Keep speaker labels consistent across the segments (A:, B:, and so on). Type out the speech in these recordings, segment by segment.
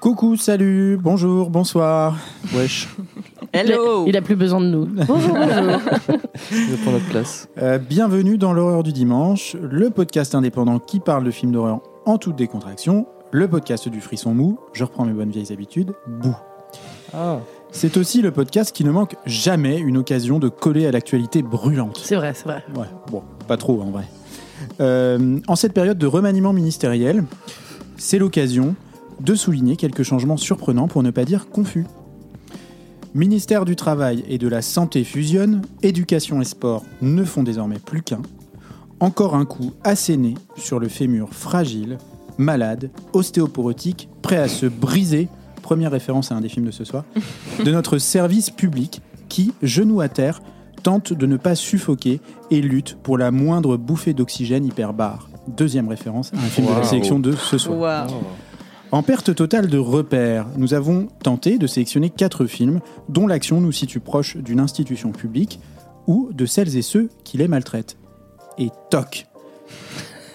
A: Coucou, salut, bonjour, bonsoir. Wesh.
B: Hello
C: Il a plus besoin de nous. Bonjour, bonjour.
B: Je prends notre place.
A: Euh, bienvenue dans l'horreur du dimanche, le podcast indépendant qui parle de films d'horreur en toute décontraction, le podcast du frisson mou, je reprends mes bonnes vieilles habitudes, bouh.
B: Ah.
A: C'est aussi le podcast qui ne manque jamais une occasion de coller à l'actualité brûlante.
C: C'est vrai, c'est vrai.
A: Ouais, bon, pas trop en vrai. Euh, en cette période de remaniement ministériel, c'est l'occasion de souligner quelques changements surprenants pour ne pas dire confus. Ministère du Travail et de la Santé fusionnent, éducation et sport ne font désormais plus qu'un. Encore un coup asséné sur le fémur fragile, malade, ostéoporotique, prêt à se briser, première référence à un des films de ce soir, de notre service public qui, genou à terre, tente de ne pas suffoquer et lutte pour la moindre bouffée d'oxygène hyperbare. Deuxième référence à un film de la sélection de ce soir. En perte totale de repères, nous avons tenté de sélectionner quatre films dont l'action nous situe proche d'une institution publique ou de celles et ceux qui les maltraitent. Et toc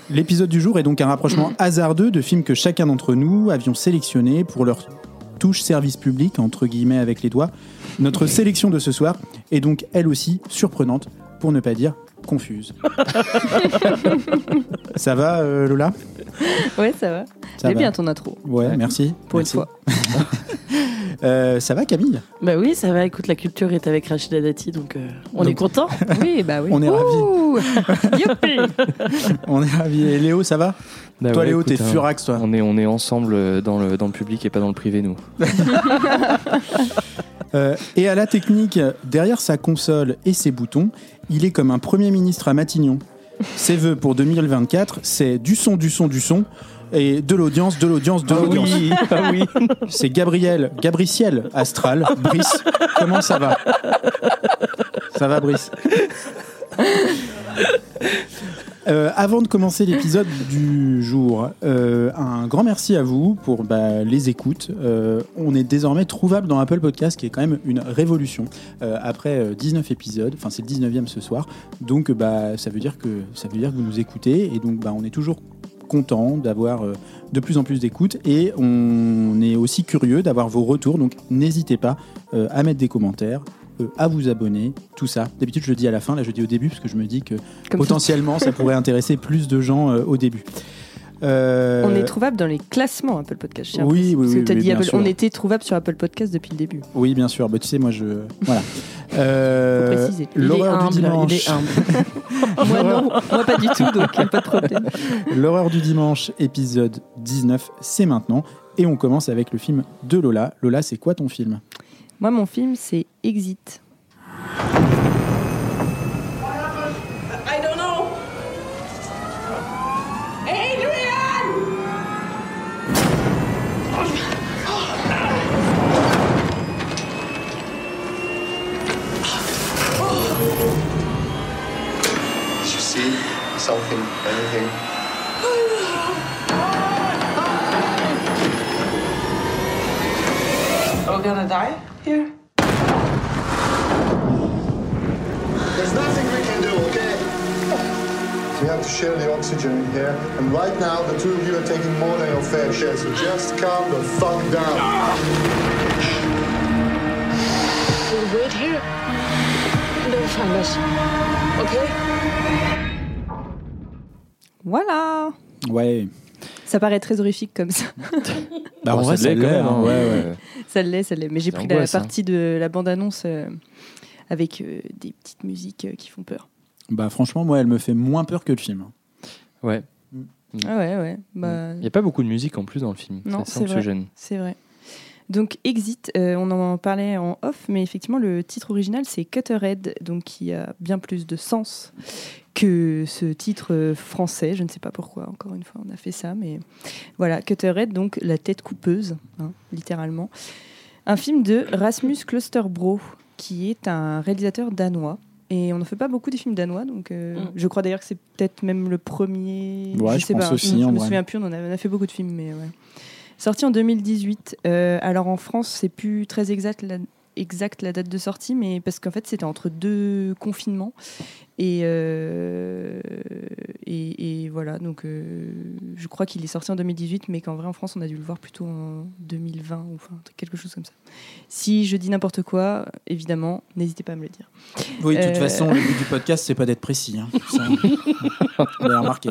A: L'épisode du jour est donc un rapprochement hasardeux de films que chacun d'entre nous avions sélectionnés pour leur touche service public, entre guillemets avec les doigts. Notre sélection de ce soir est donc elle aussi surprenante, pour ne pas dire confuse. Ça va euh, Lola?
D: Ouais, ça va. J'ai bien ton intro.
A: Ouais, merci.
D: Pour
A: Merci.
D: une fois.
A: Euh, ça va Camille?
C: Bah oui, ça va. Écoute, la culture est avec Rachida Dati, donc euh, on
A: Donc-
C: est content.
D: Oui, bah oui.
A: On est.
D: Ouh Youpi
A: On est ravis. Et Léo, ça va?
B: Bah
A: Toi
B: ouais,
A: Léo, t'es
B: hein,
A: furax toi.
B: On est, on est ensemble euh, dans le, dans le public et pas dans le privé, nous.
A: Euh, et à la technique, derrière sa console et ses boutons, il est comme un premier ministre à Matignon. Ses vœux pour 2024, c'est du son, du son, du son. Et de l'audience, de l'audience, de l'audience.
B: ah oui.
A: C'est Gabriel, Gabriciel, Astral, Brice. Comment ça va? Ça va, Brice? Euh, avant de commencer l'épisode du jour, euh, un grand merci à vous pour bah, les écoutes. Euh, on est désormais trouvable dans Apple Podcast, qui est quand même une révolution. Après euh, 19 épisodes, enfin c'est le 19e ce soir, donc bah, ça, veut dire que, ça veut dire que vous nous écoutez, et donc bah, on est toujours content d'avoir euh, de plus en plus d'écoutes, et on est aussi curieux d'avoir vos retours, donc n'hésitez pas euh, à mettre des commentaires. euh, à vous abonner, tout ça. D'habitude, je le dis à la fin, là, je le dis au début, parce que je me dis que
D: Comme
A: potentiellement, ça pourrait intéresser plus de gens euh, au début. Euh,
D: On est trouvable dans les classements Apple Podcast. à
A: Oui, oui, oui,
D: Apple-. On était trouvable sur Apple Podcast depuis le début.
A: Oui, bien sûr. Bah, tu sais, moi, je. Voilà. Euh, L'horreur du
C: il
A: dimanche.
C: est humble.
D: Moi non, moi pas du tout, donc pas de problème.
A: L'horreur du dimanche, épisode 19, c'est maintenant. Et on commence avec le film de Lola. Lola, c'est quoi ton film?
D: Moi, mon film, c'est Exit.
E: Something, anything?
F: Are we gonna die here?
E: There's nothing we can do, okay? We have to share the oxygen in here, and right now the two of you are taking more than your fair share, so just calm the fuck down.
G: We'll wait here. They'll find us. Okay?
D: Voilà
A: Ouais.
D: Ça paraît très horrifique comme ça.
A: Bah, en vrai,
B: ça l'est quand même,
A: hein,
B: hein.
A: ouais, ouais.
D: Ça l'est, ça l'est. Mais j'ai
B: C'est
D: pris la
B: hein.
D: partie de la bande-annonce euh, avec euh, des petites musiques euh, qui font peur.
A: Bah, franchement, moi, elle me fait moins peur que le film.
B: Ouais.
D: Ah ouais, ouais. Bah,
B: Il n'y a pas beaucoup de musique en plus dans le film.
D: Non,
B: c'est anxiogène.
D: C'est vrai. Donc Exit, euh, on en parlait en off, mais effectivement le titre original c'est Cutterhead, donc qui a bien plus de sens que ce titre euh, français. Je ne sais pas pourquoi. Encore une fois, on a fait ça, mais voilà Cutterhead, donc la tête coupeuse, hein, littéralement. Un film de Rasmus Klosterbro, qui est un réalisateur danois. Et on ne fait pas beaucoup des films danois, donc euh,
C: Mm.
D: je crois d'ailleurs que c'est peut-être même le premier.
A: Ouais,
D: je
A: je
D: sais
A: pense
D: pas.
A: aussi,
D: je me souviens plus. On en a, on a fait beaucoup de films, mais ouais. Sorti en 2018. Euh, alors en France, c'est plus très exact la exact la date de sortie, mais parce qu'en fait, c'était entre deux confinements. Et, euh, et, et voilà, donc euh, je crois qu'il est sorti en 2018, mais qu'en vrai, en France, on a dû le voir plutôt en 2020 ou enfin, quelque chose comme ça. Si je dis n'importe quoi, évidemment, n'hésitez pas à me le dire.
A: Oui, de toute
D: Euh.
A: façon, le but du podcast, c'est pas d'être précis. Hein. Ça, vous l'avez remarqué.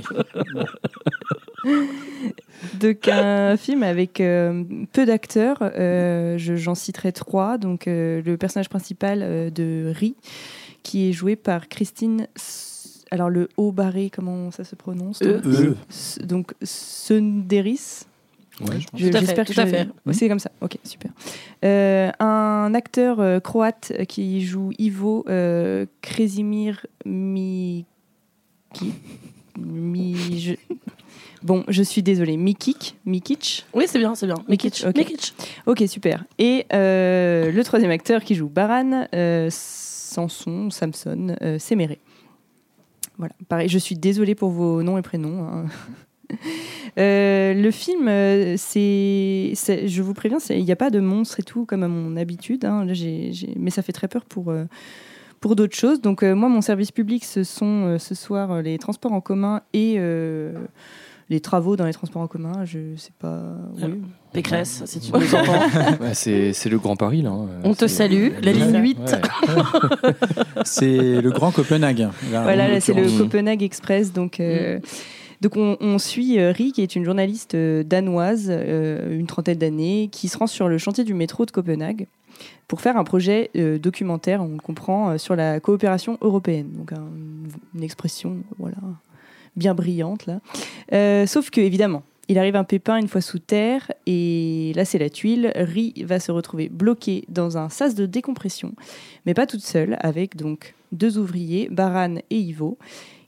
D: Donc un film avec euh, peu d'acteurs, euh, je- j'en citerai trois. Donc euh, le personnage principal euh, de Ri, qui est joué par Christine. S- Alors le haut barré, comment ça se prononce
C: E.
A: E.
D: Donc Sunderis.
A: Ouais, je pense.
D: Je-
C: Tout à fait,
D: J'espère
C: tout
D: que
C: à
D: je-
C: fait.
D: Ouais, C'est comme ça. Ok, super. Euh, un acteur euh, croate qui joue Ivo, euh, Kresimir Miki. Mi... je- Bon, je suis désolée. Mikic, Mikic.
C: Oui, c'est bien, c'est bien. Mikic.
D: Ok.
C: Mikic.
D: Ok, super. Et euh, le troisième acteur qui joue Baran, euh, Samson, Samson, euh, Séméré. Voilà, pareil, je suis désolée pour vos noms et prénoms. hein. Euh, le film, euh, c'est, je vous préviens, il n'y a pas de monstres et tout comme à mon habitude. hein. Là, mais ça fait très peur pour, euh, pour d'autres choses. Donc moi, mon service public, ce sont ce soir les transports en commun et les travaux dans les transports en commun. Je sais pas. oui.
C: Pécresse, si tu nous entends.
B: Ouais, c'est le Grand Paris, là. hein.
C: On te salue. La ligne
B: Ouais.
C: 8.
B: Ouais.
A: C'est le grand Copenhague. là,
D: Voilà, c'est le. Copenhague Express. Donc, euh, donc on, on suit euh, Rie, qui est une journaliste euh, danoise, euh, une trentaine d'années, qui se rend sur le chantier du métro de Copenhague pour faire un projet euh, documentaire, on le comprend, euh, sur la coopération européenne. Donc un- une expression, voilà, bien brillante là. Euh, sauf que évidemment. Il arrive un pépin une fois sous terre et là c'est la tuile. Rie va se retrouver bloquée dans un sas de décompression, mais pas toute seule, avec donc deux ouvriers, Baran et Ivo,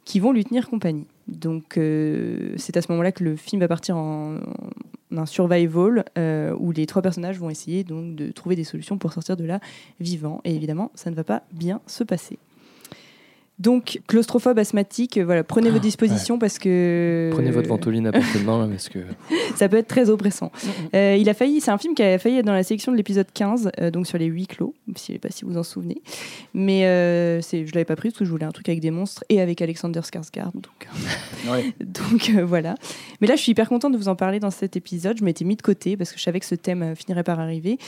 D: qui vont lui tenir compagnie. Donc euh, c'est à ce moment-là que le film va partir en, un survival euh, où les trois personnages vont essayer donc de trouver des solutions pour sortir de là vivant. Et évidemment, ça ne va pas bien se passer. Donc claustrophobe asthmatique, euh, voilà, prenez vos dispositions parce que
B: Prenez votre ventoline à portée de main, là, parce que
D: ça peut être très oppressant. Euh, il a failli, c'est un film qui a failli être dans la sélection de l'épisode 15, euh, donc sur les huit clos, je sais pas si vous en souvenez. Mais euh, c'est, je l'avais pas pris parce que je voulais un truc avec des monstres et avec Alexander Skarsgård. Donc,
A: Ouais.
D: donc voilà. Mais là, je suis hyper contente de vous en parler dans cet épisode. Je m'étais mis de côté parce que je savais que ce thème finirait par arriver.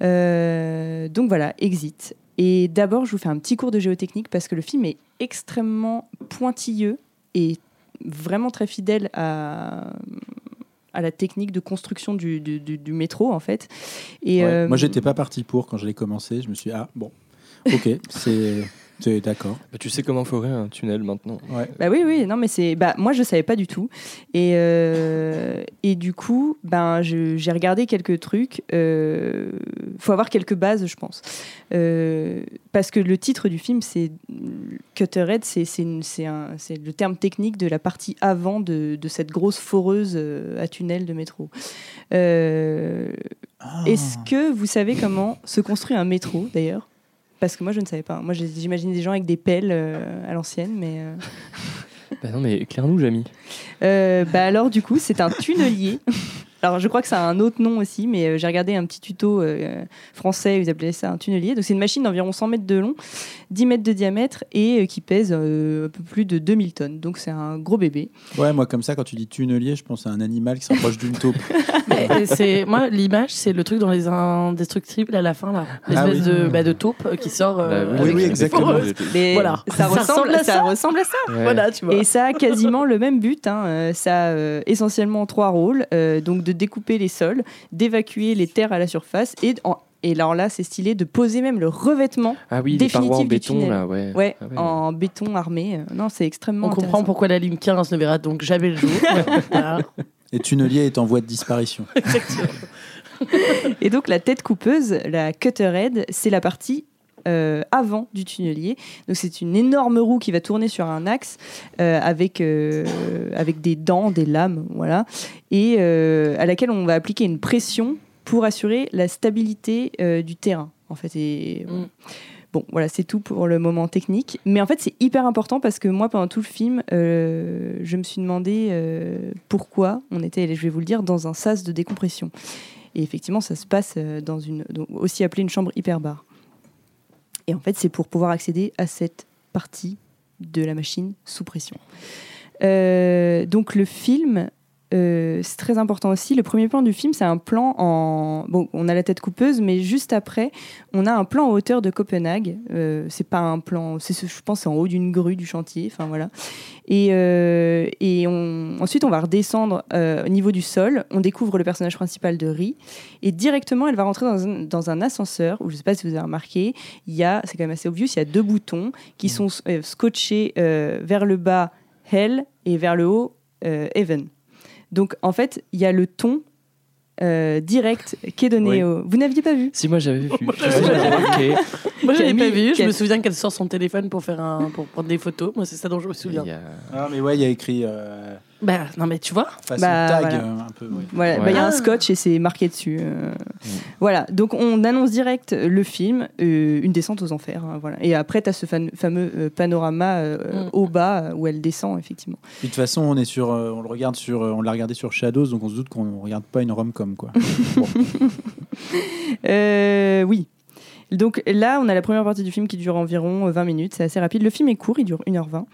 D: Donc voilà, Exit. Et d'abord, je vous fais un petit cours de géotechnique parce que le film est extrêmement pointilleux et vraiment très fidèle à, à la technique de construction du, du- du- du métro, en fait. Et,
A: Ouais.
D: euh,
A: Moi, j'étais pas parti pour quand je l'ai commencé. Je me suis dit, ah bon, ok, c'est c'est d'accord.
B: bah, tu sais comment forer un tunnel maintenant.
A: Ouais.
D: Bah oui, oui, non, mais c'est. Bah, moi, je savais pas du tout. Et, euh, et du coup, ben, je- j'ai regardé quelques trucs. Il faut avoir quelques bases, je pense. Euh, parce que le titre du film, c'est Cutterhead, c'est c'est une- c'est un- c'est le terme technique de la partie avant de, de cette grosse foreuse euh, à tunnel de métro. Euh,
A: Ah.
D: Est-ce que vous savez comment se construit un métro, d'ailleurs? Parce que moi je ne savais pas. Moi j'imaginais des gens avec des pelles euh, à l'ancienne, mais euh,
B: Bah non, mais éclaire-nous, Jamy.
D: Euh, bah alors du coup c'est un tunnelier. Alors je crois que ça a un autre nom aussi, mais euh, j'ai regardé un petit tuto euh, français, ils appelaient ça un tunnelier. Donc c'est une machine d'environ 100 mètres de long, 10 mètres de diamètre et euh, qui pèse euh, un peu plus de 2000 tonnes. Donc c'est un gros bébé.
A: Ouais, moi, comme ça, quand tu dis tunnelier, je pense à un animal qui s'approche d'une taupe.
C: C'est moi l'image c'est le truc dans les indestructibles à la fin là l'espèce
A: Ah oui.
C: de, bah, de taupe euh, qui sort euh,
B: Bah
A: oui,
C: avec
A: oui,
C: une
A: exactement.
D: Mais
C: Voilà.
D: ça,
C: Ça
D: ressemble,
C: à
D: ça
C: ça
D: ressemble à ça.
B: Ouais.
C: voilà tu vois
D: Et ça a quasiment le même but. hein. Ça a euh, essentiellement trois rôles. euh, donc de découper les sols, d'évacuer les terres à la surface et, en- et alors là c'est stylé de poser même le revêtement
B: Ah oui,
D: Définitif
B: en
D: du
B: béton,
D: tunnel.
B: là, ouais.
D: ouais,
B: Ah ouais.
D: en béton armé. Non, c'est extrêmement
C: on comprend pourquoi la ligne 15 ne verra donc jamais le jour Voilà.
A: Et tunnelier est en voie de disparition.
D: Et donc la tête coupeuse, la cutterhead, c'est la partie euh, avant du tunnelier. Donc c'est une énorme roue qui va tourner sur un axe euh, avec, euh, avec des dents, des lames, voilà, et euh, à laquelle on va appliquer une pression pour assurer la stabilité euh, du terrain. En fait, et
C: Mm.
D: Bon, voilà, c'est tout pour le moment technique. Mais en fait, c'est hyper important parce que moi, pendant tout le film, euh, je me suis demandé euh, pourquoi on était, je vais vous le dire, dans un sas de décompression. Et effectivement, ça se passe dans une, aussi appelée une chambre hyperbare. Et en fait, c'est pour pouvoir accéder à cette partie de la machine sous pression. Euh, donc le film, euh, c'est très important aussi. Le premier plan du film, c'est un plan en. Bon, on a la tête coupeuse, mais juste après, on a un plan en hauteur de Copenhague. Euh, c'est pas un plan. c'est ce- Je pense c'est en haut d'une grue du chantier. Enfin voilà. Et, euh, et on- ensuite, on va redescendre euh, au niveau du sol. On découvre le personnage principal de Ri. Et directement, elle va rentrer dans un, dans un ascenseur où je sais pas si vous avez remarqué, il y a, c'est quand même assez obvious, il y a deux boutons qui sont euh, scotchés vers le bas Hell et vers le haut Heaven. Donc en fait, il y a le ton euh, direct qui est donné
A: Oui.
D: au. Vous n'aviez pas vu?
B: Si moi j'avais vu.
C: Moi,
B: Je me suis dit, ok.
C: Moi, je l'ai
D: Camille,
C: pas vu. Je me souviens qu'elle sort son téléphone pour faire un, pour prendre des photos. Moi, c'est ça dont je me souviens.
B: A-
A: Ah, mais ouais, il y a écrit euh,
C: Bah, non, mais tu vois.
A: façon
D: Bah,
A: tag
D: voilà.
A: euh, un peu.
D: Voilà,
B: Ouais.
D: bah, il y a un scotch et c'est marqué dessus. euh. Voilà, donc on annonce direct le film, euh, une descente aux enfers. hein, voilà. Et après, tu as ce fan- fameux euh, panorama euh,
C: Mm.
D: au bas euh, où elle descend, effectivement.
A: De toute façon, on est sur, euh, on le regarde sur, euh, on l'a regardé sur Shadows, donc on se doute qu'on ne regarde pas une rom-com quoi.
D: Euh, oui. Donc là, on a la première partie du film qui dure environ euh, 20 minutes, c'est assez rapide. Le film est court, il dure 1h20.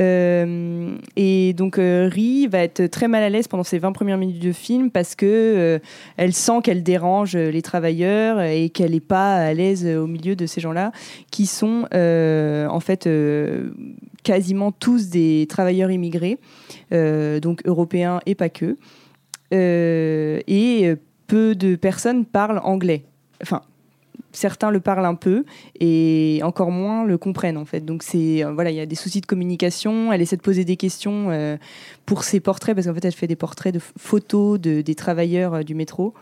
D: Euh, et donc euh, Ri va être très mal à l'aise pendant ces 20 premières minutes de film parce que euh, elle sent qu'elle dérange euh, les travailleurs et qu'elle n'est pas à l'aise euh, au milieu de ces gens-là qui sont euh, en fait euh, quasiment tous des travailleurs immigrés, euh, donc européens et pas que. Euh, et euh, peu de personnes parlent anglais. Enfin, certains le parlent un peu et encore moins le comprennent en fait. Donc c'est euh, voilà, il y a des soucis de communication. Elle essaie de poser des questions euh, pour ses portraits parce qu'en fait elle fait des portraits de photos de, des travailleurs euh, du métro.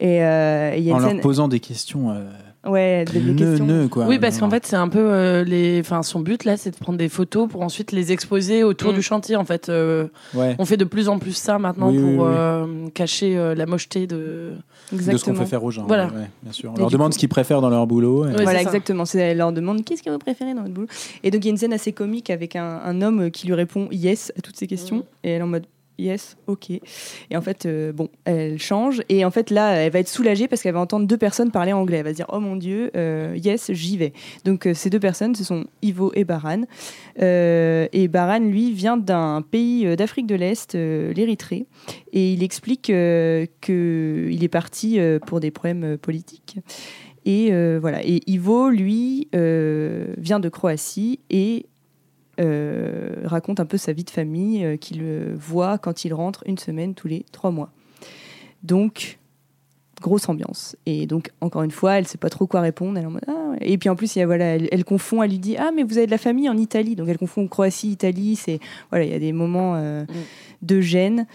D: Et euh, et il y a
A: en leur
D: scène,
A: posant des questions. Euh,
D: ouais, des, des
A: quoi.
C: Oui, parce qu'en fait, c'est un peu euh, les. Enfin, son but là, c'est de prendre des photos pour ensuite les exposer autour
D: Mm.
C: du chantier. En fait, Euh,
A: Ouais.
C: on fait de plus en plus ça maintenant
A: Oui,
C: pour
A: oui, oui.
C: euh, cacher euh, la mocheté de.
A: De ce qu'on fait faire aux gens.
C: Voilà.
A: ouais, ouais, bien sûr. On
D: Et
A: leur demande
D: coup-
A: ce qu'ils préfèrent dans leur boulot. et-
C: Ouais,
D: voilà, exactement. C'est, elle leur demande qu'est-ce que vous préférez dans votre boulot? Et donc il y a une scène assez comique avec un, un homme qui lui répond yes à toutes ces questions.
C: Mhm.
D: Et elle est en mode yes, ok. Et en fait, euh, bon, elle change. Et en fait, là, elle va être soulagée parce qu'elle va entendre deux personnes parler anglais. Elle va se dire oh mon dieu, euh, yes, j'y vais. Donc euh, ces deux personnes, ce sont Ivo et Baran. Et Baran, lui, vient d'un pays d'Afrique de l'Est, l'Érythrée. Et il explique qu'il est parti pour des problèmes politiques. Et voilà. Et Ivo, lui, vient de Croatie et euh, raconte un peu sa vie de famille euh, qu'il euh, voit quand il rentre une semaine tous les trois mois. Donc, grosse ambiance. Et donc, encore une fois, elle ne sait pas trop quoi répondre. Elle est en mode, Ah. Et puis en plus, il y a, voilà, elle, elle confond, elle lui dit Ah, mais vous avez de la famille en Italie. Donc, elle confond Croatie, Italie. C'est, voilà, il y a des moments euh,
C: Mm.
D: de gêne.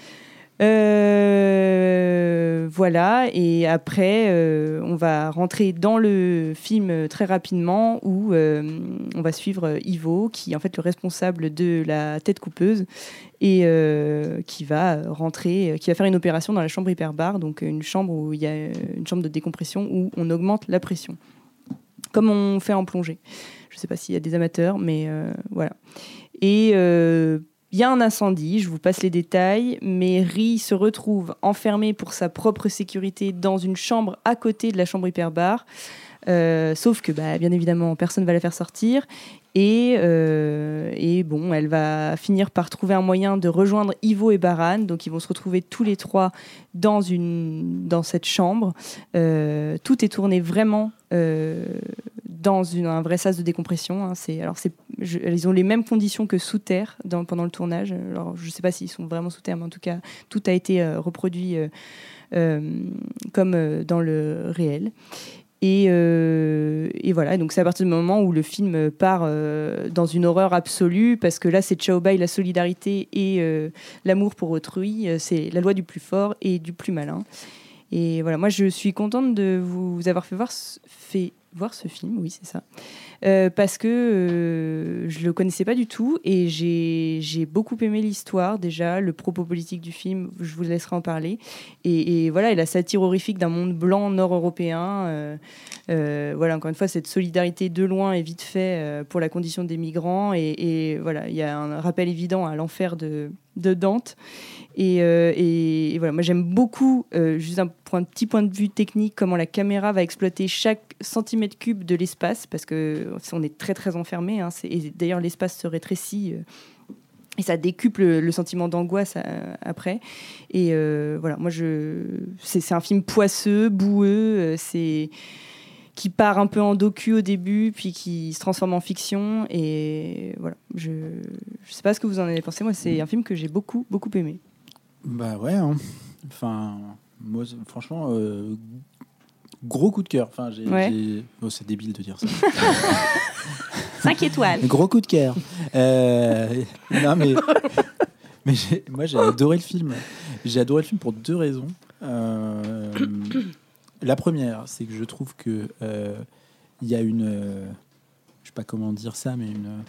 D: Euh, voilà, et après, euh, on va rentrer dans le film très rapidement où euh, on va suivre Ivo, qui est en fait le responsable de la tête coupeuse et qui va rentrer, qui va faire une opération dans la chambre hyperbare, donc une chambre où il y a une chambre de décompression où on augmente la pression, comme on fait en plongée. Je sais pas s'il y a des amateurs, mais voilà. Il y a un incendie, je vous passe les détails, mais Ri se retrouve enfermé pour sa propre sécurité dans une chambre à côté de la chambre hyperbare. Euh, sauf que, bah, bien évidemment, personne ne va la faire sortir. Et, euh, et bon, elle va finir par trouver un moyen de rejoindre Ivo et Baran. Donc, ils vont se retrouver tous les trois dans, cette chambre. Euh, tout est tourné vraiment dans un vrai sas de décompression. hein. C'est, alors c'est, ils ont les mêmes conditions que sous terre pendant le tournage. Alors, je ne sais pas s'ils sont vraiment sous terre, mais en tout cas, tout a été euh, reproduit euh, euh, comme dans le réel. Et, voilà, donc c'est à partir du moment où le film part dans une horreur absolue, parce que là c'est Ciao Bai, la solidarité et l'amour pour autrui, c'est la loi du plus fort et du plus malin. Et voilà, moi je suis contente de vous avoir fait voir fait voir ce film, oui c'est ça, Euh, parce que euh, je le connaissais pas du tout et j'ai j'ai beaucoup aimé l'histoire déjà, le propos politique du film, je vous laisserai en parler. Et, voilà, et la satire horrifique d'un monde blanc nord-européen. euh, voilà, encore une fois, cette solidarité de loin et vite fait pour la condition des migrants. Et voilà, il y a un rappel évident à l'enfer de, de Dante. Et, euh, et- voilà, moi j'aime beaucoup, euh, juste un, petit point de vue technique, comment la caméra va exploiter chaque centimètre cube de l'espace, parce que on est très très enfermé. hein, et d'ailleurs, l'espace se rétrécit. euh, et ça décuple le, le sentiment d'angoisse après. Et voilà, moi, je, c'est, un film poisseux, boueux, c'est qui part un peu en docu au début, puis qui se transforme en fiction. Et voilà, je je sais pas ce que vous en avez pensé. Moi, c'est un film que j'ai beaucoup beaucoup aimé.
A: Bah ouais. hein. Enfin, moi, franchement, euh, gros coup de cœur. Enfin, j'ai.
D: Ouais.
A: j'ai- Oh, c'est débile de dire ça.
D: 5 étoiles.
A: Gros coup de cœur. Euh, non, mais. Mais j'ai- moi, j'ai adoré le film. J'ai adoré le film pour deux raisons. Euh, la première, c'est que je trouve que euh, il y a une, euh, je sais pas comment dire ça, mais une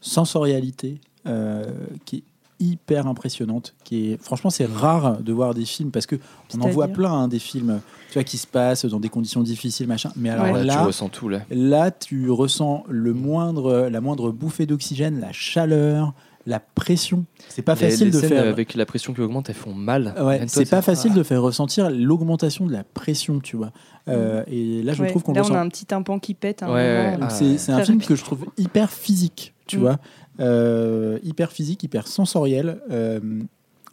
A: sensorialité euh, qui est hyper impressionnante. Qui est, franchement, c'est rare de voir des films parce que on en voit plein hein, des films, tu vois, qui se passent dans des conditions difficiles, machin. Mais alors.
D: Ouais,
A: là,
B: tu ressens tout là.
A: Là, tu ressens le moindre, la moindre bouffée d'oxygène, la chaleur, la pression. C'est pas
B: Les-
A: facile
B: les
A: de faire.
B: avec la pression qui augmente, elles font mal.
A: Ouais, c'est pas facile de faire ressentir l'augmentation de la pression, tu vois. Euh, et là, je
D: Ouais,
A: trouve qu'on
D: Là,
A: ressent.
D: on a un petit tympan qui pète.
B: Ouais.
A: Donc
B: Ah,
A: c'est un film
D: rapide.
A: que je trouve hyper physique, tu
D: Mm.
A: vois, Euh, hyper physique, hyper sensoriel, euh,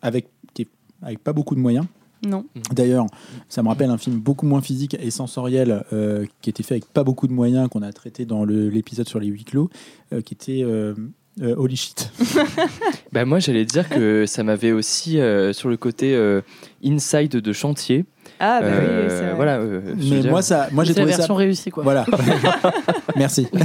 A: avec qui est- avec pas beaucoup de moyens.
D: Non.
A: D'ailleurs, ça me rappelle un film beaucoup moins physique et sensoriel euh, qui était fait avec pas beaucoup de moyens qu'on a traité dans le- l'épisode sur les huis clos, euh, qui était euh, euh, Holy Shit.
B: Bah, moi, j'allais dire que ça m'avait aussi euh, sur le côté euh, inside de chantier.
D: Ah, bah
B: Euh,
D: oui, c'est vrai.
B: voilà. euh,
A: Mais moi, ça, moi j'ai
C: c'est la
A: trouvé ça.
C: version réussie, quoi.
A: Voilà. Merci.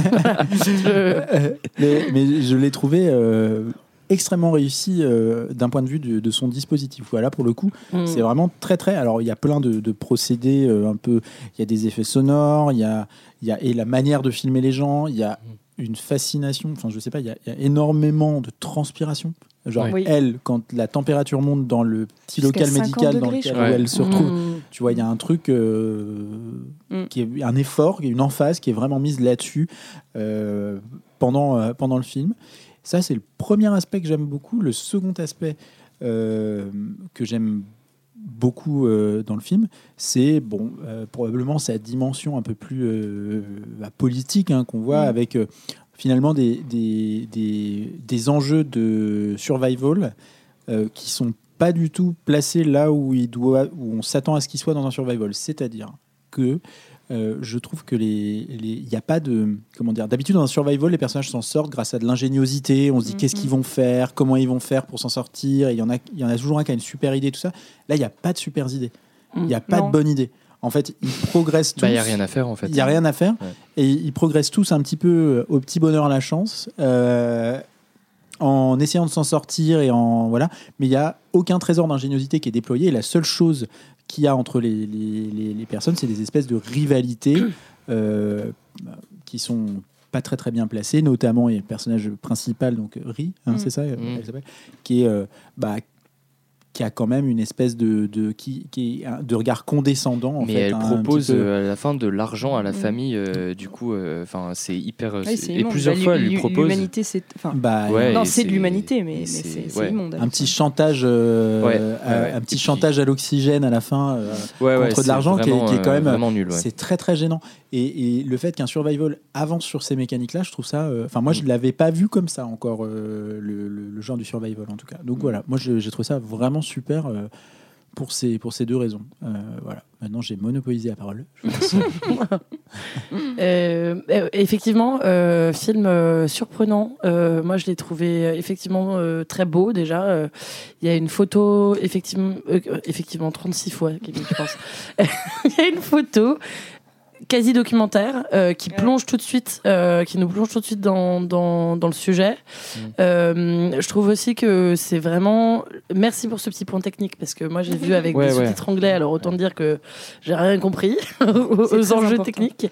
A: Mais, mais je l'ai trouvé euh, extrêmement réussi euh, d'un point de vue de, de son dispositif. Voilà, pour le coup,
C: Mm.
A: c'est vraiment très très. Alors, il y a plein de, de procédés euh, un peu. Il y a des effets sonores, il y a, il y a et la manière de filmer les gens. Il y a une fascination. Enfin, je sais pas. Il y a, il y a énormément de transpiration. Genre
D: Oui.
A: elle, quand la température monte dans le petit local
D: 50
A: médical dans lequel elle se retrouve,
C: Mm.
A: tu vois, il y a un truc euh,
D: Mm.
A: qui est un effort, une emphase qui est vraiment mise là-dessus euh, pendant, euh, pendant le film. Ça, c'est le premier aspect que j'aime beaucoup. Le second aspect euh, que j'aime beaucoup euh, dans le film, c'est bon, euh, probablement sa dimension un peu plus euh, bah, politique hein, qu'on voit
D: Mm.
A: avec finalement des, des, des, des enjeux de survival qui sont pas du tout placés là où, il doit, où on s'attend à ce qu'ils soient dans un survival. C'est-à-dire que euh, je trouve que les, il n'y a pas de comment dire. D'habitude dans un survival, les personnages s'en sortent grâce à de l'ingéniosité. On se dit
D: Mhm.
A: qu'est-ce qu'ils vont faire, comment ils vont faire pour s'en sortir? Et Il y en a, il y en a toujours un qui a une super idée, tout ça. Là, il n'y a pas de super idées. Il n'y a pas
D: Non.
A: de bonne idée. En fait, ils progressent tous.
B: Bah, il n'y a rien à faire en fait.
A: Il n'y a rien à faire.
B: Ouais.
A: Et ils progressent tous un petit peu euh, au petit bonheur à la chance, euh, en essayant de s'en sortir et en voilà. Mais il n'y a aucun trésor d'ingéniosité qui est déployé. Et la seule chose qu'il y a entre les, les- les- les personnes, c'est des espèces de rivalités euh, qui sont pas très très bien placées. Notamment, il y a le personnage principal, donc Ri, hein,
D: Mm.
A: c'est ça,
B: Mm.
A: elle s'appelle, qui est euh, bah, qui a quand même une espèce de, de qui, qui est un- de regard condescendant. En
B: Mais
A: fait,
B: elle
A: un
B: propose
A: peu.
B: euh, à la fin de l'argent à la
D: Mm.
B: famille, euh, du coup, euh, enfin, c'est hyper.
D: Oui,
B: c'est-
D: c'est
B: et plusieurs
D: Bah,
B: fois, elle lui propose.
D: L'humanité, c'est. Enfin,
A: Bah,
B: Ouais,
D: non, c'est de l'humanité, mais, c'est
B: ouais.
D: immonde.
A: un petit chantage, euh,
B: Ouais,
A: euh,
B: ouais, ouais.
A: un petit
B: Et puis-
A: chantage à l'oxygène à la fin. euh,
B: Ouais, ouais,
A: contre de
B: c'est
A: l'argent qui est-
B: vraiment,
A: qui est quand même-
B: vraiment nul. ouais.
A: C'est très très gênant. Et, et le fait qu'un survival avance sur ces mécaniques-là, je trouve ça. Enfin, moi, je
B: Mm.
A: l'avais pas vu comme ça encore le, le- le- le genre du survival en tout cas. Donc voilà, moi j'ai trouvé ça vraiment super. euh, pour ces, pour ces deux raisons. Euh, voilà. Maintenant, j'ai monopolisé la parole.
C: Euh, effectivement, film surprenant. Moi, je l'ai trouvé effectivement très beau déjà. Il y a une photo, effectivement, effectivement 36 fois. Il y a une photo quasi documentaire euh, qui
D: Ouais.
C: plonge tout de suite, euh, qui nous plonge tout de suite dans, dans, dans le sujet.
B: Mm.
C: Euh, je trouve aussi que c'est vraiment. Merci pour ce petit point technique parce que moi j'ai vu avec
B: Ouais,
C: des
B: ouais.
C: sous-titres anglais, alors autant dire que j'ai rien compris aux, enjeux
D: important.
C: techniques.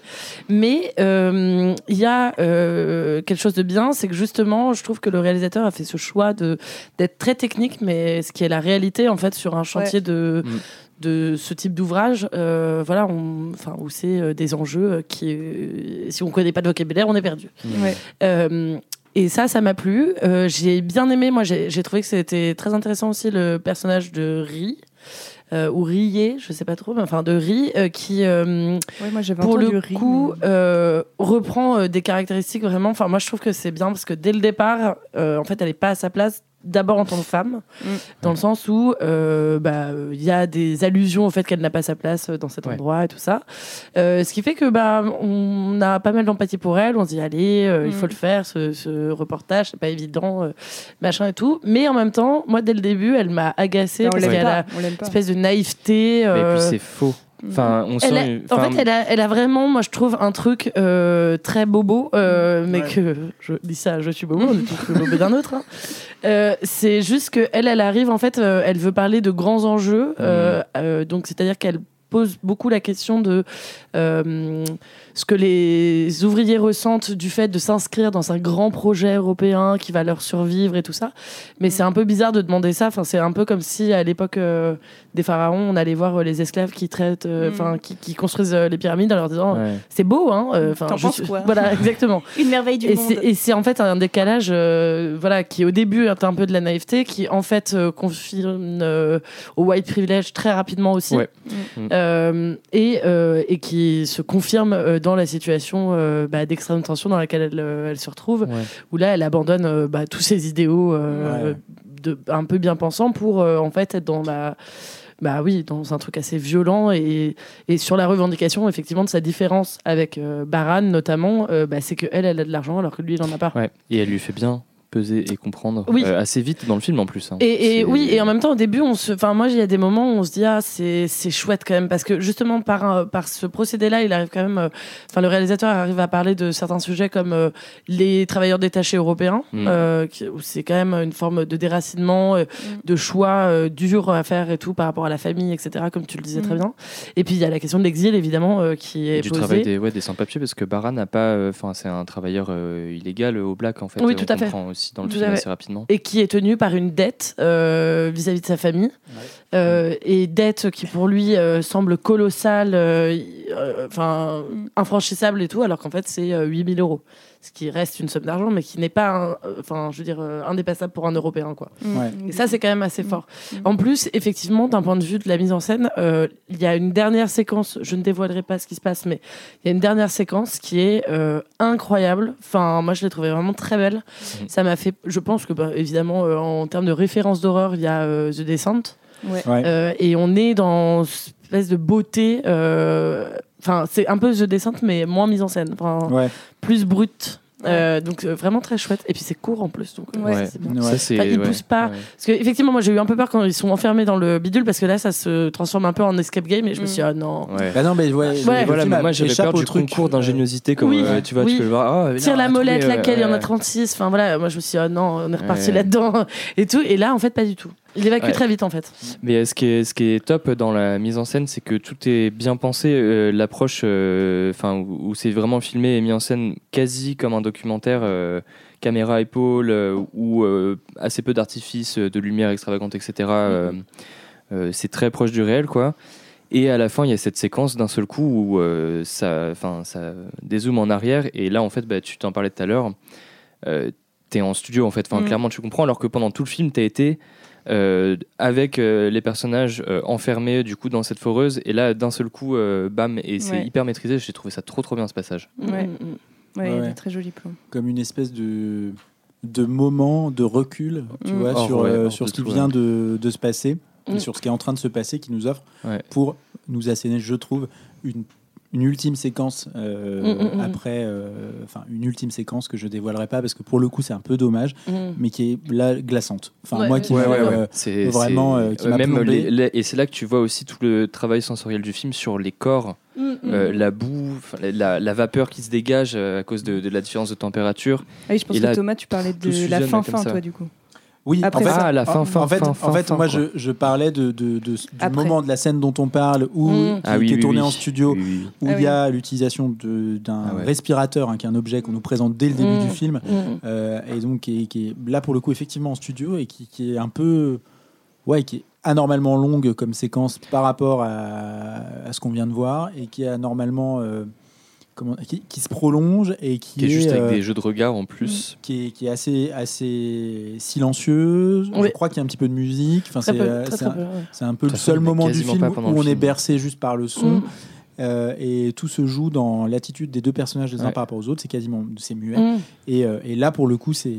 C: Mais euh, il y a euh, quelque chose de bien, c'est que justement, je trouve que le réalisateur a fait ce choix de d'être très technique, mais ce qui est la réalité en fait sur un chantier de
B: Mm.
C: De ce type d'ouvrage, euh, voilà, on- enfin, où c'est euh, des enjeux euh, qui, euh, si on connaît pas de vocabulaire, on est perdu.
D: Ouais.
C: Euh, et ça, ça m'a plu. Euh, j'ai bien aimé. Moi, j'ai j'ai trouvé que c'était très intéressant aussi le personnage de Ri. euh, ou Rié, je sais pas trop, mais enfin de Ri, euh, qui euh,
D: Ouais, moi j'avais
C: pour le coup
D: mais-
C: euh, reprend euh, des caractéristiques vraiment. Enfin, moi je trouve que c'est bien parce que dès le départ, euh, en fait, elle est pas à sa place. D'abord en tant que femme,
D: Mm.
C: dans le sens où euh, bah, il y a des allusions au fait qu'elle n'a pas sa place euh, dans cet
B: Ouais.
C: endroit et tout ça. Euh, ce qui fait que bah, on a pas mal d'empathie pour elle. On se dit allez, euh, il faut
D: Mm.
C: le faire, ce, ce reportage, c'est pas évident, euh, machin et tout. Mais en même temps, moi dès le début, elle m'a agacée
D: on
C: parce qu'elle a une espèce de naïveté.
B: Mais puis c'est faux. Enfin, on sent.
C: elle a-
B: une-
C: en fait, elle a, elle a vraiment, moi je trouve, un truc euh, très bobo, euh, mais
A: Ouais.
C: que je dis ça, je suis bobo, on est tous bobo d'un autre. hein. Euh, c'est juste que elle, arrive, en fait, elle veut parler de grands enjeux, euh, donc c'est-à-dire qu'elle pose beaucoup la question de ce que les ouvriers ressentent du fait de s'inscrire dans un grand projet européen qui va leur survivre et tout ça. Mais c'est un peu bizarre de demander ça. Enfin, c'est un peu comme si à l'époque euh, des pharaons, on allait voir euh, les esclaves qui traitent, euh,
D: Mm.
C: enfin, qui, qui construisent euh, les pyramides en leur disant
B: ouais.
C: c'est beau, hein. Enfin,
D: T'en
C: je
D: penses
C: suis-
D: quoi
C: Voilà, exactement.
D: Une merveille du
C: Et
D: monde.
C: Et c'est en fait un décalage, euh, voilà, qui au début est un peu de la naïveté, qui en fait euh, confirme euh, au white privilege très rapidement aussi,
B: Ouais.
D: Mm.
C: Euh, et, euh, et qui se confirme euh, dans la situation euh, bah, d'extrême tension dans laquelle elle, euh, elle se retrouve,
B: Ouais.
C: où là elle abandonne euh, bah, tous ses idéaux
A: Ouais.
C: de, un peu bien pensants pour en fait être dans la bah oui, dans un truc assez violent et, et sur la revendication effectivement de sa différence avec euh, Baran notamment, euh, bah, c'est que elle, elle a de l'argent alors que lui il en a pas.
B: Ouais. Et elle lui fait bien peser et comprendre
C: Oui.
B: euh, assez vite dans le film en plus. hein.
C: Et, oui, et en même temps, au début, on se, enfin, moi, il y a des moments où on se dit, ah, c'est, c'est chouette quand même, parce que justement, par, un- par ce procédé-là, il arrive quand même, euh, enfin, le réalisateur arrive à parler de certains sujets comme euh, les travailleurs détachés européens,
B: Mm.
C: euh, qui- où c'est quand même une forme de déracinement, euh, de choix euh, durs à faire et tout par rapport à la famille, etc., comme tu le disais
D: Mm.
C: très bien. Et puis, il y a la question de l'exil, évidemment, euh, qui est
B: du
C: posée.
B: travail des, ouais, des sans-papiers parce que Baran n'a pas euh, enfin c'est un travailleur euh, illégal euh, au black en fait
C: Oui,
B: euh,
C: tout
B: on
C: à fait.
B: comprend aussi dans le film assez rapidement
C: et qui est tenu par une dette euh, vis-à-vis de sa famille. Euh, et dette qui pour lui euh, semble colossale, euh, euh, enfin
D: Mm.
C: infranchissable et tout, alors qu'en fait c'est euh, 8000 euros. Ce qui reste une somme d'argent, mais qui n'est pas, euh, enfin je veux dire, euh, indépassable pour un Européen. quoi.
D: Mm.
A: Ouais.
C: Et ça, c'est quand même assez
D: Mm.
C: fort.
D: Mm.
C: En plus, effectivement, d'un point de vue de la mise en scène, euh, il y a une dernière séquence, je ne dévoilerai pas ce qui se passe, mais il y a une dernière séquence qui est euh, incroyable. Enfin, moi, je l'ai trouvée vraiment très belle. Ça m'a fait, je pense que, bah, évidemment, euh, en termes de référence d'horreur, il y a euh, The Descent.
D: Ouais.
A: Ouais.
C: Euh, et on est dans une espèce de beauté. euh, Enfin, c'est un peu The Descent, mais moins mise en scène.
A: Ouais.
C: plus brute. Euh, donc, euh, vraiment très chouette. Et puis, c'est court en plus. Donc, euh,
D: Ouais.
C: ça, c'est bien.
A: Ouais.
B: ça c'est
C: Enfin, il
B: ouais,
C: pousse pas.
B: ouais.
C: Parce que effectivement, moi j'ai eu un peu peur quand ils sont enfermés dans le bidule parce que là ça se transforme un peu en escape game et je me
D: Mm.
C: suis dit, ah non.
B: Ouais.
A: Bah non, mais ouais,
B: voilà, mais moi j'avais peur du
A: truc,
B: concours d'ingéniosité comme
C: Oui,
B: euh, tu vois
C: oui.
B: tu peux le voir ah,
C: Tire la molette, laquelle il y en a
B: ouais.
C: 36. Enfin voilà, moi je me suis dit, ah non, on est reparti
B: Ouais.
C: là-dedans et tout. Et là, en fait, pas du tout. Il évacue
B: Ouais.
C: très vite en fait.
B: Mais euh, ce qui, est, ce qui est top dans la mise en scène, c'est que tout est bien pensé. euh, L'approche, euh, où, où c'est vraiment filmé et mis en scène quasi comme un documentaire, euh, caméra épaule, ou assez peu d'artifices, de lumière extravagante, etc. c'est très proche du réel, quoi. Et à la fin, il y a cette séquence d'un seul coup où euh, ça, ça dézoome en arrière. Et là, en fait, bah, tu t'en parlais tout à l'heure. Euh, T'es en studio, en fait. Enfin,
D: Mm.
B: clairement, tu comprends. Alors que pendant tout le film, t'as été avec euh, les personnages euh, enfermés du coup dans cette foreuse et là d'un seul coup euh, bam et c'est
D: Ouais.
B: hyper maîtrisé j'ai trouvé ça trop trop bien ce passage
D: Ouais.
C: Mm, mm.
D: Ouais, il y a
A: Ouais.
D: des très jolis plans.
A: comme une espèce de de moment de recul, tu
D: Mm.
A: vois, sur, euh, sur ce qui
B: tout,
A: vient de, de se passer
C: Mm.
A: et sur ce qui est en train de se passer, qui nous offre
B: Ouais.
A: pour nous asséner, je trouve, une, une ultime séquence euh,
C: Mm, mm, mm.
A: après, euh, enfin une ultime séquence que je dévoilerai pas parce que pour le coup c'est un peu dommage,
C: Mm.
A: mais qui est là glaçante. Enfin
C: Ouais,
A: moi qui
C: ouais, ouais,
A: euh,
B: c'est
A: vraiment, qui
B: même
A: plombé.
B: les- les- et c'est là que tu vois aussi tout le travail sensoriel du film sur les corps euh, la boue la, la vapeur qui se dégage à cause de, de la différence de température
D: Ah oui, je pense
B: Et
D: que
B: là,
D: Thomas, tu parlais de la
B: là,
D: fin
B: comme
D: fin,
B: ça.
D: toi, du coup.
A: Oui,
D: Après
A: en fait,
B: ça. Ah, la fin,
A: en-
B: fin,
A: en fait,
B: fin,
A: en fait,
B: fin,
A: moi, je, je parlais de, de- de- du
D: Après.
A: moment de la scène dont on parle, où
C: Mm.
A: qui,
B: Ah oui,
A: qui est
B: oui,
A: tourné
B: oui.
A: en studio,
B: Oui, oui, oui.
A: où
D: Ah
A: il y a l'utilisation d'un
B: Ah ouais.
A: respirateur, hein, qui est un objet qu'on nous présente dès le début
C: Mm.
A: du film,
C: Mm.
A: euh, et donc qui est, qui est là pour le coup effectivement en studio et qui, qui est un peu ouais, qui est anormalement longue comme séquence par rapport à, à ce qu'on vient de voir et qui est anormalement euh, comment, qui, qui se prolonge et qui,
B: Qui est juste
A: euh,
B: avec des jeux de regard en plus.
A: qui est, qui est assez, assez silencieuse.
C: Oui.
A: Je crois qu'il y a un petit peu de musique. Enfin, c'est euh, c'est un,
C: peu, ouais.
A: un peu le seul moment du film où on est
B: film.
A: bercé juste par le son.
C: Mm.
A: Euh, et tout se joue dans l'attitude des deux personnages les uns
B: Ouais.
A: par rapport aux autres. C'est quasiment c'est muet.
C: Mm.
A: Et, euh, et là, pour le coup, c'est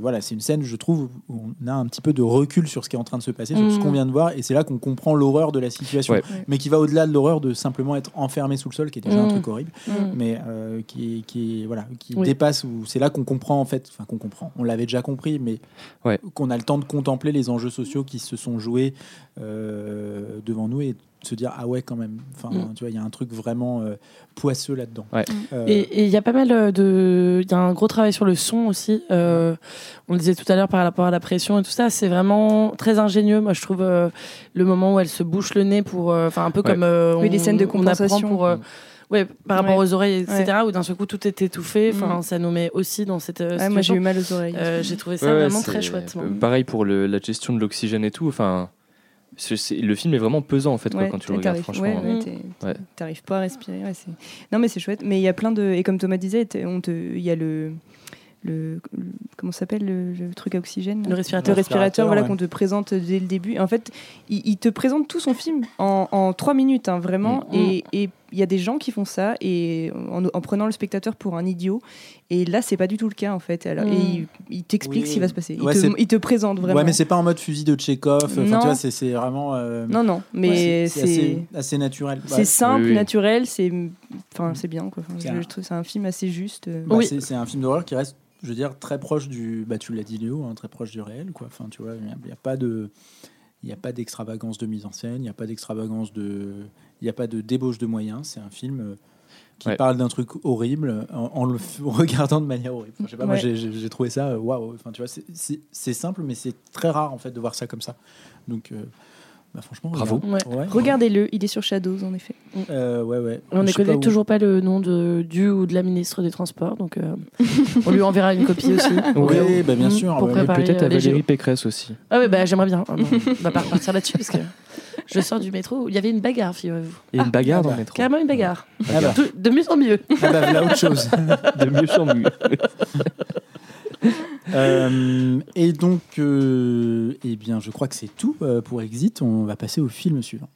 A: voilà, c'est une scène, je trouve, où on a un petit peu de recul sur ce qui est en train de se passer, sur ce
C: Mm.
A: qu'on vient de voir. Et c'est là qu'on comprend l'horreur de la situation.
B: Ouais.
A: Mais qui va au-delà de l'horreur de simplement être enfermé sous le sol, qui est déjà un
C: Mm.
A: truc horrible mais euh, qui, qui voilà qui
C: Oui.
A: dépasse c'est là qu'on comprend en fait enfin qu'on comprend on l'avait déjà compris mais
B: Ouais.
A: qu'on a le temps de contempler les enjeux sociaux qui se sont joués euh, devant nous et se dire ah ouais quand même enfin
C: Mm.
A: tu vois il y a un truc vraiment euh, poisseux là-dedans
B: Ouais.
A: Euh,
C: Et il y a pas mal euh, de. Il y a un gros travail sur le son aussi. Euh, on le disait tout à l'heure par rapport à la pression et tout ça. C'est vraiment très ingénieux. Moi, je trouve euh, le moment où elle se bouche le nez pour. euh, Enfin, un peu
B: Ouais.
C: comme. euh,
D: Oui, les
C: on-
D: scènes de compensation.
C: pour. euh, ouais, par rapport
D: Ouais.
C: aux oreilles, etc. Où d'un seul coup tout est étouffé. Enfin,
D: Mm.
C: ça nous met aussi dans cette. euh,
D: Ouais, moi, j'ai eu mal aux oreilles.
C: Euh, j'ai trouvé ça vraiment très chouette.
B: euh, Pareil pour le- la gestion de l'oxygène et tout. Enfin, le film est vraiment pesant en fait quoi, quand tu le regardes franchement.
D: ouais, ouais, t'es-
B: Ouais.
D: T'arrives pas à respirer. non, mais c'est chouette. Mais il y a plein de. Et comme Thomas disait, t'es- on te- il y a le. Le, le- comment ça s'appelle le, le truc à oxygène
C: Le respirateur.
D: le respirateur voilà
A: ouais.
D: qu'on te présente dès le début Et en fait il, il te présente tout son film en, en trois minutes hein, vraiment
C: Mm.
D: et y a des gens qui font ça et en, en prenant le spectateur pour un idiot et là c'est pas du tout le cas en fait Alors,
C: Mm.
D: et il, il t'explique
A: Oui.
D: ce qui va se passer il,
A: Ouais,
D: te, il te présente vraiment
A: ouais mais c'est pas en mode fusil de Tchekhov enfin, tu
D: Non.
A: vois c'est c'est vraiment euh,
D: non non mais
A: c'est
D: c'est
A: assez, assez naturel
D: c'est
A: Ouais.
D: simple
B: Oui, oui.
D: naturel c'est enfin c'est bien quoi Enfin,
A: C'est
D: je,
A: un-
D: je trouve que c'est un film assez juste.
A: Bah,
C: Oui.
A: c'est- c'est un film d'horreur qui reste, je veux dire, très proche du. Bah, tu l'as dit, Léo, hein, très proche du réel, quoi. Enfin, tu vois, il n'y a, pas de. Il n'y a pas d'extravagance de mise en scène, il n'y a pas d'extravagance de. Il n'y a pas de débauche de moyens. C'est un film euh, qui
B: Ouais.
A: parle d'un truc horrible en, en le regardant de manière horrible. Enfin, je sais pas, moi
D: Ouais.
A: j'ai- trouvé ça euh, waouh. Enfin, tu vois, c'est- c'est c'est simple, mais c'est très rare en fait de voir ça comme ça. Donc, euh, bah, franchement,
B: Bravo.
A: regarde.
C: Ouais.
A: Ouais.
D: regardez-le il est sur Shadows en effet
A: Euh, ouais, ouais.
C: On ne
A: pas
C: connaît toujours pas le nom de, du ou de la ministre des Transports, donc euh, on lui enverra une copie aussi.
A: Oui, bah, bien
C: Mm,
A: sûr.
C: pour.
B: Peut-être à
C: euh,
B: Valérie. Pécresse aussi.
C: Ah ouais, bah j'aimerais bien. Ah bon, on va pas repartir là-dessus parce que je sors du métro. où Il y avait une bagarre, figurez-vous.
B: Et une bagarre
A: ah
B: dans
A: bah,
B: le métro.
C: Carrément une bagarre.
A: Ah bah,
C: Tout- de mieux en mieux.
A: ah bah, voilà autre chose.
B: De mieux en mieux.
A: Euh, et donc, euh, eh bien, je crois que c'est tout euh, pour Exit. On va passer au film suivant.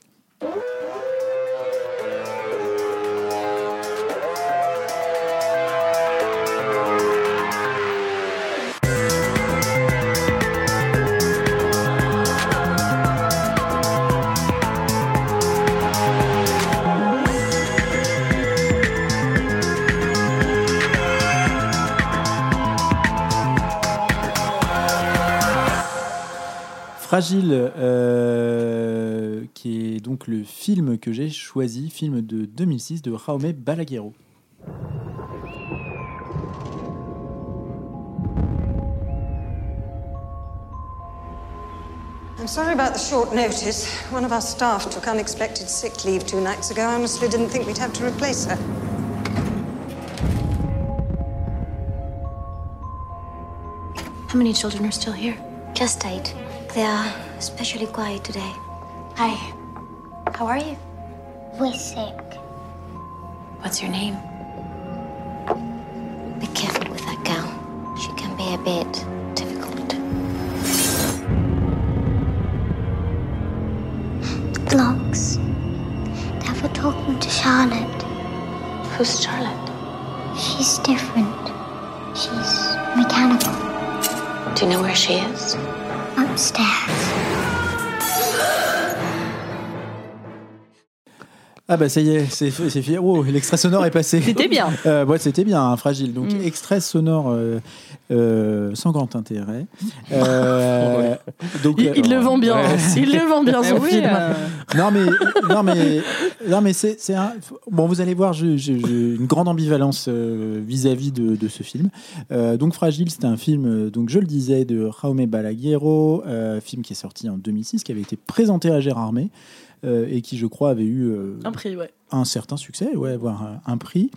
A: Fragile, euh, qui est donc le film que j'ai choisi, film de 2006 de Jaume Balaguerro.
H: I'm sorry about the short notice. One of our staff took unexpected sick leave two nights ago. I honestly didn't think we'd have to replace her.
I: How many children are still here?
J: Just eight. They are especially quiet today.
I: Hi. How are you?
J: We're sick.
I: What's your name?
J: Be careful with that girl. She can be a bit difficult. Vlogs. They were talking to Charlotte.
I: Who's Charlotte?
J: She's different. She's mechanical.
I: Do you know where she is?
J: Upstairs.
A: Ah bah ça y est, c'est fait. Oh, l'extrait sonore est passé.
D: C'était bien.
A: Euh, ouais, c'était bien, hein, fragile. Donc,
D: Mm.
A: extrait sonore euh, euh, sans grand intérêt. Donc,
C: Il, il le vend bien.
B: Ouais.
C: Il le vend bien son
D: oui,
C: film.
A: non mais non mais non mais c'est un bon vous allez voir j'ai une grande ambivalence vis-à-vis de, de ce film donc fragile c'est un film donc je le disais de Jaume Balaguerro film qui est sorti en 2006 qui avait été présenté à Gérard May et qui, je crois, avait eu euh,
C: Un prix, ouais.
A: un certain succès, ouais, voire un, un prix.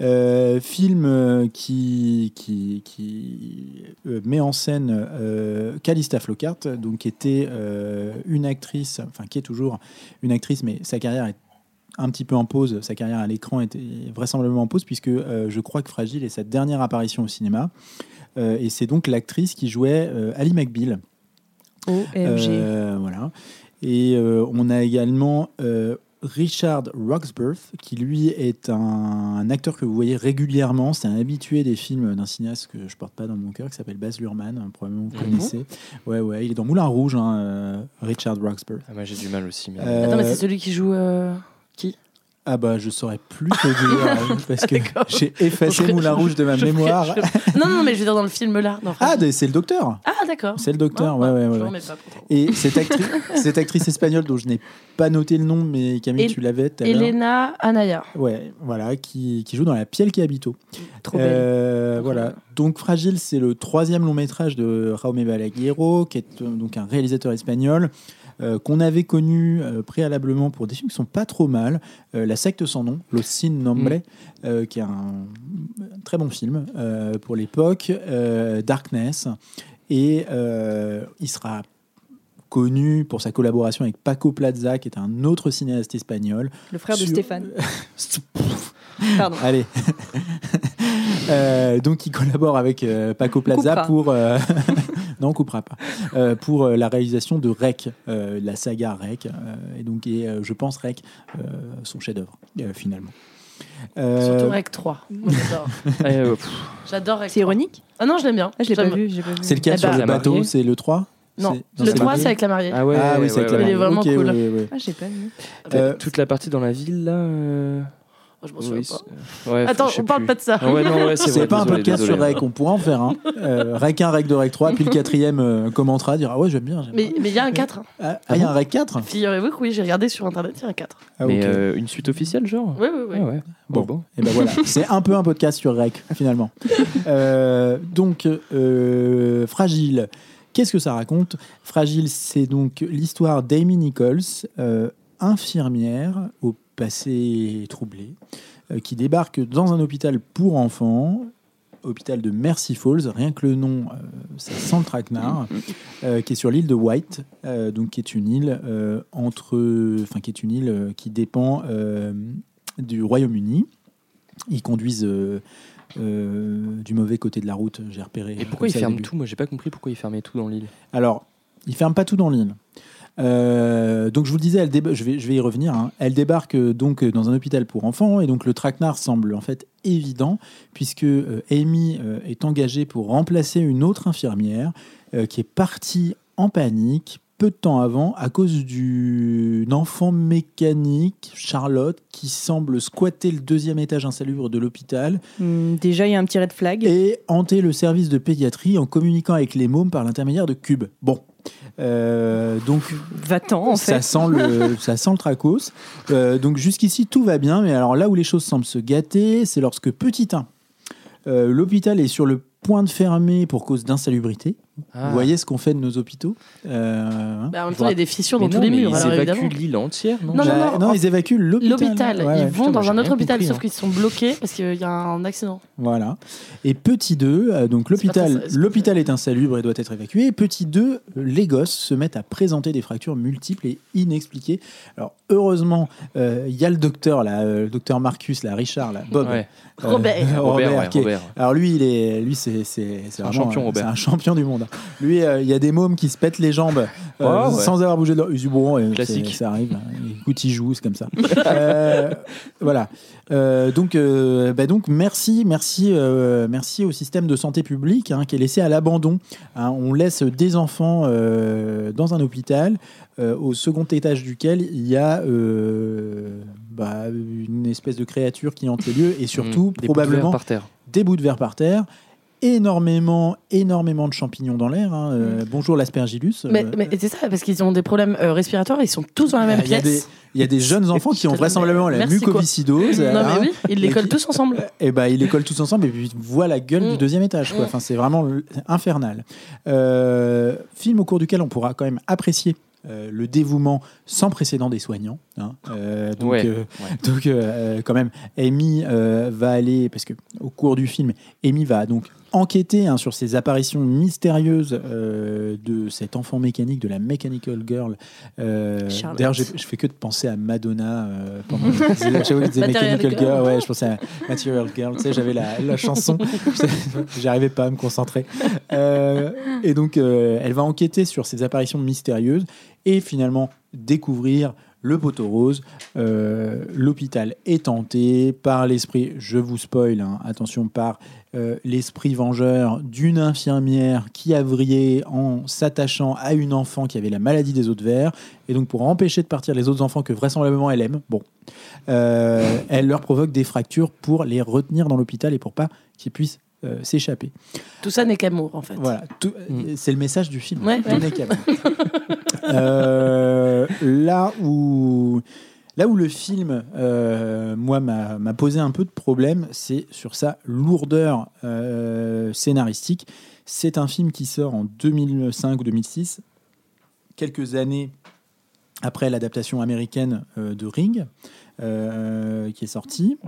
A: Euh, film euh, qui, qui, qui euh, met en scène euh, Calista Flockhart, donc qui était euh, une actrice, enfin qui est toujours une actrice, mais sa carrière est un petit peu en pause. Sa carrière à l'écran était vraisemblablement en pause, puisque euh, je crois que Fragile est sa dernière apparition au cinéma. Euh, et c'est donc l'actrice qui jouait euh, Ali McBeal.
D: OMG.
A: Euh, voilà. Et euh, on a également euh, Richard Roxburgh, qui lui est un, un acteur que vous voyez régulièrement. C'est un habitué des films d'un cinéaste que je porte pas dans mon cœur, qui s'appelle Baz Luhrmann, hein, probablement vous
B: bon
A: connaissez. Ouais, ouais, il est dans Moulin Rouge, hein, euh, Richard Roxburgh.
B: Ah, moi j'ai du mal aussi. Mais...
A: Euh,
C: Attends, mais c'est celui qui joue. euh, Qui?
A: Ah bah je saurais plus te dire parce que j'ai effacé
C: Je-
A: Moulin Rouge de ma
C: je-
A: mémoire.
C: je- Non, non, mais je veux dire dans le film là. dans
A: Ah, c'est le docteur.
C: Ah, d'accord.
A: C'est le docteur,
C: Ah,
A: ouais,
C: bah,
A: ouais, ouais. ouais.
C: pas.
A: Et cette, actri- cette actrice espagnole dont je n'ai pas noté le nom, mais Camille,
C: El-
A: tu l'avais.
C: Elena Anaya.
A: Ouais, voilà, qui, qui joue dans La Piel qui habite.
D: Trop belle.
A: Euh, voilà. Donc Fragile, c'est le troisième long métrage de Jaume Balaguerro, qui est euh, donc un réalisateur espagnol qu'on avait connu euh, préalablement pour des films qui sont pas trop mal. Euh, La secte sans nom, Los Sin Nombre,
B: Mm.
A: euh, qui est un, un très bon film euh, pour l'époque. euh, Darkness, et euh, il sera connu pour sa collaboration avec Paco Plaza, qui est un autre cinéaste espagnol.
D: Le frère de Stéphane. Pardon.
A: Allez. Euh, donc, il collabore avec euh, Paco Plaza
D: coupera.
A: pour. euh, non, on coupera pas. Euh, pour euh, la réalisation de Rec, euh, la saga Rec. euh, et donc, et, euh, je pense Rec, euh, son chef-d'œuvre, euh, finalement. Euh,
C: Surtout Rec 3. Moi, j'adore. J'adore Rec
D: C'est
C: 3.
D: ironique
C: Ah non, je l'aime bien.
D: Ah, je l'ai pas vu. j'ai pas vu.
A: c'est lequel
C: Eh
A: sur le bateau C'est le 3
C: Non, le
A: c'est
C: 3,
A: mariée
C: c'est avec la mariée.
B: Ah ouais,
A: Ah oui, c'est avec
B: ouais,
A: la
C: Il est
A: mariée.
C: vraiment
A: Ok,
C: cool.
A: ouais, ouais.
D: Ah, j'ai pas vu.
A: Euh,
B: Toute la partie dans la ville là. euh,
C: Oh, je m'en souviens
B: oui,
C: pas.
B: c'est- ouais,
C: Attends, on parle
B: plus.
C: pas de ça.
B: Ah ouais, non, ouais, c'est
A: pas un podcast sur Rec, on pourra en faire un. Euh, rec 1, Rec 2, Rec 3, puis le quatrième euh, commentera, dira Ah ouais, j'aime bien.
C: Mais il y a un 4.
A: Ah, ah, il y a un Rec 4
C: Figurez-vous que oui, j'ai regardé sur internet, il y a un 4.
A: Ah,
B: Mais euh, une suite officielle, genre
C: Oui, oui, oui.
A: Bon.
B: Bon.
A: Et ben voilà, c'est un peu un podcast sur Rec, finalement. Euh, donc, euh, Fragile, qu'est-ce que ça raconte Fragile, c'est donc l'histoire d'Amy Nichols, euh, infirmière au passé troublé, euh, qui débarque dans un hôpital pour enfants, hôpital de Mercy Falls, rien que le nom, euh, ça sent le traquenard, euh, qui est sur l'île de White, donc qui est une île entre, enfin qui est une île qui dépend du Royaume-Uni. Ils conduisent euh, du mauvais côté de la route, j'ai repéré.
B: Et pourquoi ils ferment tout Moi, j'ai pas compris pourquoi ils fermaient tout dans l'île.
A: Alors, ils ferment pas tout dans l'île. Euh, donc je vous le disais, elle je, vais, je vais y revenir. hein. Elle débarque euh, donc dans un hôpital pour enfants et donc le traquenard semble en fait évident puisque euh, Amy est engagée pour remplacer une autre infirmière qui est partie en panique peu de temps avant à cause d'une enfant mécanique, Charlotte, qui semble squatter le deuxième étage insalubre de l'hôpital
D: Hmm, déjà, il y a un petit red flag.
A: et hanter le service de pédiatrie en communiquant avec les mômes par l'intermédiaire de cubes. Bon. Euh, donc
D: Va-t'en, en
A: ça
D: fait.
A: sent le ça sent le tracos. Euh, donc jusqu'ici tout va bien, mais alors là où les choses semblent se gâter, c'est lorsque petit 1, euh, l'hôpital est sur le point de fermer pour cause d'insalubrité.
B: Ah.
A: Vous voyez ce qu'on fait de nos hôpitaux Euh, hein
C: Bah, en même temps, il y a des fissures dans
B: non,
C: tous les murs,
B: Ils
C: alors
B: évacuent
C: évidemment.
B: l'île entière, non
C: Non, non,
A: Bah,
C: non,
A: ils évacuent l'hôpital.
C: L'hôpital,
A: Ouais, ouais.
C: ils vont
B: Putain,
C: dans un autre hôpital,
B: compris,
C: sauf
B: hein.
C: qu'ils sont bloqués parce qu'il y a un accident.
A: Voilà. Et petit 2, euh, donc l'hôpital l'hôpital est insalubre et doit être évacué. Et petit 2, les gosses se mettent à présenter des fractures multiples et inexpliquées. Alors heureusement, euh, il y a le docteur, là, le docteur Marcus, là, Richard, là, Bob.
B: Ouais.
A: Euh,
C: Robert.
B: Robert, Robert.
A: Alors lui, il est, lui c'est c'est c'est
B: un
A: vraiment,
B: champion,
A: euh,
B: Robert.
A: C'est un champion du monde. Lui, euh, il y a des mômes qui se pètent les jambes euh,
B: Ah, ouais.
A: sans avoir bougé de leur. ils disent, Bon, euh,
B: Classique.
A: c'est- Ça arrive. Écoute, il joue, c'est comme ça. Euh, voilà. Euh, donc, euh, bah donc, merci, merci, euh, merci au système de santé publique hein, qui est laissé à l'abandon. Hein, on laisse des enfants euh, dans un hôpital, euh, au second étage duquel il y a euh, bah, une espèce de créature qui hante les lieux et surtout
B: Mmh, des bouts de verre
A: probablement
B: par terre.
A: des bouts de verre par terre. Énormément, énormément de champignons dans l'air. hein. Euh, Bonjour l'aspergillus.
C: Mais,
A: Euh,
C: mais c'est ça, parce qu'ils ont des problèmes euh, respiratoires, ils sont tous dans la même
A: il
C: pièce.
A: des, il y a des jeunes enfants qui ont vraisemblablement la
C: merci,
A: mucoviscidose.
C: Non,
A: hein.
C: mais oui, ils les collent
A: qui-
C: tous ensemble.
A: Et ben ils les collent tous ensemble et puis voient la gueule
C: Mm.
A: du deuxième étage. Quoi.
C: Mm.
A: Enfin, c'est vraiment infernal. Euh, film au cours duquel on pourra quand même apprécier euh, le dévouement sans précédent des soignants. hein. Euh, donc,
B: Ouais,
A: euh,
B: ouais.
A: donc quand même, Amy va aller, parce que au cours du film, Amy va donc enquêter hein, sur ces apparitions mystérieuses euh, de cet enfant mécanique, de la Mechanical Girl. Euh. D'ailleurs, j'ai- je fais que de penser à Madonna euh, pendant que je disais- Mechanical
C: Girl.
A: Girl. Ouais, je pensais à Material Girl. Tu sais, j'avais la, la chanson. J'arrivais pas à me concentrer. Euh, et donc, euh, elle va enquêter sur ces apparitions mystérieuses et finalement découvrir le poteau rose. Euh, L'hôpital est tenté par l'esprit, je vous spoil, hein, attention, par euh, l'esprit vengeur d'une infirmière qui a vrillé en s'attachant à une enfant qui avait la maladie des de verre. Et donc, pour empêcher de partir les autres enfants que vraisemblablement elle aime, bon, euh, elle leur provoque des fractures pour les retenir dans l'hôpital et pour pas qu'ils puissent euh, s'échapper.
C: Tout ça n'est qu'amour, en fait.
A: Voilà, tout- c'est le message du film.
C: Ouais,
A: Tout
C: ouais.
A: n'est qu'amour. Euh, là où là où le film, euh, moi, m'a m'a posé un peu de problème, c'est sur sa lourdeur euh, scénaristique. C'est un film qui sort en 2005 ou 2006, quelques années après l'adaptation américaine euh, de Ring, euh, qui est sortie.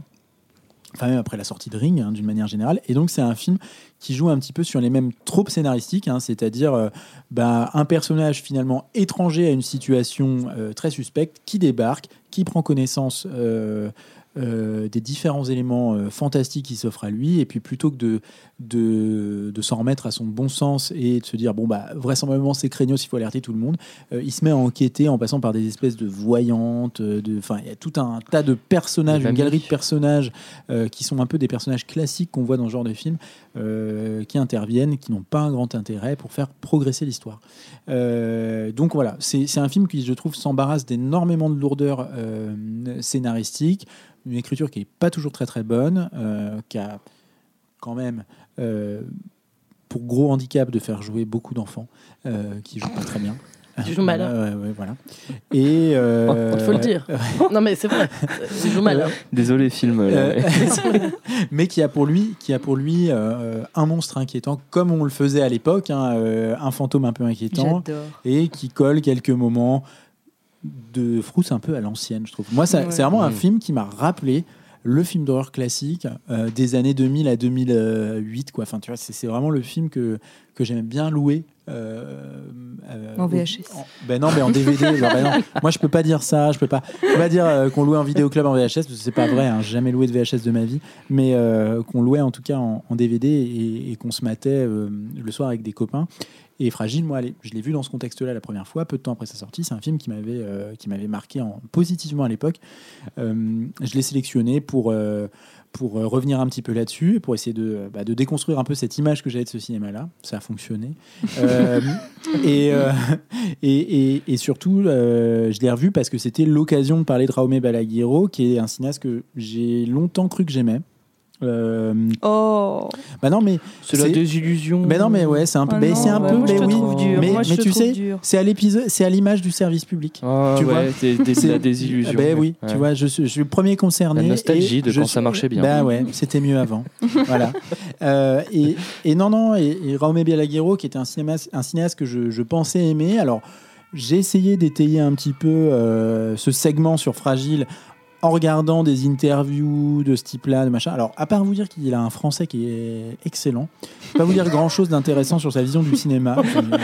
A: Enfin, même après la sortie de Ring, hein, d'une manière générale. Et donc, c'est un film qui joue un petit peu sur les mêmes tropes scénaristiques, hein, c'est-à-dire euh, bah, un personnage finalement étranger à une situation euh, très suspecte qui débarque, qui prend connaissance euh, euh, des différents éléments euh, fantastiques qui s'offrent à lui, et puis plutôt que de, de, de s'en remettre à son bon sens et de se dire, bon, bah, vraisemblablement c'est craignos, il faut alerter tout le monde, euh, il se met à enquêter en passant par des espèces de voyantes, de, enfin, il y a tout un tas de personnages, une galerie de personnages qui sont un peu des personnages classiques qu'on voit dans ce genre de film, qui interviennent, qui n'ont pas un grand intérêt pour faire progresser l'histoire. Donc voilà, c'est un film qui, je trouve, s'embarrasse d'énormément de lourdeur scénaristique, une écriture qui n'est pas toujours très très bonne, euh, qui a quand même euh, pour gros handicap de faire jouer beaucoup d'enfants euh, qui jouent pas très bien.
C: Qui jouent mal, hein.
A: Ouais, voilà. Et euh,
C: Faut le dire. non, mais c'est vrai. Il joue mal. hein.
B: Désolé, film. là,
A: euh,
B: mais-
A: qui a pour lui, qui a pour lui euh, un monstre inquiétant, comme on le faisait à l'époque, hein, euh, un fantôme un peu inquiétant, et qui colle quelques moments de frousse un peu à l'ancienne, je trouve. Moi, ça-
D: Ouais.
A: c'est vraiment un
B: Mm.
A: film qui m'a rappelé le film d'horreur classique euh, des années 2000 à 2008. Quoi. Enfin, tu vois, c'est c'est vraiment le film que, que j'aime bien louer. euh, euh,
D: En VHS.
A: en- ben non, mais en DVD. genre, ben non. Moi, je peux pas dire ça. Je peux pas, je peux pas dire euh, qu'on louait en vidéoclub en VHS parce que c'est pas vrai. Hein, j'ai jamais loué de VHS de ma vie, mais euh, qu'on louait en tout cas en, en DVD et, et qu'on se matait euh, le soir avec des copains. Et Fragile, moi, allez, je l'ai vu dans ce contexte-là la première fois, peu de temps après sa sortie. C'est un film qui m'avait euh, qui m'avait marqué en, positivement à l'époque. Euh, je l'ai sélectionné pour, euh, pour revenir un petit peu là-dessus, pour essayer de, bah, de déconstruire un peu cette image que j'avais de ce cinéma-là. Ça a fonctionné. Et, et, et, et surtout, je l'ai revu parce que c'était l'occasion de parler de Raume Balaguerro, qui est un cinéaste que j'ai longtemps cru que j'aimais. Euh,
D: Oh,
A: bah non, mais
B: C'est la désillusion.
A: mais non, mais ouais, c'est un peu.
D: Ah
A: mais
D: non,
A: c'est un
D: ouais,
A: peu.
D: moi, je
A: mais oui.
D: trouve dur.
A: Mais,
D: Moi, je
A: mais
D: te
A: tu sais, c'est à l'épisode, c'est à l'image du service public.
B: Ah,
A: Tu vois
B: ouais, de
A: C'est-
B: la désillusion.
A: Ah ben oui,
B: Ouais.
A: tu vois, je suis, je suis le premier concerné.
B: La nostalgie de
A: je
B: quand
A: suis-
B: ça marchait bien.
A: Bah ouais, c'était mieux avant. voilà. Euh, et, et non, non, et, et Raume Balaguerro, qui était un cinéaste, un cinéaste que je, je pensais aimer. Alors, j'ai essayé d'étayer un petit peu euh, ce segment sur Fragile en regardant des interviews de ce type-là, de machin. Alors, à part vous dire qu'il a un français qui est excellent, je peux pas vous dire grand-chose d'intéressant sur sa vision du cinéma. Il n'y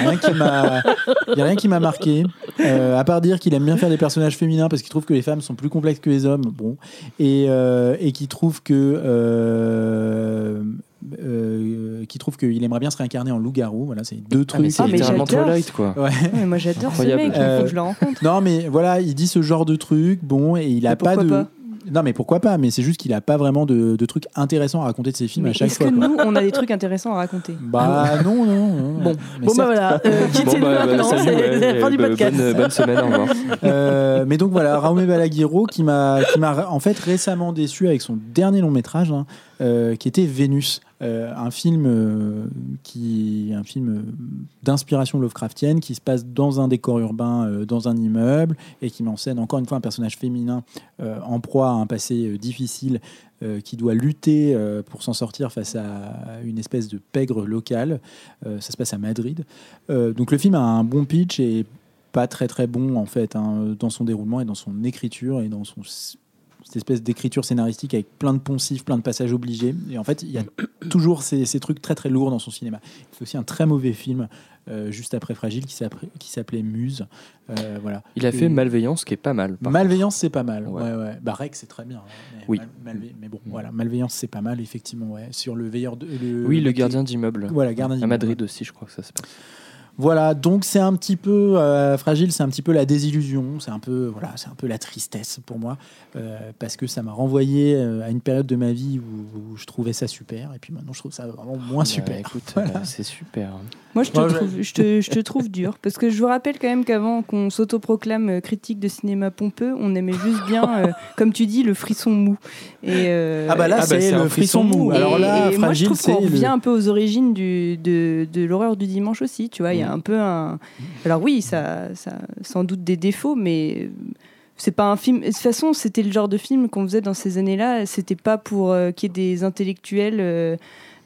A: a rien qui m'a marqué. Euh, à part dire qu'il aime bien faire des personnages féminins parce qu'il trouve que les femmes sont plus complexes que les hommes. Bon. Et, euh, et qu'il trouve que. Euh, euh, qui trouve qu'il aimerait bien se réincarner en loup-garou. Voilà, c'est deux
B: Ah, mais
A: trucs.
B: c'est
D: Ah, mais
B: littéralement
D: j'adore.
B: Twilight, quoi.
A: Ouais.
D: mais moi j'adore ce mec, il faut
A: Euh,
D: que je le rencontre.
A: Non, mais voilà, il dit ce genre de truc, bon, et il a pas de.
D: pas
A: non, mais pourquoi pas Mais c'est juste qu'il a pas vraiment de, de trucs intéressants à raconter de ses films
D: Mais
A: à chaque
D: Est-ce
A: fois.
D: que
A: quoi.
D: nous, on a des trucs intéressants à raconter
A: Bah non, non. non.
C: Bon,
A: Mais
C: bon bah voilà. Euh, quittez-nous
B: Bon, bah, bah,
C: maintenant,
B: salut,
C: c'est
B: ouais,
C: c'est la fin du
B: bah,
C: podcast.
B: bonne, bonne semaine, au revoir.
A: Euh, mais donc voilà, Raume Balaguerro qui m'a qui m'a en fait récemment déçu avec son dernier long métrage hein, euh, qui était Vénus, Euh, un film euh, qui un film d'inspiration Lovecraftienne qui se passe dans un décor urbain, euh, dans un immeuble et qui met en scène encore une fois un personnage féminin en proie à un passé difficile qui doit lutter pour s'en sortir face à une espèce de pègre locale. Ça se passe à Madrid. Donc le film a un bon pitch et pas très très bon en fait hein, dans son déroulement et dans son écriture et dans son cette espèce d'écriture scénaristique avec plein de poncifs, plein de passages obligés. Et en fait, il y a toujours ces, ces trucs très très lourds dans son cinéma. Il fait aussi un très mauvais film euh, juste après Fragile qui s'appelait, Muse. Euh, voilà.
B: Il a fait Malveillance, qui est pas mal.
A: Malveillance, c'est pas mal. Ouais.
B: Ouais.
A: Ouais, Bah, Rex, c'est très bien. hein, Mais,
B: Oui.
A: mal- malve- mais bon, voilà, Malveillance, c'est pas mal, effectivement. Sur le veilleur de. Le,
B: Oui, le gardien d'immeuble.
A: Voilà, gardien
B: À. Madrid aussi, je crois que ça se passe.
A: Voilà, donc c'est un petit peu euh, fragile, c'est un petit peu la désillusion, c'est un peu voilà, c'est un peu la tristesse pour moi euh, parce que ça m'a renvoyé euh, à une période de ma vie où, où je trouvais ça super et puis maintenant je trouve ça vraiment moins
B: Bah,
A: super.
B: écoute,
A: Voilà.
B: c'est super.
D: Moi, je te, trouve, je, te, je te trouve dur. Parce que je vous rappelle quand même qu'avant qu'on s'autoproclame critique de cinéma pompeux, on aimait juste bien, euh, comme tu dis, le frisson mou. Et, euh,
A: Ah bah là
B: Ah bah,
A: c'est le
B: un
A: frisson mou.
B: mou.
A: Alors
D: et-
A: là,
D: et moi, je
A: fragile
D: trouve
A: le-
D: revient un peu aux origines du, de, de l'horreur du dimanche aussi. Tu vois, il y a Alors oui, ça, ça, sans doute des défauts, mais c'est pas un film. De toute façon, c'était le genre de film qu'on faisait dans ces années-là. C'était pas pour euh, qu'il y ait des intellectuels. euh,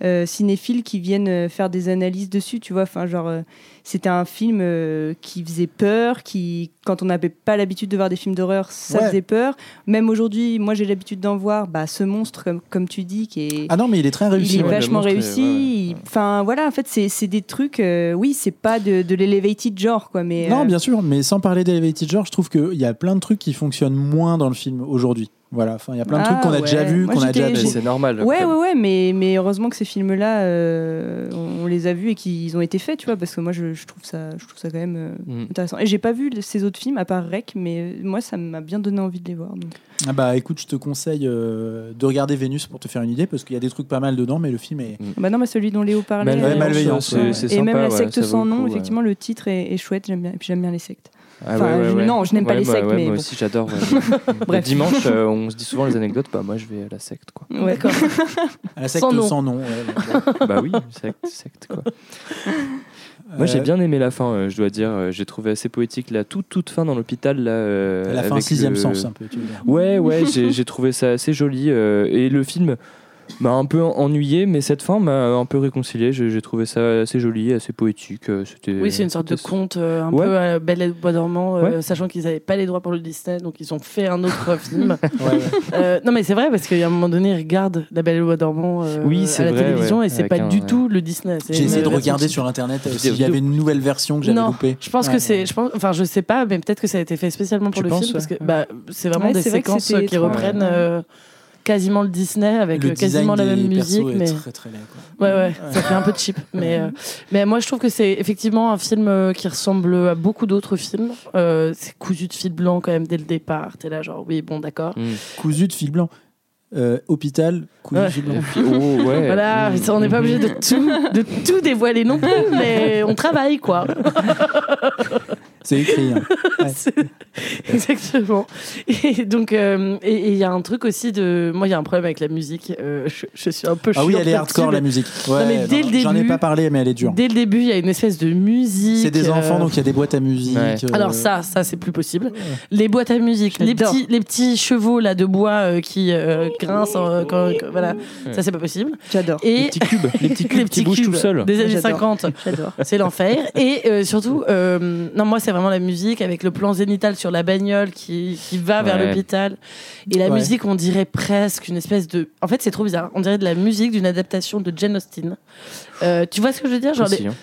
D: euh, cinéphiles qui viennent euh, faire des analyses dessus, tu vois. Enfin, genre, euh, c'était un film euh, qui faisait peur, qui, quand on n'avait pas l'habitude de voir des films d'horreur, ça
A: Ouais.
D: faisait peur. Même aujourd'hui, moi j'ai l'habitude d'en voir, bah, ce monstre, comme, comme tu dis, qui est,
A: Ah non mais il est très
D: il
A: réussi.
D: est
B: ouais, le
D: vachement
B: monstre est-
D: réussi.
B: ouais,
D: Il- Enfin, voilà, en fait, c'est c'est des trucs, euh, oui, c'est pas de, de l'elevated genre, quoi, mais.
A: Non
D: euh,
A: bien sûr, mais sans parler d'Elevated Genre, je trouve qu'il y a plein de trucs qui fonctionnent moins dans le film aujourd'hui. Voilà, enfin il y a plein de
D: Ah,
A: trucs qu'on a
D: ouais.
A: déjà vus, qu'on a déjà vus.
B: c'est normal.
D: Ouais, ouais, ouais, mais, mais heureusement que ces films-là, euh, on, on les a vus et qu'ils ont été faits, tu vois, parce que moi, je, je trouve, ça, je trouve ça quand même euh,
B: Mm.
D: intéressant. Et j'ai pas vu ces autres films, à part Rec, mais euh, moi, ça m'a bien donné envie de les voir. donc.
A: Ah bah écoute, je te conseille euh, de regarder Vénus pour te faire une idée parce qu'il y a des trucs pas mal dedans, mais le film est.
D: Bah non, mais celui dont Léo parlait.
B: Malveillance,
A: Ouais, Malveillance,
B: c'est-
A: ouais.
B: c'est
D: Et
B: sympa,
D: même la secte sans nom,
B: coup, ouais.
D: effectivement, le titre est, est chouette, j'aime bien. Et puis j'aime bien les sectes.
B: Ah
D: Enfin,
B: ouais, ouais,
D: je-
B: ouais.
D: non, je n'aime pas les
B: moi-
D: sectes,
B: ouais,
D: mais
B: moi
D: bon.
B: aussi j'adore.
D: Bref.
B: dimanche, euh, on se dit souvent les anecdotes. Bah moi je vais à la secte quoi.
D: Ouais.
C: D'accord.
A: À la secte
C: Sans nom.
A: sans nom.
B: bah oui, secte, secte quoi. Moi j'ai
A: Euh,
B: bien aimé la fin, euh, je dois dire. Euh, J'ai trouvé assez poétique la toute toute fin dans l'hôpital là. euh,
A: La fin
B: avec
A: sixième
B: le-
A: sens un peu. Tu veux dire.
B: Ouais, ouais, j'ai j'ai trouvé ça assez joli. euh, et le film m'a un peu ennuyé, mais cette fin m'a un peu réconcilié. J'ai trouvé ça assez joli, assez poétique. euh, C'était.
C: Oui, c'est une sorte de conte euh, un
B: Ouais.
C: peu à Belle et le Bois dormant, euh,
B: Ouais.
C: sachant qu'ils n'avaient pas les droits pour le Disney, donc ils ont fait un autre film.
A: Ouais, ouais.
C: Euh, non, mais c'est vrai, parce qu'à un moment donné, ils regardent La Belle et le Bois dormant euh,
B: Oui,
C: à la
B: vrai,
C: télévision
B: ouais,
C: et c'est pas
B: un-
C: du
B: ouais.
C: tout le Disney.
A: J'ai essayé de regarder sur internet euh, s'il y avait une nouvelle version que j'avais
C: Non,
A: loupée.
C: Je pense
A: Ouais,
C: que c'est,
A: ouais.
C: je pense, enfin, je sais pas, mais peut-être que ça a été fait spécialement pour
B: Tu
C: le
B: penses,
C: film, parce que bah, c'est vraiment
D: Ouais,
C: des séquences qui reprennent euh, quasiment le Disney avec
A: Le
C: euh, quasiment la même musique, mais
A: très très laid. quoi.
C: ouais, ouais, ça fait un peu cheap. Mais, euh, mais moi, je trouve que c'est effectivement un film euh, qui ressemble à beaucoup d'autres films. Euh, c'est cousu de fil blanc quand même dès le départ. T'es là genre oui, bon, d'accord.
A: Cousu de fil blanc. Euh, hôpital, fil blanc.
B: Oh, ouais.
C: Voilà, on n'est pas obligé de tout, de tout dévoiler non plus, mais on travaille quoi.
A: C'est écrit. hein. Ouais.
C: Exactement. Et donc, euh, et et il y a un truc aussi de. Moi, il y a un problème avec la musique. euh, je, je suis un peu
A: Ah oui, elle est hardcore la
C: mais
A: musique. Ouais,
C: mais dès le
A: J'en ai pas parlé, mais elle est dure.
C: Dès le début, il y a une espèce de musique.
A: C'est des
C: euh,
A: enfants, donc il y a des boîtes à musique.
B: Ouais.
A: euh,
C: Alors ça, ça c'est plus possible. Les boîtes à musique, les petits, les petits chevaux là de bois euh, qui euh, grincent, euh, quand- quand- voilà, ça c'est pas possible.
D: J'adore.
C: Et
B: Les petits cubes, les petits cubes qui bougent tout seuls.
C: des années
D: J'adore.
C: 50.
D: J'adore.
C: C'est l'enfer. Et euh, surtout, euh, non, moi, c'est vraiment la musique avec le plan zénital sur la bagnole qui, qui va vers
B: Ouais.
C: l'hôpital. Et la
A: Ouais.
C: musique, on dirait presque une espèce de. En fait, c'est trop bizarre. On dirait de la musique d'une adaptation de Jane Austen. Euh, tu vois ce que je veux dire? Genre
B: Aussi,
C: les-
B: hein.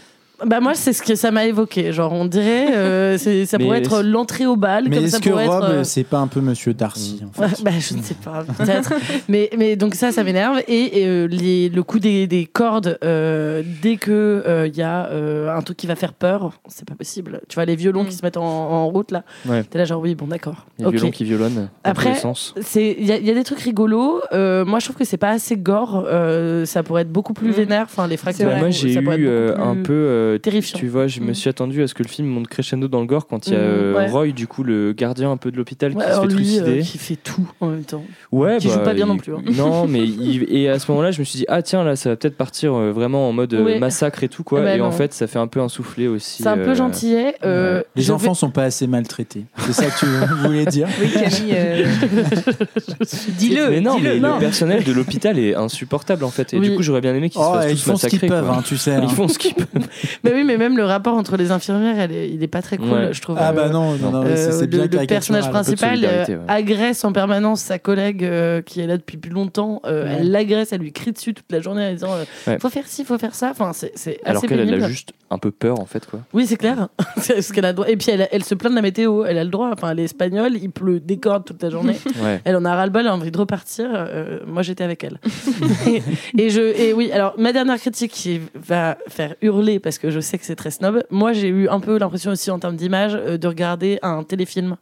C: Bah, moi, c'est ce que ça m'a évoqué. Genre, on dirait. euh, c'est- ça
B: Mais
C: pourrait être l'entrée au bal.
A: Mais
C: comme
A: est-ce
C: ça
A: que
C: pourrait
A: Rob,
C: être. euh,
A: c'est pas un peu Monsieur Darcy en
C: Ouais, bah, je ne sais pas, peut-être. mais, mais donc ça, ça m'énerve. Et, et, euh, les, le coup des, des cordes, euh, dès que il y a euh, un truc qui va faire peur, c'est pas possible. Tu vois, les violons
D: Mm.
C: qui se mettent en, en route, là.
B: Ouais.
C: T'es là genre, oui, bon, d'accord.
B: Les
C: Ok.
B: violons qui violonnent. dans
C: Après,
B: tous les sens.
C: c'est- Il y, a- il y a des trucs rigolos. Euh, moi, je trouve que c'est pas assez gore. Euh, ça pourrait être beaucoup plus
D: Mm.
C: vénère. Enfin, les fractures.
D: vrai.
B: Moi j'ai
C: ça pourrait être
B: eu euh,
C: beaucoup
B: un
C: plus
B: peu. euh,
C: terrifiant.
B: Tu vois, je me
C: Mm.
B: suis attendu à ce que le film monte crescendo dans le gore quand il y a
C: Mm,
B: euh,
C: ouais.
B: Roy, du coup, le gardien un peu de l'hôpital
C: Ouais,
B: qui se fait
C: lui, euh,
B: trucider.
C: qui fait tout en même temps.
B: Ouais,
C: qui
B: bah,
C: joue pas bien
B: il-
C: non plus, hein.
B: Non, mais il- et à ce moment-là, je me suis dit ah tiens là, ça va peut-être partir euh, vraiment en mode euh, massacre et tout quoi. Et en fait, ça fait un peu un soufflé aussi.
C: C'est un peu
B: euh,
C: gentillet. Euh,
A: Les enfants
C: vais-
A: sont pas assez maltraités. C'est ça que tu voulais dire
D: Oui, Camille. euh, Dis-le.
B: Mais non, mais le personnel de l'hôpital est insupportable en fait. Et du coup, j'aurais bien aimé qu'ils
A: Oh,
B: se fassent
A: ils
B: tous
A: font ce qu'ils
B: massacrer.
A: hein, tu sais. hein.
B: Ils font ce qu'ils peuvent.
C: Mais oui, mais même le rapport entre les infirmières, elle est- il est pas très cool,
B: Ouais.
C: je trouve.
A: Ah
C: Euh,
A: bah non, non, non, mais c'est-
C: euh,
A: c'est
C: le,
A: bien
C: le personnage principal euh,
B: ouais.
C: agresse en permanence sa collègue euh, qui est là depuis plus longtemps. Euh,
A: Ouais.
C: Elle l'agresse, elle lui crie dessus toute la journée en disant euh,
B: Ouais.
C: faut faire ci, faut faire ça. Enfin, c'est c'est
B: Alors
C: assez
B: qu'elle, a juste un peu peur, en fait, quoi.
C: Oui, c'est clair. ce qu'elle a droit. Et puis elle, elle se plaint de la météo. Elle a le droit. Enfin, elle est espagnole. Il pleut des cordes toute la journée.
B: Ouais.
C: Elle en a ras le bol. Elle a envie de repartir. Euh, moi, j'étais avec elle. et, et je et oui. Alors ma dernière critique qui va faire hurler parce que je sais que c'est très snob. Moi, j'ai eu un peu l'impression aussi en termes d'image euh, de regarder un téléfilm.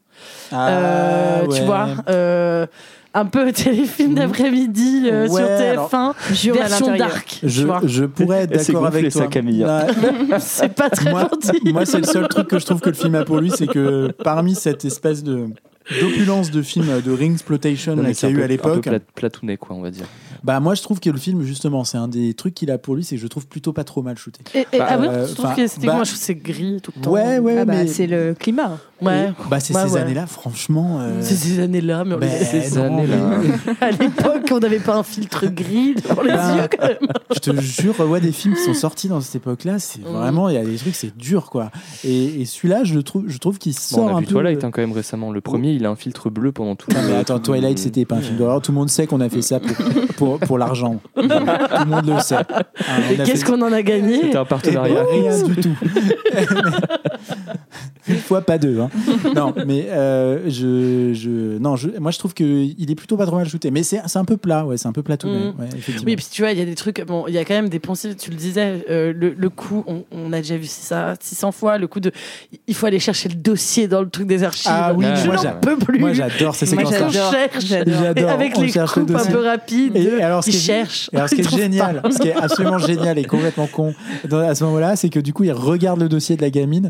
A: Ah,
C: Euh, Tu vois. euh, un peu téléfilm d'après-midi euh, sur
A: Ouais,
C: TF1,
A: alors,
C: version dark.
A: Je, je pourrais être d'accord avec toi.
B: ça, Camille.
A: Ouais.
C: C'est pas très
A: moi,
C: gentil.
A: moi, c'est le seul truc que je trouve que le film a pour lui, c'est que parmi cette espèce de d'opulence de film de ring exploitation qu'il y a eu
B: peu-
A: à
B: un peu
A: l'époque,
B: plat- platounet, quoi, on va dire.
A: Bah moi je trouve que le film justement c'est un des trucs qu'il a pour lui, c'est que je trouve plutôt pas trop mal shooté.
C: Et, et-
A: Bah,
C: ah ouais,
A: euh,
C: je trouve
A: enfin,
C: que esthétiquement,
A: bah,
C: moi, je trouve que c'est gris tout le temps.
A: Ouais ouais
D: Ah bah,
A: mais
D: c'est le climat.
C: Ouais.
A: Et, bah c'est
C: Ouais,
A: ces
C: ouais.
A: années-là franchement. euh,
C: C'est ces années-là, mais on les
B: ces
A: non,
B: années-là.
A: mais-
C: À l'époque, on n'avait pas un filtre gris dans les yeux quand même.
A: Je te jure, ouais, des films qui sont sortis dans cette époque-là, c'est
C: Mm.
A: vraiment, il y a des trucs, c'est dur, quoi. Et, et celui-là, je le trouve, je trouve qu'il
B: Bon,
A: sort
B: on a
A: un
B: vu
A: peu.
B: Twilight hein, quand même récemment. Le premier, il a un filtre bleu pendant tout le
A: attends,
B: tout le-
A: Twilight, c'était pas un film d'horreur. Tout le monde sait qu'on a fait ça pour, pour, pour l'argent. tout le monde le sait. Hein,
C: Qu'est-ce qu'on en a gagné
B: C'était un partenariat.
A: rien du tout. Une fois, pas deux. hein. Non, mais euh, je, je, non, je, moi je trouve qu'il est plutôt pas trop mal shooté. Mais c'est c'est un peu plat, ouais, c'est un peu plat tout de même,
C: Mm.
A: ouais.
C: Oui, puis tu vois, il y a des trucs. Bon, il y a quand même des poncifs. Tu le disais, euh, le, le coup, on, on a déjà vu ça 600 fois. Le coup de, il faut aller chercher le dossier dans le truc des archives.
A: Ah oui,
C: je n'en peux plus.
A: Moi j'adore ces
C: on
D: j'adore.
C: avec
A: on
C: les
A: cherche le
C: coupes un peu rapides,
A: Et alors, ce
C: ils cherchent.
A: Et alors, ce qui est génial, ce qui est absolument génial et complètement con dans- à ce moment-là, c'est que du coup, il regarde le dossier de la gamine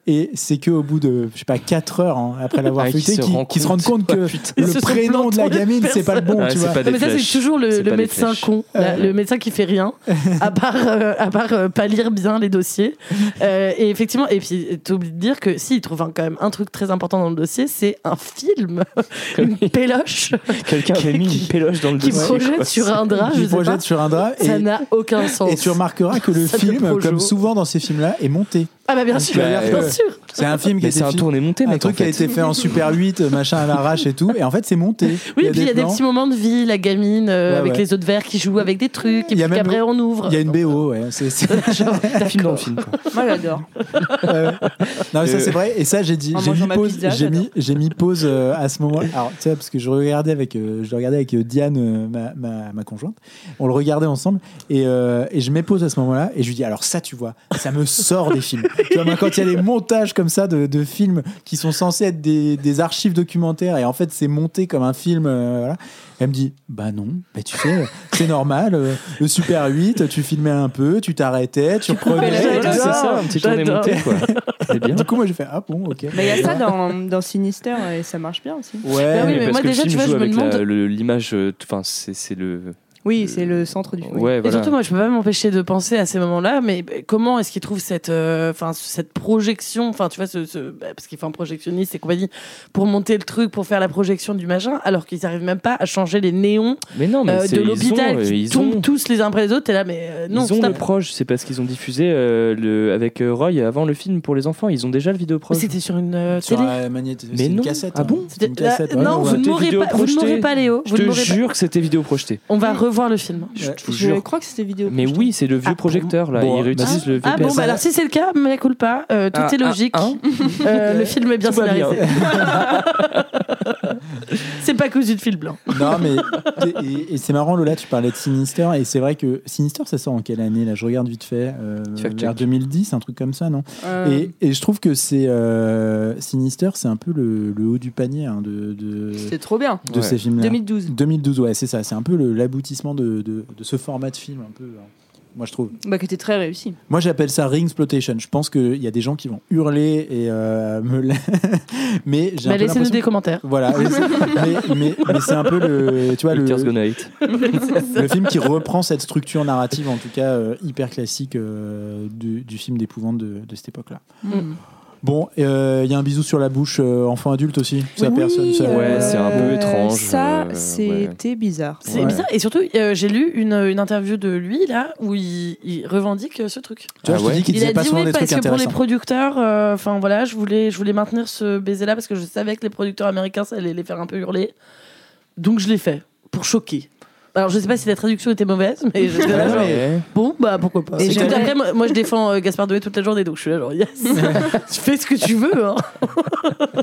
C: Et-
A: c'est que au bout de, je sais pas, 4 heures hein, après l'avoir
B: Ah, qu'il
A: feuilleté,
B: se
A: qu'ils se rendent compte que
B: Ah,
A: le
C: se
A: prénom de la gamine, c'est pas le bon,
B: Ouais,
A: tu vois.
B: pas des
C: Non, mais ça, c'est toujours le, médecin con, là, le médecin qui fait rien, à part, euh, à part euh, pas lire bien les dossiers. Euh, et effectivement, et puis t'oublies de dire que si, il trouve un- quand même un truc très important dans le dossier, c'est un film, une péloche
B: Quelqu'un avait mis une péloche dans le
C: qui
B: dossier.
C: projette
B: quoi.
C: sur un drap, je
A: Qui
C: pas.
A: projette sur un drap et,
C: Ça n'a aucun sens.
A: et tu remarqueras que le film, comme souvent dans ces films-là, est monté.
C: Ah bah bien sûr,
A: euh,
C: sûr.
A: C'est un film qui a été
B: tourné monté,
A: un truc
B: en
A: qui a
B: fait.
A: été fait en Super 8, machin à l'arrache et tout. Et en fait, c'est monté.
C: Oui, et puis il y a des petits moments de vie, la gamine euh,
A: Ouais,
C: avec
A: ouais.
C: les autres verres qui jouent avec des trucs, et
A: Il y a
C: puis
A: le-
C: on ouvre.
A: Il y a une BO, ouais. c'est-
B: film dans le film. quoi.
D: Moi, j'adore.
A: Non, mais ça
B: Euh,
A: c'est vrai. Et ça, j'ai dit,
D: En
A: j'ai mis pause.
D: pizza,
A: J'ai mis,
D: j'adore.
A: j'ai mis pause euh, à ce moment. Alors, tu sais, parce que je regardais avec, euh, je le regardais avec euh, Diane, euh, ma, ma, ma conjointe. On le regardait ensemble et, euh, et je mets pause à ce moment-là et je lui dis, alors ça, tu vois, ça me sort des films. Tu vois, quand il y a des montages comme ça de, de films qui sont censés être des, des archives documentaires et en fait c'est monté comme un film, euh, voilà. Elle me dit, bah non, bah tu sais, c'est normal. euh, le Super 8, tu filmais un peu, tu t'arrêtais, tu reprenais.
B: c'est ça, un petit tourné monté, quoi. C'est bien.
A: Du coup, moi, j'ai fait Ah bon, ok.
D: Mais il y a ça dans, dans Sinister et ça marche bien aussi.
A: Ouais,
C: Bah oui, mais
B: parce
C: moi,
B: que
C: déjà,
B: le film
C: tu vois,
B: joue
C: je me
B: avec
C: demande-
B: l'image. euh, Enfin, c'est le.
D: Oui, c'est le centre du film.
B: Ouais,
C: Et
B: voilà.
C: surtout, moi, je peux pas m'empêcher de penser à ces moments-là, mais comment est-ce qu'ils trouvent cette, euh, enfin, cette projection, enfin, tu vois, ce, ce- bah, parce qu'il faut un projectionniste et compagnie pour monter le truc, pour faire la projection du machin, alors qu'ils n'arrivent même pas à changer les néons
B: Mais non, mais
C: euh, de
B: ils
C: l'hôpital qui
B: ils
C: tombent
B: ont-
C: tous les uns après les autres. T'es là, mais euh, non,
B: ils ont
C: stop.
B: le proche, c'est parce qu'ils ont diffusé euh, le, avec Roy avant le film pour les enfants. Ils ont déjà le vidéo
C: Mais
B: proche.
C: C'était sur une euh,
A: Sur
C: télé.
B: Mais
A: une
B: non.
A: cassette.
B: Ah
A: hein.
B: bon
A: C'est une cassette.
C: euh,
A: ouais,
C: non,
A: ouais.
C: vous ne m'aurez pas, vous ne
B: projetée.
C: m'aurez pas, Léo.
B: Je
C: Vous ne
B: te jure que c'était vidéo projeté.
C: On va revoir le film.
B: Je
A: Ouais.
D: crois que c'était vidéo.
B: Mais oui, c'est le vieux
C: Ah,
B: projecteur là.
A: bon,
B: Ils
A: bah,
B: réutilisent le vieux
C: Ah bon, bah alors si c'est le cas, mais pas. Euh, tout
B: Ah,
C: est logique.
B: ah,
C: Euh, le film est bien
B: Tout
C: scénarisé. c'est pas cousu de fil blanc.
A: Non, mais. Et, et c'est marrant, Lola, tu parlais de Sinister. Et c'est vrai que Sinister, ça sort en quelle année Là, je regarde vite fait. Euh, vers
B: check.
A: 2010, un truc comme ça, non?
D: Euh,
A: et, et je trouve que c'est. euh, Sinister, c'est un peu le, le haut du panier hein, de, de,
D: C'est trop bien.
A: de
B: Ouais.
A: ces films-là.
D: 2012.
A: 2012, ouais, c'est ça. C'est un peu le- de, de, de ce format de film, un peu. hein. Moi, je trouve.
D: Bah, qui était très réussi.
A: Moi, j'appelle ça ring exploitation. Je pense qu'il y a des gens qui vont hurler et euh, me. la- mais j'ai
C: Bah, Laissez-nous des commentaires.
A: Voilà, mais, c'est- mais, mais- mais c'est un peu le, tu vois, le, le film qui reprend cette structure narrative, en tout cas euh, hyper classique euh, du, du film d'épouvante de, de cette époque-là.
C: Mm.
A: Bon, euh, il y a un bisou sur la bouche, euh, enfant adulte aussi. Ça,
D: Oui,
A: personne. ça-
B: Ouais, c'est un peu
D: euh,
B: étrange,
D: Ça,
B: euh, ouais.
D: c'était bizarre.
C: C'est
A: Ouais.
C: bizarre. Et surtout, euh, j'ai lu une, une interview de lui, là, où il, il revendique euh, ce truc.
A: Tu vois,
B: Ah
A: je te dis qu'il
C: Il
A: disait
C: a
A: pas
C: dit
A: souvent
C: oui,
A: des
C: parce
A: trucs
C: que pour les producteurs, euh, enfin voilà, je voulais, je voulais maintenir ce baiser-là parce que je savais que les producteurs américains, ça allait les faire un peu hurler. Donc je l'ai fait, pour choquer. Alors je sais pas si la traduction était mauvaise, mais je
A: Ouais,
C: genre, bon, bah pourquoi pas.
D: Et
C: Et
D: j'aimerais-
C: après, moi, moi, je défends euh, Gaspard Noé toute la journée, donc je suis là genre, yes, tu fais ce que tu veux. Hein.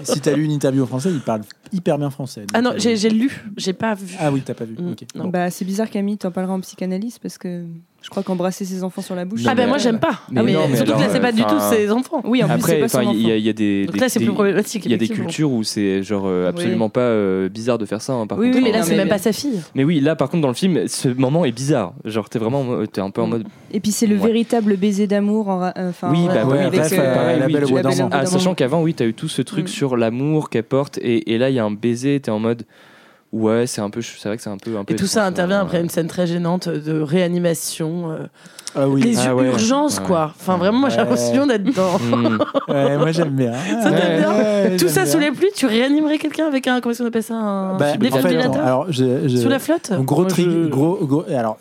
A: Si t'as lu une interview en français, il parle hyper bien français. donc,
C: Ah non,
A: euh,
C: j'ai j'ai lu, j'ai pas vu.
A: Ah oui, t'as pas vu.
C: Mm,
A: ok.
C: non.
A: Bon.
D: Bah, c'est bizarre Camille, t'en parleras en psychanalyse parce que je crois qu'embrasser ses enfants sur la bouche.
C: ah ben moi j'aime pas.
B: mais
C: Ah, mais
B: non, mais
C: surtout que là
B: alors,
C: c'est pas du tout ses enfants.
D: Oui, en plus, c'est
B: Après,
D: pas son
B: enfin, il y, a- il y a des.
C: Donc
B: des-
C: là c'est plus problématique.
B: Il y a des cultures où c'est genre euh, absolument pas euh, bizarre de faire ça. hein, par
D: Oui,
B: contre.
C: Oui, mais là c'est même pas sa fille.
B: Mais oui, là par contre dans le film, ce moment est bizarre. Genre t'es vraiment, en mode- t'es un peu en mode.
D: Et puis c'est le
B: Ouais.
D: véritable baiser d'amour. euh, Enfin,
B: Oui, bah oui,
D: euh,
B: pareil. Ah, sachant qu'avant, oui, t'as eu tout ce truc
D: Mm.
B: sur l'amour qu'elle porte, et, et là, il y a un baiser, t'es en mode. Ouais, c'est un peu, c'est vrai que c'est un peu, un peu.
C: Et tout ça intervient
B: hein.
C: après une scène très gênante de réanimation. euh,
A: Ah oui.
C: les
B: Ah ouais.
C: urgences,
B: Ouais.
C: quoi. Enfin, vraiment, moi j'ai l'impression d'être dedans.
B: Mm.
A: Ouais, moi j'aime bien.
C: Ça bien
A: ouais,
C: Tout ça
A: bien.
C: sous les pluies, tu réanimerais quelqu'un avec un. Comment est-ce qu'on appelle ça Un
A: Bah, en fait,
C: défibrillateur
A: attends, alors, je- je-
C: Sous la flotte
A: Donc, gros,
C: Moi,
A: tri-
C: je-
A: gros, gros- alors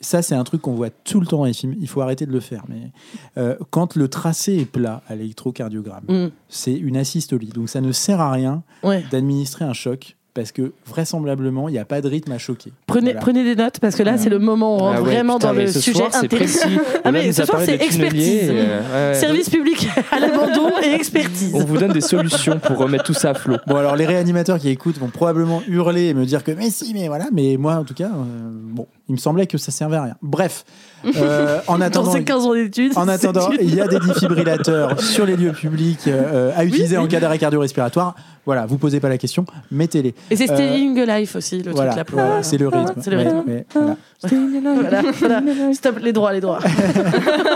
A: ça c'est un truc qu'on voit tout le temps dans les films. Il faut arrêter de le faire. Mais euh, quand le tracé est plat à l'électrocardiogramme,
C: Mm,
A: c'est une asystolie. Donc ça ne sert à rien
C: ouais.
A: d'administrer un choc parce que vraisemblablement il n'y a pas de rythme à choquer.
C: Prenez,
A: Voilà.
C: prenez des notes parce que là, c'est le moment où on rentre
B: Ah ouais,
C: vraiment
B: putain,
C: dans le
B: ce
C: sujet intéressant.
B: précis.
C: Ah, mais ce soir, c'est expertise.
B: et, euh, ouais, ouais.
C: Service public à l'abandon et expertise.
B: On vous donne des solutions pour remettre tout ça à flot.
A: Bon alors les réanimateurs qui écoutent vont probablement hurler et me dire que mais si mais voilà mais moi en tout cas euh, bon il me semblait que ça servait à rien. Bref euh, en
C: Dans
A: attendant
C: ces 15 ans d'études.
A: En attendant,
C: c'est
A: il y a des défibrillateurs sur les lieux publics euh, à utiliser en cas d'arrêt cardio-respiratoire. Voilà, vous posez pas la question, mettez-les.
C: Et c'est
A: Euh,
C: Staying Life aussi, le
A: Voilà,
C: truc là.
A: voilà, c'est le rythme.
C: C'est le rythme.
A: mais voilà.
C: Voilà, voilà. Stop, les droits, les droits.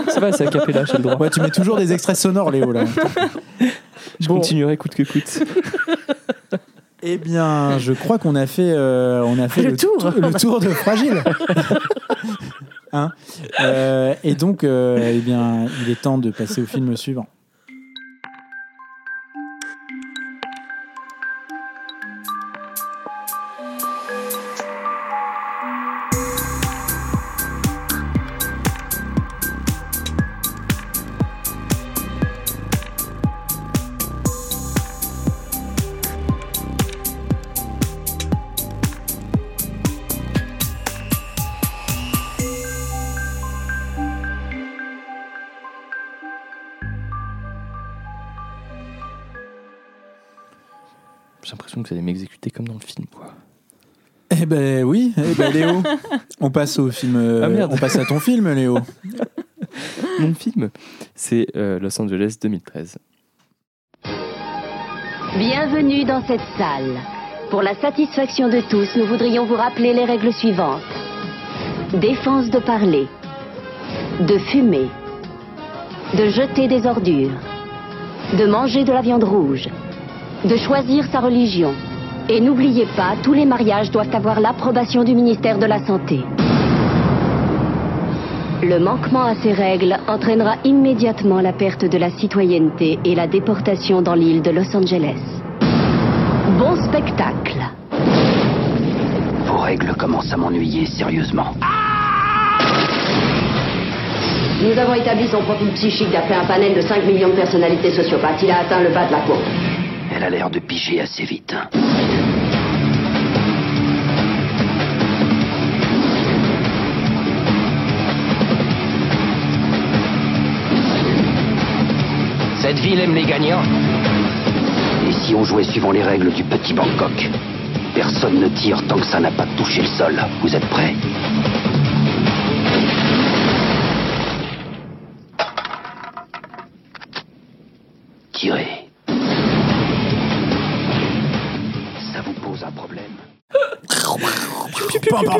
B: C'est à capella, j'ai le droit.
A: Ouais, tu mets toujours des extraits sonores, Léo. Là.
B: Je
A: Bon.
B: continuerai coûte que coûte.
A: Eh bien, je crois qu'on a fait, euh, on a fait
C: Le tour.
A: tou- le tour de Fragile. Hein Euh, et donc, euh, eh bien, il est temps de passer au film suivant.
B: Que vous allez m'exécuter comme dans le film, quoi.
A: Eh ben oui, eh ben Léo, on passe au film. euh,
B: Ah, merde.
A: on passe à ton film, Léo.
B: Mon film, c'est euh, Los Angeles 2013.
K: Bienvenue dans cette salle. Pour la satisfaction de tous, nous voudrions vous rappeler les règles suivantes. Défense de parler, de fumer, de jeter des ordures, de manger de la viande rouge, de choisir sa religion. Et n'oubliez pas, tous les mariages doivent avoir l'approbation du ministère de la Santé. Le manquement à ces règles entraînera immédiatement la perte de la citoyenneté et la déportation dans l'île de Los Angeles. Bon spectacle.
L: Vos règles commencent à m'ennuyer sérieusement.
K: Nous avons établi son profil psychique d'après un panel de 5 millions de personnalités sociopathes. Il a atteint le bas de la courbe.
L: Elle a l'air de piger assez vite. hein. Cette ville aime les gagnants. Et si on jouait suivant les règles du petit Bangkok Personne ne tire tant que ça n'a pas touché le sol. Vous êtes prêts?
A: Pa,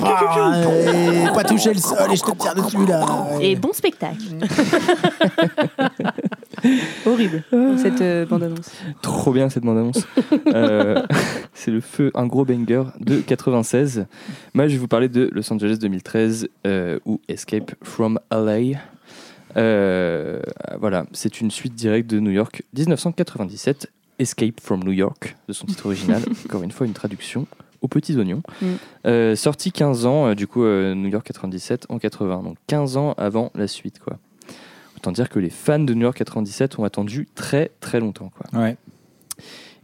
A: eh, pas toucher le sol et je te tire dessus là.
D: Et bon spectacle. Horrible, cette euh, bande-annonce.
B: Trop bien cette bande-annonce. Euh, c'est le feu, un gros banger de 96. Moi, je vais vous parler de Los Angeles 2013 euh, ou Escape from LA. Euh, voilà, c'est une suite directe de New York 1997, Escape from New York, de son titre original. Encore une fois, une traduction aux petits oignons.
D: Mm.
B: Euh, sorti 15 ans, euh, du coup, euh, New York 97 en 80, donc 15 ans avant la suite, quoi. Autant dire que les fans de New York 97 ont attendu très très longtemps, quoi.
A: Ouais.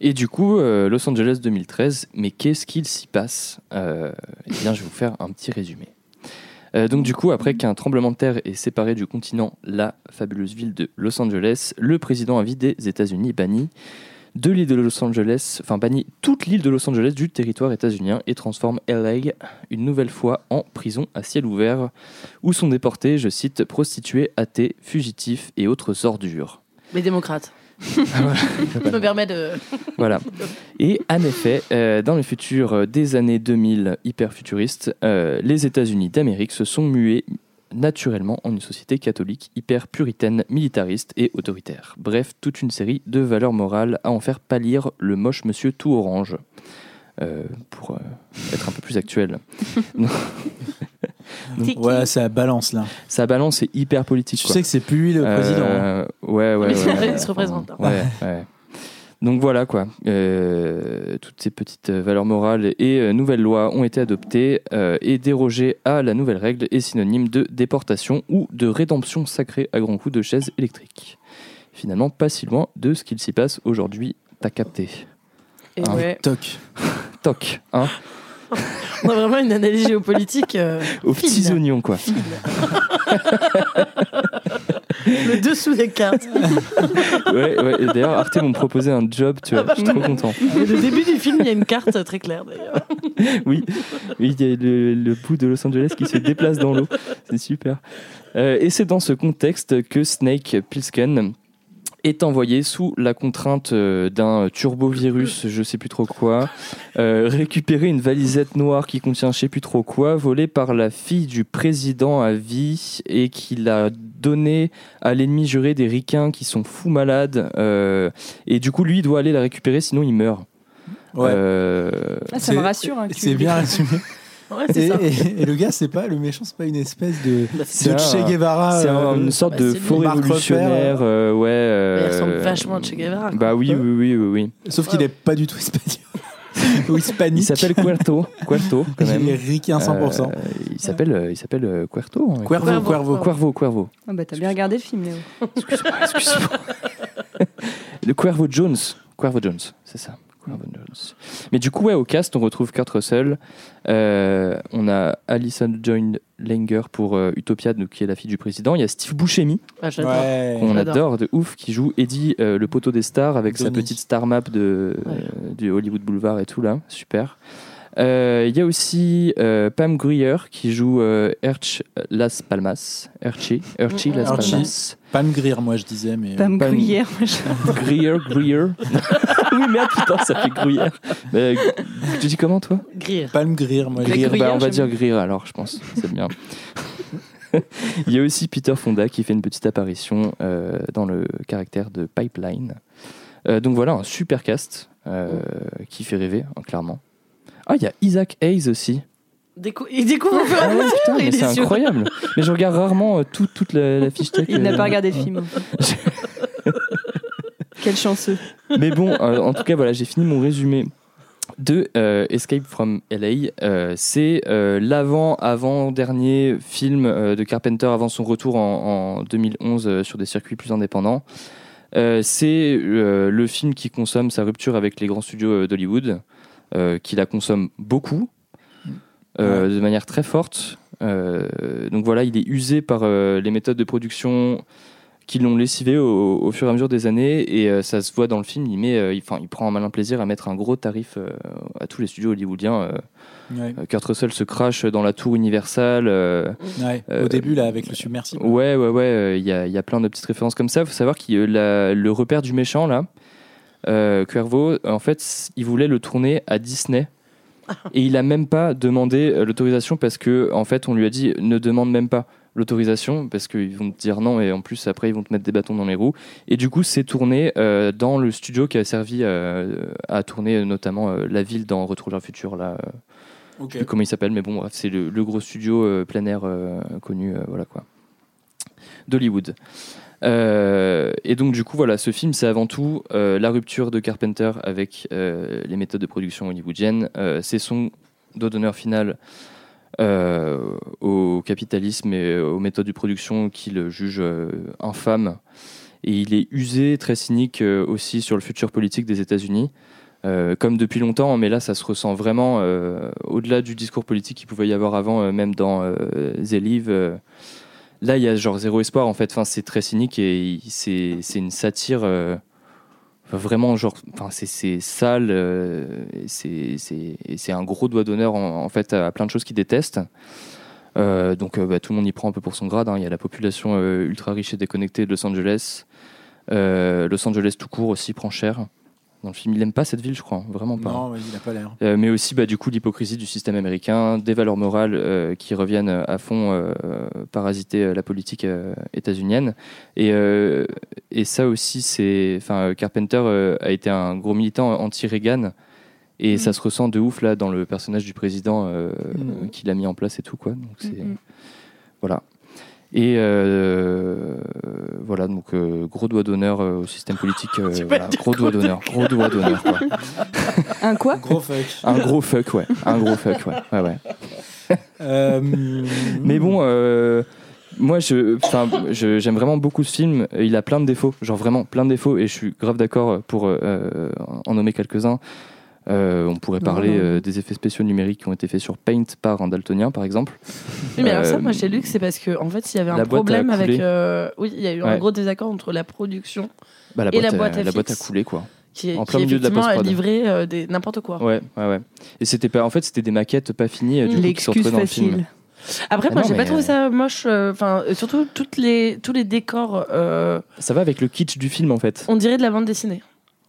B: Et du coup, euh, Los Angeles 2013, mais qu'est-ce qu'il s'y passe Euh, Eh bien, je vais vous faire un petit résumé. Euh, donc du coup, après qu'un tremblement de terre ait séparé du continent la fabuleuse ville de Los Angeles, le président a des États-Unis banni de l'île de Los Angeles, enfin banni toute l'île de Los Angeles du territoire états-unien et transforme LA une nouvelle fois en prison à ciel ouvert où sont déportés, je cite, prostituées, athées, fugitifs et autres ordures.
C: Les démocrates.
B: voilà.
C: Je me permets de.
B: Voilà. Et en effet, euh, dans le futur euh, des années 2000 hyper futuristes, euh, les États-Unis d'Amérique se sont mués naturellement en une société catholique hyper puritaine, militariste et autoritaire. Bref, toute une série de valeurs morales à en faire pâlir le moche monsieur tout orange. Euh, pour euh, être un peu plus actuel.
A: Donc, voilà, ça balance là.
B: Ça balance, c'est hyper politique.
A: Tu
B: quoi.
A: sais que c'est plus lui le président. hein.
B: Euh, ouais, ouais.
C: Mais il se
B: ouais.
C: il se représente. hein.
B: Ouais, ouais. Donc voilà quoi, Euh, toutes ces petites euh, valeurs morales et euh, nouvelles lois ont été adoptées euh, et déroger à la nouvelle règle est synonyme de déportation ou de rédemption sacrée à grands coups de chaises électriques. Finalement, pas si loin de ce qu'il s'y passe aujourd'hui, t'as capté.
C: Et
B: Hein.
C: ouais.
A: Toc.
B: Toc, hein,
C: On a vraiment une analyse géopolitique. euh,
B: aux
C: fine.
B: petits oignons quoi.
C: Le dessous des cartes.
B: Ouais, ouais. et D'ailleurs, Arte m'ont proposé un job, tu vois, je suis trop content.
C: Le début du film, il y a une carte très claire d'ailleurs.
B: oui, oui, il y a le, le bout de Los Angeles qui se déplace dans l'eau. C'est super. Euh, et c'est dans ce contexte que Snake Plissken est envoyé sous la contrainte euh, d'un turbovirus, je sais plus trop quoi, euh, récupérer une valisette noire qui contient je sais plus trop quoi, volée par la fille du président à vie et qu'il a donné à l'ennemi juré des ricains qui sont fous malades. euh, et du coup, lui, il doit aller la récupérer, sinon il meurt.
A: Ouais.
B: Euh,
D: Ah, ça me
A: C'est-
D: rassure. hein,
A: C'est bien résumé.
C: Ouais,
A: Et,
C: c'est ça.
A: et- et le gars, c'est pas le méchant, c'est pas une espèce de,
C: Bah, c'est
A: de
B: un-
A: Che Guevara.
B: C'est
A: euh,
B: une sorte
C: bah,
B: de faux révolutionnaire, euh, ouais.
C: Il ressemble vachement à Che Guevara. quoi.
B: Bah oui, oui, oui, oui, oui.
A: Sauf qu'il est pas du tout espagnol. Ou hispanique.
B: Il s'appelle Cuerto, Cuerto quand même.
A: Il est ricain 100%.
B: Euh, il s'appelle, euh, il s'appelle euh, Cuerto.
A: Cuervo,
C: Cuervo.
A: Cuervo.
B: Cuervo.
D: Ah bah t'as bien regardé le film, Léo.
B: Excuse-moi, excuse-moi. Le Cuervo Jones. Cuervo Jones, c'est ça. Cuervo Jones. Mais du coup, ouais, au cast, on retrouve Kurt Russell. Euh, on a Alison Joy Langer pour euh, Utopia, donc, qui est la fille du président. Il y a Steve Buscemi,
C: Ah.
A: Ouais.
B: qu'on adore de ouf, qui joue Eddie, euh, le poteau des stars, avec sa petite star map de,
C: Ouais.
B: euh, du Hollywood Boulevard et tout là. Super. Euh, Il y a aussi euh, Pam Grier qui joue euh, Erch Las Palmas. Erchi, Erchi Las
A: Erchi.
B: Palmas.
A: Pas me grire, moi je disais, mais.
D: Pam
B: Pam-
D: Gruyère, moi, je-
B: Grier, Grier. oui, merde, putain, ça fait Gruyère. Mais, tu dis comment, toi?
C: Grire.
A: Pas me grire, moi.
D: Gruyère,
B: Grier, bah, on va
D: j'aime
B: dire Grier alors, je pense. C'est bien. Il y a aussi Peter Fonda qui fait une petite apparition euh, dans le caractère de Pipeline. Euh, donc voilà, un super cast euh, qui fait rêver, hein, clairement. Ah, il y a Isaac Hayes aussi.
C: Décou- Il découvre au fur et à
B: Ah
C: mesure,
B: putain, mais c'est incroyable. mais je regarde rarement euh, tout- toute la, la fiche tech.
D: Il n'a
B: euh,
D: pas regardé le film. Quel chanceux.
B: Mais bon, euh, en tout cas, voilà, j'ai fini mon résumé de euh, Escape from LA. Euh, c'est euh, l'avant-avant-dernier film euh, de Carpenter avant son retour en, en 2011 euh, sur des circuits plus indépendants. Euh, c'est euh, le film qui consomme sa rupture avec les grands studios euh, d'Hollywood, euh, qui la consomme beaucoup, euh, de manière très forte. Euh, donc voilà, il est usé par euh, les méthodes de production qui l'ont lessivé au, au fur et à mesure des années et euh, ça se voit dans le film. Il met, euh, il, prend un malin plaisir à mettre un gros tarif euh, à tous les studios hollywoodiens. euh.
A: Ouais.
B: Euh, Kurt Russell se crache dans la tour Universal. euh,
A: Ouais.
B: Euh,
A: Au début, là, avec le submersible.
B: Ouais, ouais, ouais. euh, Il y, a, il y a plein de petites références comme ça. Il faut savoir que le repère du méchant, là, euh, Cuervo, en fait, il voulait le tourner à Disney. Et il a même pas demandé euh, l'autorisation parce que, en fait, on lui a dit ne demande même pas l'autorisation parce qu'ils vont te dire non et en plus après ils vont te mettre des bâtons dans les roues. Et du coup, c'est tourné euh, dans le studio qui a servi euh, à tourner notamment euh, la ville dans Retour vers le futur là. euh, je sais plus comment il s'appelle, mais bon, c'est le, le gros studio euh, plein air euh, connu, euh, voilà quoi. d'Hollywood. Euh, et donc du coup voilà, ce film c'est avant tout euh, la rupture de Carpenter avec euh, les méthodes de production hollywoodiennes. C'est son dos d'honneur final au capitalisme et aux méthodes de production qu'il juge infâmes. Et il est usé, très cynique aussi sur le futur politique des États-Unis. Comme depuis longtemps, mais là ça se ressent vraiment au-delà du discours politique qu'il pouvait y avoir avant, même dans euh, là, il y a genre zéro espoir en fait. Enfin, c'est très cynique et c'est une satire euh, vraiment genre. Enfin, c'est- sale. euh, c'est un gros doigt d'honneur en, fait à plein de choses qu'il déteste. Euh, donc euh, bah, tout le monde y prend un peu pour son grade. hein. Il y a la population ultra riche et déconnectée de Los Angeles. Los Angeles tout court aussi prend cher. Dans le film, il aime pas cette ville, je crois, vraiment pas.
A: Non, il a pas l'air.
B: Euh, mais aussi bah, du coup l'hypocrisie du système américain, des valeurs morales euh, qui reviennent à fond euh, parasiter la politique euh, états-unienne. Et, euh, et ça aussi, c'est, enfin, Carpenter euh, a été un gros militant anti-Reagan. Et
D: Mhm.
B: ça se ressent de ouf là dans le personnage du président euh,
A: Mhm.
B: qu'il a mis en place et tout quoi. Donc c'est
D: Mhm.
B: voilà. Et euh, voilà donc euh, gros doigt d'honneur euh, au système politique. euh, voilà, gros doigt d'honneur, gros doigt d'honneur. quoi.
D: Un quoi
A: Gros fuck.
B: Un gros fuck, ouais. Un gros fuck, ouais. ouais, ouais.
A: Euh,
B: Mais bon, euh, moi, je, enfin, je- j'aime vraiment beaucoup ce film. Il a plein de défauts, genre vraiment plein de défauts, et je suis grave d'accord pour euh, en nommer quelques-uns. Euh, on pourrait parler
C: non.
B: euh, des effets spéciaux numériques qui ont été faits sur Paint par un daltonien, par exemple.
C: Oui, mais alors ça,
B: Euh,
C: moi j'ai lu que c'est parce que en fait, il y avait un problème avec. Oui, il y a eu un gros désaccord entre la production
B: bah, la,
C: et
B: boîte
C: la boîte
B: a,
C: à
B: la boîte a coulé, quoi.
C: qui,
B: En
C: qui
B: plein milieu de la
C: livré euh, des n'importe quoi.
B: Ouais, ouais, ouais. Et c'était pas, en fait, c'était des maquettes pas finies, euh, du coup, qui se retrouvaient dans le film.
C: Après,
B: Ah
C: moi, j'ai pas trouvé
B: euh,
C: ça moche. Enfin, surtout toutes les tous les décors.
B: Ça va avec le kitsch du film, en fait.
C: on dirait de la bande dessinée.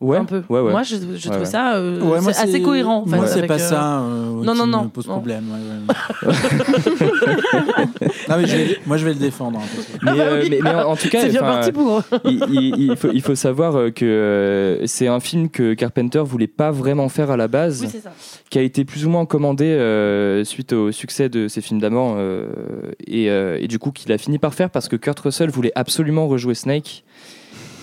B: Ouais,
C: un peu.
B: ouais, ouais.
C: Moi, je, trouve
B: ouais.
C: ça euh,
A: Ouais, moi,
C: c'est assez cohérent. En fait,
A: Moi, c'est pas
C: euh,
A: ça euh,
C: non,
A: qui
C: non,
A: me
C: non,
A: pose
C: non.
A: problème. ouais, ouais. non, mais je vais- moi, je vais le défendre. hein, que-
B: Mais, euh, mais, mais en, tout cas,
C: C'est bien parti pour.
B: il, il- il faut, il faut savoir euh, que euh, c'est un film que Carpenter voulait pas vraiment faire à la base,
C: Oui, c'est ça.
B: qui a été plus ou moins commandé euh, suite au succès de ses films d'amant, euh, et, euh, et du coup qu'il a fini par faire parce que Kurt Russell voulait absolument rejouer Snake.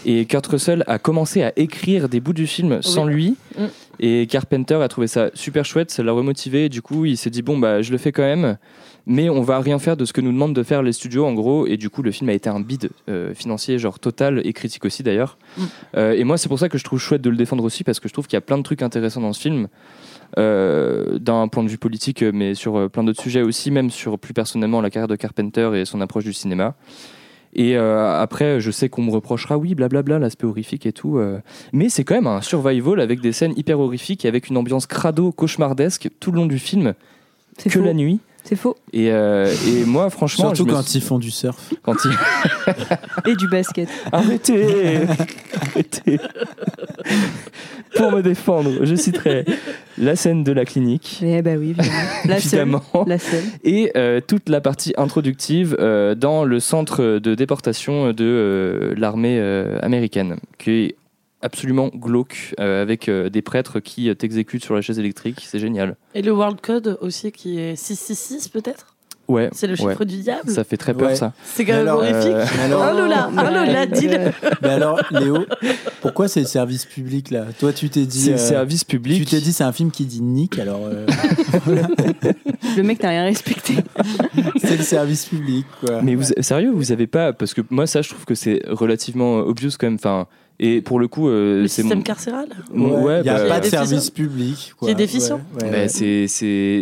B: Et Kurt Russell a commencé à écrire des bouts du film sans
C: Oui.
B: lui.
C: Mm.
B: Et Carpenter a trouvé ça super chouette, ça l'a remotivé. Et du coup, il s'est dit bon bah je le fais quand même, mais on va rien faire de ce que nous demandent de faire les studios en gros. Et du coup, le film a été un bide euh, financier genre total et critique aussi d'ailleurs.
C: Mm.
B: Euh, et moi, c'est pour ça que je trouve chouette de le défendre aussi parce que je trouve qu'il y a plein de trucs intéressants dans ce film. euh, d'un point de vue politique, mais sur plein d'autres sujets aussi, même sur plus personnellement la carrière de Carpenter et son approche du cinéma. Et euh, après, je sais qu'on me reprochera, oui, blablabla, l'aspect horrifique et tout. euh, mais c'est quand même un survival avec des scènes hyper horrifiques et avec une ambiance crado, cauchemardesque tout le long du film,
D: C'est
B: que
D: faux.
B: la nuit.
D: C'est faux.
B: Et, euh, et moi, franchement,
A: Surtout
B: je me
A: quand
B: suis-
A: ils font du surf.
B: quand ils-
D: Et du basket.
B: Arrêtez Arrêtez Pour me défendre, je citerai la scène de la clinique.
D: Eh bah oui, évidemment. La seule.
B: Évidemment.
D: La seule.
B: Et euh, toute la partie introductive euh, dans le centre de déportation de euh, l'armée euh, américaine, qui est absolument glauque, euh, avec euh, des prêtres qui euh, t'exécutent sur la chaise électrique. C'est génial.
C: Et le World Code aussi, qui est 666 peut-être?
B: Ouais.
C: C'est le chiffre
B: ouais.
C: du diable
B: Ça fait très peur,
A: Ouais.
B: ça.
C: C'est quand même
A: alors,
C: horrifique.
B: euh,
A: alors-
C: oh là là, oh là là, dis-le
A: Mais alors, Léo, pourquoi c'est le service public là? Toi, tu t'es dit.
B: C'est
A: euh,
B: le service public.
A: Tu t'es dit, c'est un film qui dit Nick, alors euh,
D: Le mec n'a rien respecté.
A: c'est le service public, quoi.
B: Mais vous, sérieux, vous avez pas parce que moi ça, je trouve que c'est relativement obvious quand même. Enfin, et pour le coup, euh,
C: Le
B: c'est
C: système
B: mon-
C: carcéral
B: Ouais,
A: il n'y a
B: bah,
A: pas de service public.
C: Qui est déficient.
A: Ouais, ouais,
B: Bah,
A: ouais.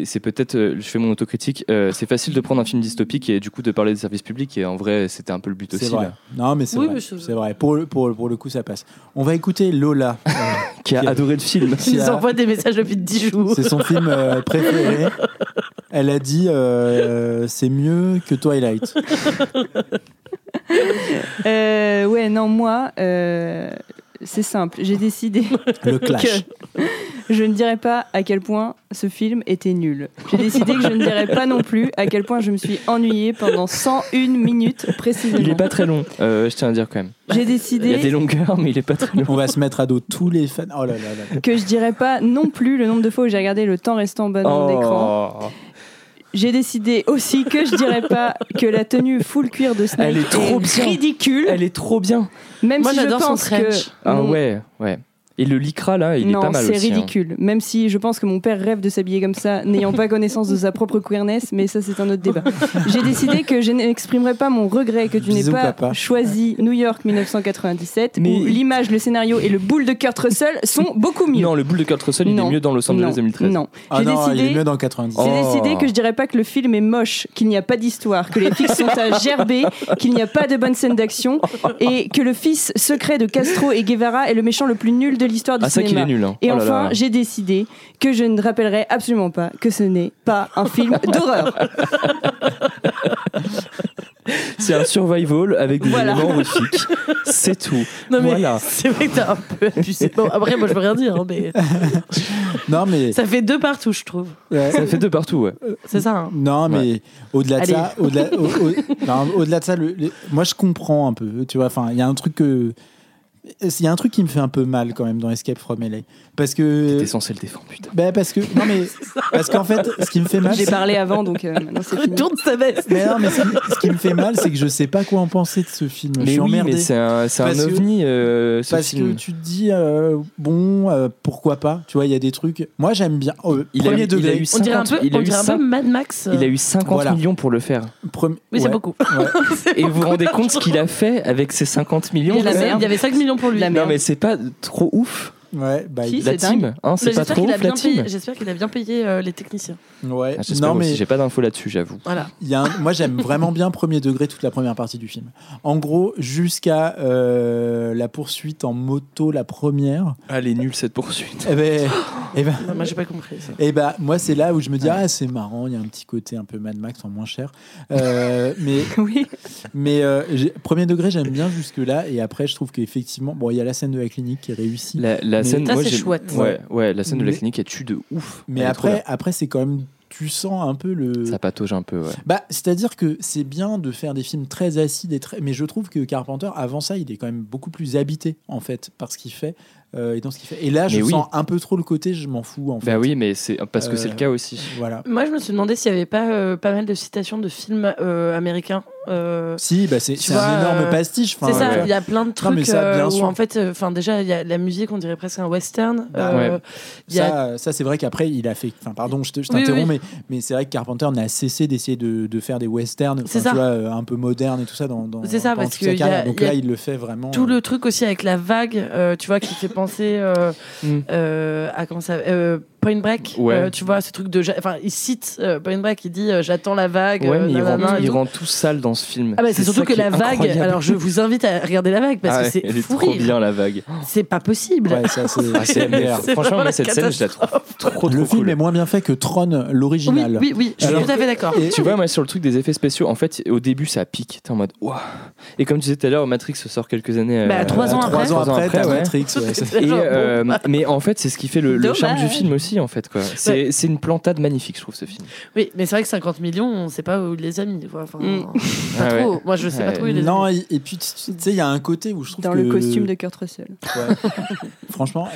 B: c'est peut-être euh, je fais mon autocritique euh, c'est facile de prendre un film dystopique et du coup de parler des services publics et en vrai c'était un peu le but
A: C'est
B: aussi
A: vrai.
B: là.
A: Non, mais c'est
C: Oui,
A: vrai.
C: je-
A: C'est vrai. Pour le, pour, pour le coup, ça passe. On va écouter Lola. euh,
B: qui a
A: Qui a-
B: adoré le film
A: qui
C: envoient des messages depuis 10 jours.
A: C'est son film euh, préféré. Elle a dit euh, c'est mieux que Twilight.
D: Euh, ouais, non, moi, euh, c'est simple. J'ai décidé
A: Le clash.
D: que je ne dirais pas à quel point ce film était nul. J'ai décidé que je ne dirais pas non plus à quel point je me suis ennuyée pendant 101 minutes précisément.
B: il est pas très long euh, je tiens à dire quand même
D: J'ai
B: il y a des
D: décidé
B: longueurs mais il est pas très long
A: On va se mettre à dos tous les fans. Oh là là là.
D: que je dirais pas non plus le nombre de fois où j'ai regardé le temps restant en bas.
B: Oh.
D: J'ai décidé aussi que je dirais pas que la tenue full cuir de Snake
B: Elle est trop bien.
D: ridicule.
B: Elle est trop bien.
D: Même
C: Moi,
D: si je
C: j'adore son
D: pense que.
B: Ah ouais, ouais. Et le lycra là, il
D: non,
B: est pas mal
D: c'est
B: aussi. hein.
D: ridicule. Même si je pense que mon père rêve de s'habiller comme ça, n'ayant pas connaissance de sa propre queerness, mais ça c'est un autre débat. J'ai décidé que je n'exprimerai pas mon regret que tu n'aies pas
A: papa.
D: choisi New York 1997,
B: Mais-
D: où l'image, le scénario et le boule de Kurt Russell sont beaucoup mieux.
B: Non, le boule de Kurt Russell, il
D: Non.
B: est mieux dans Los Angeles
D: non,
B: 2013.
D: Non,
A: Ah
D: j'ai
A: non, il est
D: décidé.
A: mieux dans 90.
D: J'ai
B: Oh.
D: décidé que je dirais pas que le film est moche, qu'il n'y a pas d'histoire, que les flics sont à gerber, qu'il n'y a pas de bonne scène d'action et que le fils secret de Castro et Guevara est le méchant le plus nul de l'histoire du
B: Ah, ça qu'il
D: cinéma.
B: est nul. hein.
D: Et
B: Oh là
D: enfin,
B: là.
D: j'ai décidé que je ne rappellerai absolument pas que ce n'est pas un film d'horreur.
B: c'est un survival avec des
D: Voilà.
B: éléments horrifiques. C'est tout.
C: Non, mais
B: Voilà.
C: c'est vrai que t'as un peu abusé. Bon, après, moi, je veux rien dire, hein, mais
A: Non, mais.
C: ça fait deux partout, je trouve.
A: ouais.
B: Ça fait de partout, ouais.
C: C'est ça. hein.
A: Non, mais au-delà de
C: Allez.
A: ça, au-delà, au- au- non, au-delà de ça, le- moi je comprends un peu. Tu vois, enfin, il y a un truc que, il y a un truc qui me fait un peu mal quand même dans Escape from LA, parce que,
B: T'es censé le défendre, putain.
A: ben parce que, non mais, parce qu'en fait, ce qui me fait mal,
D: J'ai parlé avant, donc euh, maintenant c'est.
C: Retourne sa veste.
A: mais non, mais ce qui, ce qui me fait mal, c'est que je sais pas quoi en penser de ce film. je
B: Mais
A: suis
B: oui,
A: emmerdé.
B: mais c'est un, c'est un
A: Parce que-
B: ovni, euh, ce
A: parce
B: film.
A: que tu te dis euh, bon euh, pourquoi pas tu vois il y a des trucs moi j'aime bien euh,
B: Il a,
A: premier
B: eu- il
A: degré
B: a eu
C: On dirait un
B: 50
C: peu,
B: il a
C: on
B: eu
C: dirait un peu Mad Max.
B: il a eu 50
A: Voilà.
B: millions pour le faire.
A: Premi-
C: Oui, c'est
A: ouais,
C: beaucoup.
A: ouais.
B: Et vous vous rendez compte ce qu'il a fait avec ces 50 millions
C: Il il y avait 5 millions pour lui.
D: La
B: Non, mais c'est pas trop ouf.
A: Ouais, bah,
D: Si,
A: il-
B: La team, hein, c'est pas
C: J'espère
B: trop
C: qu'il a,
B: ouf la
C: bien payé-
B: team.
C: j'espère qu'il a bien payé euh, les techniciens.
A: ouais.
B: Ah,
A: non mais
B: j'ai pas d'infos là-dessus, j'avoue.
C: Voilà.
A: il y a un- moi j'aime vraiment bien premier degré toute la première partie du film. En gros jusqu'à euh, la poursuite en moto la première.
B: Ah, elle est nulle cette poursuite.
A: Eh ben, eh ben,
C: Non, moi, j'ai pas compris ça.
A: Eh ben, moi, c'est là où je me dis, ah, c'est marrant, il y a un petit côté un peu Mad Max en moins cher. Euh, mais
D: Oui.
A: mais euh, premier degré, j'aime bien jusque-là. Et après, je trouve qu'effectivement, bon, il y a la scène de la clinique qui est réussie.
B: La, la
A: Mais-
B: scène,
C: Ça,
B: moi,
C: c'est chouette.
B: Ouais, ouais, la scène de la clinique, elle tue de ouf.
A: mais
B: Elle
A: après, après c'est quand même, tu sens un peu le.
B: ça patauge un peu, ouais.
A: Bah, c'est-à-dire que c'est bien de faire des films très acides et très, mais je trouve que Carpenter, avant ça, il est quand même beaucoup plus habité en fait par ce qu'il fait euh, et dans ce qu'il fait. Et là, je
B: oui.
A: sens un peu trop le côté, je m'en fous en fait.
B: Bah oui, mais c'est parce que c'est
A: Euh,
B: le cas aussi.
A: Voilà.
C: Moi, je me suis demandé s'il y avait pas euh, pas mal de citations de films euh, américains. Euh,
A: Si, bah c'est un énorme
C: euh,
A: pastiche.
C: c'est ça, il y a plein de
A: Non,
C: trucs
A: ça, bien
C: euh, où
A: sûr.
C: en fait, enfin déjà, il y a la musique, on dirait presque un western.
A: Bah,
C: il y a-
A: Ça, ça c'est vrai qu'après, il a fait. Enfin, pardon, je te- je
C: Oui,
A: t'interromps,
C: oui.
A: mais, mais c'est vrai que Carpenter n'a cessé d'essayer de, de faire des westerns, tu vois, un peu modernes et tout ça dans. dans
C: C'est ça, parce que y a-.
A: Donc
C: y a
A: là, il le fait vraiment.
C: tout le truc aussi avec la vague, tu vois, qui fait penser
B: Mm.
C: à comment ça, Point Break.
B: Ouais.
C: euh, tu vois, ce truc de, enfin, il cite euh, Point Break, il dit euh, j'attends la vague.
B: Ouais,
C: euh,
B: mais il
C: nanana
B: rend, il
C: tout.
B: rend tout sale dans ce film.
C: Ah bah c'est surtout que la vague.
B: incroyable.
C: Alors je vous invite à regarder la vague parce
B: Ah
C: que
B: ouais,
C: c'est
B: elle est
C: fou
B: trop
C: rire.
B: bien la vague.
C: C'est pas possible.
A: Ouais, ça, c'est-
B: Ah. C'est Franchement,
C: la
B: cette scène, je la trouve trop,
A: le film
B: cool.
A: est moins bien fait que Tron,
C: Oui,
A: l'original.
C: oui, oui, je suis
A: Alors-
C: tout à fait d'accord.
A: Et-
B: Tu vois, moi, sur le truc des effets spéciaux, en fait, au début, ça pique. T'es en mode, waouh. Et comme tu disais tout à l'heure, Matrix sort quelques années.
C: Bah, trois ans
A: trois
C: après.
A: ans après. Matrix.
B: mais en fait, c'est ce qui fait le, charme du film aussi, en fait. quoi. C'est c'est une plantade magnifique, je trouve, ce film.
C: Oui, mais c'est vrai que 50 millions, on sait pas où il les a mis. Quoi. Enfin,
D: Mm.
C: pas
B: Ah ouais.
C: trop. Moi, je sais pas
B: Ouais.
C: trop où il les a
A: Non,
C: mis.
A: et, et puis tu sais, il y a un côté où je trouve
D: Dans
A: que
D: le costume de Kurt Russell.
A: Ouais. Franchement.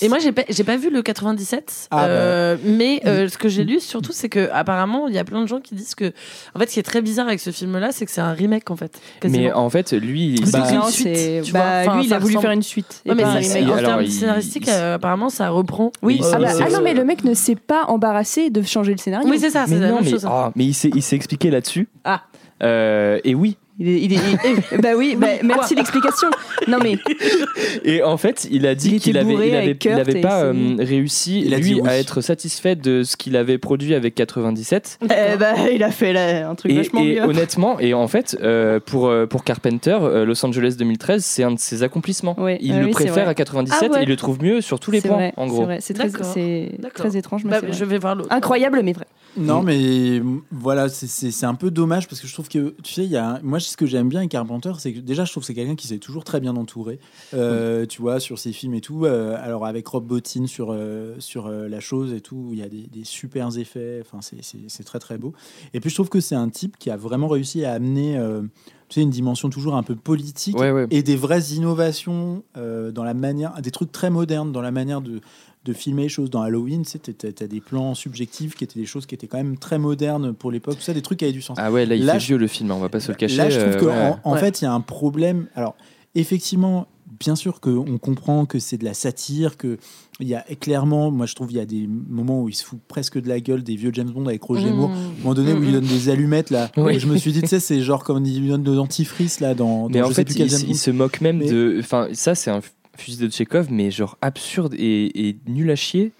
A: eh,
C: Et moi, j'ai pas, j'ai pas vu le 97,
A: Ah,
C: euh, mais euh, ce que j'ai lu surtout, c'est que apparemment, il y a plein de gens qui disent que, en fait, ce qui est très bizarre avec ce film-là, c'est que c'est un remake en fait. quasiment.
B: Mais en fait, lui, il-
A: Bah,
C: une suite,
D: bah,
C: vois. Enfin,
D: lui, il a voulu
C: ressemble-
D: faire une suite. et
C: Ouais, mais
D: un remake.
C: en termes
B: il-
C: scénaristiques, euh, apparemment, ça reprend.
D: Oui,
B: il
D: ah, bah, ah non, mais le mec ne s'est pas embarrassé de changer le scénario.
C: Oui, c'est ça, c'est
B: mais
C: la
B: non,
C: même
B: mais,
C: chose.
B: ah, mais il s'est il s'est expliqué là-dessus.
D: Ah.
B: Euh, et oui.
D: Il est, il est- il- bah oui, bah, merci l'explication. Non mais
B: Et en fait, il a dit qu'il avait, il avait, pas euh, réussi, lui,
A: oui.
B: à être satisfait de ce qu'il avait produit avec 97.
D: eh bah, il a fait là, un truc
B: Et,
D: vachement
B: et
D: mieux.
B: honnêtement, et en fait, euh, pour, euh, pour Carpenter, euh, Los Angeles 2013, c'est un de ses accomplissements.
D: Ouais,
B: il
D: ah
B: le
D: oui,
B: préfère à 97
C: Ah ouais.
B: et il le trouve mieux sur tous les points,
D: vrai,
B: en
D: c'est
B: gros.
D: C'est très, étrange, mais
C: Bah,
D: c'est vrai.
C: je vais voir l'autre.
D: incroyable, mais vrai.
A: Non, mais voilà, c'est- un peu dommage parce que je trouve que, tu sais, il y a moi, ce que j'aime bien avec Carpenter, c'est que déjà, je trouve que c'est quelqu'un qui s'est toujours très bien entouré, euh, tu vois, sur ses films et tout. euh, alors, avec Rob Bottin sur, euh, sur La Chose et tout, il y a des, des super effets, enfin, c'est- très, très beau. Et puis, je trouve que c'est un type qui a vraiment réussi à amener, tu sais, une dimension toujours un peu politique
B: Ouais, ouais.
A: et des vraies innovations euh, dans la manière, des trucs très modernes dans la manière de de filmer les choses. Dans Halloween, tu as des plans subjectifs qui étaient des choses qui étaient quand même très modernes pour l'époque. Tout ça, des trucs qui avaient du sens.
B: Ah ouais, là, il
A: Là,
B: fait
A: je-
B: vieux le film, hein, on va pas se le cacher.
A: Là, je trouve
B: euh,
A: qu'en
B: ouais.
A: en
C: Ouais.
A: fait, il y a un problème. Alors, effectivement, bien sûr qu'on comprend que c'est de la satire, que il y a clairement, moi je trouve, il y a des moments où il se fout presque de la gueule des vieux James Bond avec Roger
C: Mmh.
A: Moore. À un moment donné, où il
C: Mmh.
A: donne des allumettes là.
B: Oui.
A: Et je me suis dit, tu sais, c'est genre comme il lui donne de l'antifrice là dans.
B: Mais
A: dans
B: en
A: je sais
B: fait,
A: plus
B: il, se moque même
A: Mais-
B: de. Enfin, ça, c'est un fusil de Tchekhov, mais genre absurde et, et nul à chier.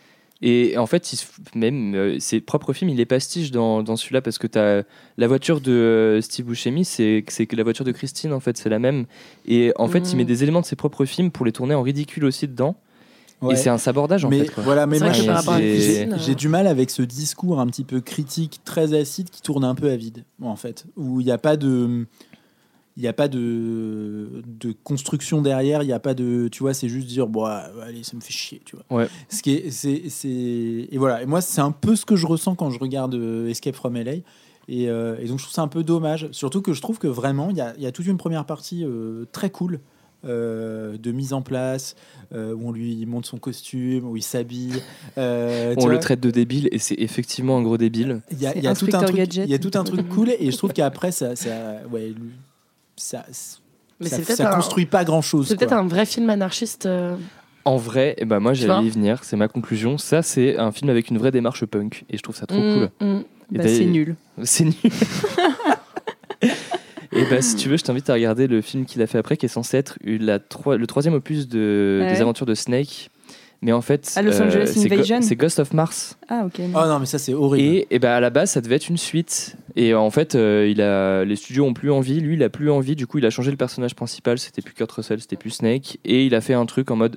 B: Et en fait, il même euh, ses propres films, il les pastiche dans, dans celui-là parce que t'as la voiture de euh, Steve Buscemi, c'est la voiture de Christine, en fait, c'est la même. Et en fait, il
C: Mhm.
B: met des éléments de ses propres films pour les tourner en ridicule aussi dedans.
A: Ouais.
B: Et c'est un sabordage en
A: mais
B: fait. quoi.
A: voilà, mais moi j'ai
C: euh,
A: du mal avec ce discours un petit peu critique, très acide, qui tourne un peu à vide, en fait, où il n'y a pas de, il n'y a pas de, de construction derrière, il n'y a pas de, tu vois, c'est juste dire, bon, ah, allez, ça me fait chier, tu vois.
B: Ouais.
A: Ce qui est, c'est, c'est, et voilà. Et moi, c'est un peu ce que je ressens quand je regarde euh, Escape from LA. Et, euh, et donc, je trouve ça un peu dommage. Surtout que je trouve que vraiment, il y a, il y a toute une première partie euh, très cool euh, de mise en place, euh, où on lui montre son costume, où il s'habille. euh,
B: On le traite de débile et c'est effectivement un gros débile.
A: Il y a, y tout un truc, il y a tout un truc cool et je trouve qu'après ça, ça, ouais, lui- ça,
C: Mais
A: ça,
C: un-
A: construit pas grand chose.
C: C'est peut-être un vrai film anarchiste. euh,
B: En vrai, eh ben moi j'allais y venir, c'est ma conclusion. Ça, c'est un film avec une vraie démarche punk et je trouve ça trop
C: mm,
B: cool.
C: mm.
D: Bah, c'est nul.
B: C'est nul. Et bah, si tu veux, je t'invite à regarder le film qu'il a fait après, qui est censé être la le troisième opus de,
D: Ouais.
B: des aventures de Snake. Mais en fait,
D: Ah, Los Angeles
B: c'est Go-
D: Invasion
B: c'est Ghost of Mars.
D: Ah, ok. non.
A: Oh non, mais ça c'est horrible.
B: Et, et bah, à la base, ça devait être une suite. Et en fait, euh, il a, les studios ont plus envie. Lui, il a plus envie. Du coup, il a changé le personnage principal. C'était plus Kurt Russell, c'était plus Snake. Et il a fait un truc en mode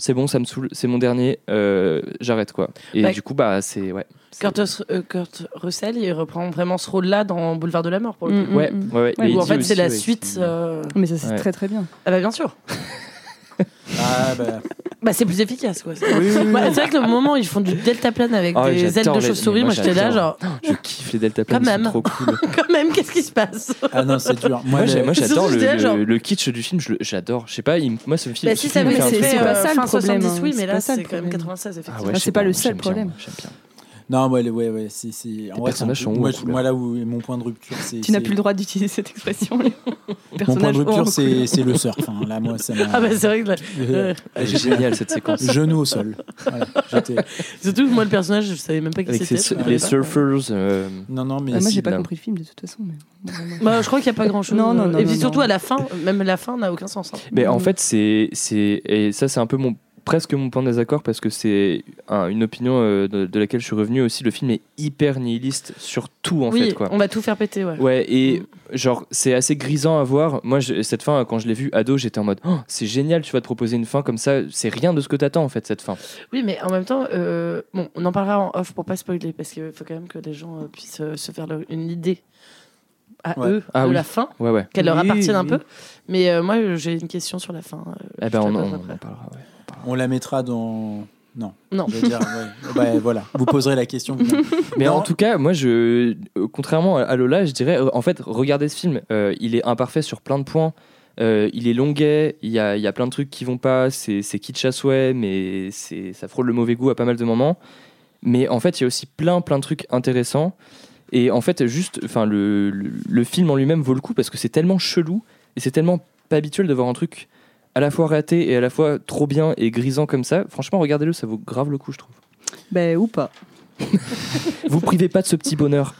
B: c'est bon, ça me saoule, c'est mon dernier, euh, j'arrête quoi. Et
C: Bah,
B: du coup, bah, c'est. Ouais. c'est-
C: Kurt, Rus- euh, Kurt Russell, il reprend vraiment ce rôle-là dans Boulevard de la Mort pour le coup.
D: Mm,
B: Ouais,
D: mm, mm.
B: ouais, ouais.
D: Ouais,
C: Où en fait c'est la
B: ouais,
C: suite. euh,
D: Mais ça, c'est
B: Ouais.
D: très très bien.
C: Ah bah bien sûr.
A: Ah, bah,
C: Bah c'est plus efficace quoi.
A: oui, oui, oui.
C: Bah, c'est vrai que le moment où ils font du deltaplane avec
B: Ah,
C: des ailes
B: j'adore
C: de
B: les-
C: chauve-souris, moi
B: moi,
C: j'étais là
B: j'adore.
C: genre
B: Je kiffe les deltaplanes,
C: Quand
B: c'est
C: même.
B: trop cool.
C: quand même qu'est-ce qui se passe
A: ah non, c'est dur. Moi,
B: Moi,
A: le-
B: j'ai- moi,
C: Surtout,
B: j'adore le,
C: genre-
B: le- kitsch du film, je le- j'adore. Je sais pas, il- moi ce film.
C: Bah
B: ce
C: si ça
B: film
C: avait
B: me fait
C: été fait
D: pas
C: euh,
D: ça, le
C: fin
D: problème,
C: 70 oui mais
D: C'est
C: là
D: pas ça,
C: c'est
D: le
C: quand même
D: problème.
C: 96
B: Ah
C: effectivement.
B: ouais,
D: c'est pas le seul
B: j'aime bien,
D: problème.
B: j'aime bien.
A: Non, le- ouais, ouais, c'est, vrai,
B: personnages sont
A: moi, là où est mon point de rupture, c'est.
D: Tu n'as plus le droit d'utiliser cette expression.
A: Mon point de rupture, c'est, le surf. Hein. Là, moi, ça m'a.
C: Ah bah c'est vrai que là-
A: Euh,
B: Elle est géniale cette séquence.
A: Genou au sol. Voilà,
C: surtout que moi le personnage je savais même pas qui
B: Avec
C: c'était.
B: les surfers. euh,
A: Non, non, mais.
D: Ah, moi, j'ai pas compris le film de toute façon. Mais...
C: Bah, je crois qu'il n'y a pas grand chose.
D: Non, non, non,
C: Et puis surtout
D: non.
C: à la fin, même la fin n'a aucun sens. hein.
B: Mais en
D: Mm.
B: fait, c'est, c'est, et ça, c'est un peu mon, presque mon point de désaccord parce que c'est un- une opinion euh, de, de laquelle je suis revenu aussi. Le film est hyper nihiliste sur tout, en
C: oui,
B: fait, quoi.
C: on va tout faire péter, ouais.
B: Ouais, et genre, c'est assez grisant à voir. Moi, je- cette fin, quand je l'ai vue ado, j'étais en mode, Oh, c'est génial, tu vas te proposer une fin comme ça. C'est rien de ce que t'attends, en fait, cette fin.
C: Oui, mais en même temps, euh, bon, on en parlera en off pour pas spoiler, parce qu'il faut quand même que les gens euh, puissent euh, se faire leur- une idée à
A: Ouais.
C: eux
B: Ah
C: de
B: oui.
C: la fin,
B: Ouais, ouais.
C: qu'elle leur
D: Oui,
C: appartienne un
D: oui.
C: peu. Mais euh, moi, j'ai une question sur la fin. euh,
B: Eh ben, on, on en parlera, ouais.
A: On la mettra dans. Non.
C: Non.
A: Je veux dire, ouais. Ouais, voilà. Vous poserez la question. vous-
B: Mais
A: Non.
B: en tout cas, moi, je, contrairement à Lola, je dirais, euh, en fait, regardez ce film. euh, il est imparfait sur plein de points. Euh, il est longuet. Il y a, il y a plein de trucs qui vont pas. C'est c'est kitsch à souhait, mais c'est ça frôle le mauvais goût à pas mal de moments. Mais en fait, il y a aussi plein, plein de trucs intéressants. Et en fait, juste, enfin, le, le, le film en lui-même vaut le coup parce que c'est tellement chelou et c'est tellement pas habituel de voir un truc à la fois raté et à la fois trop bien et grisant comme ça. Franchement, regardez-le, ça vaut grave le coup, je trouve.
D: Ben, ou pas.
B: Vous privez pas de ce petit bonheur.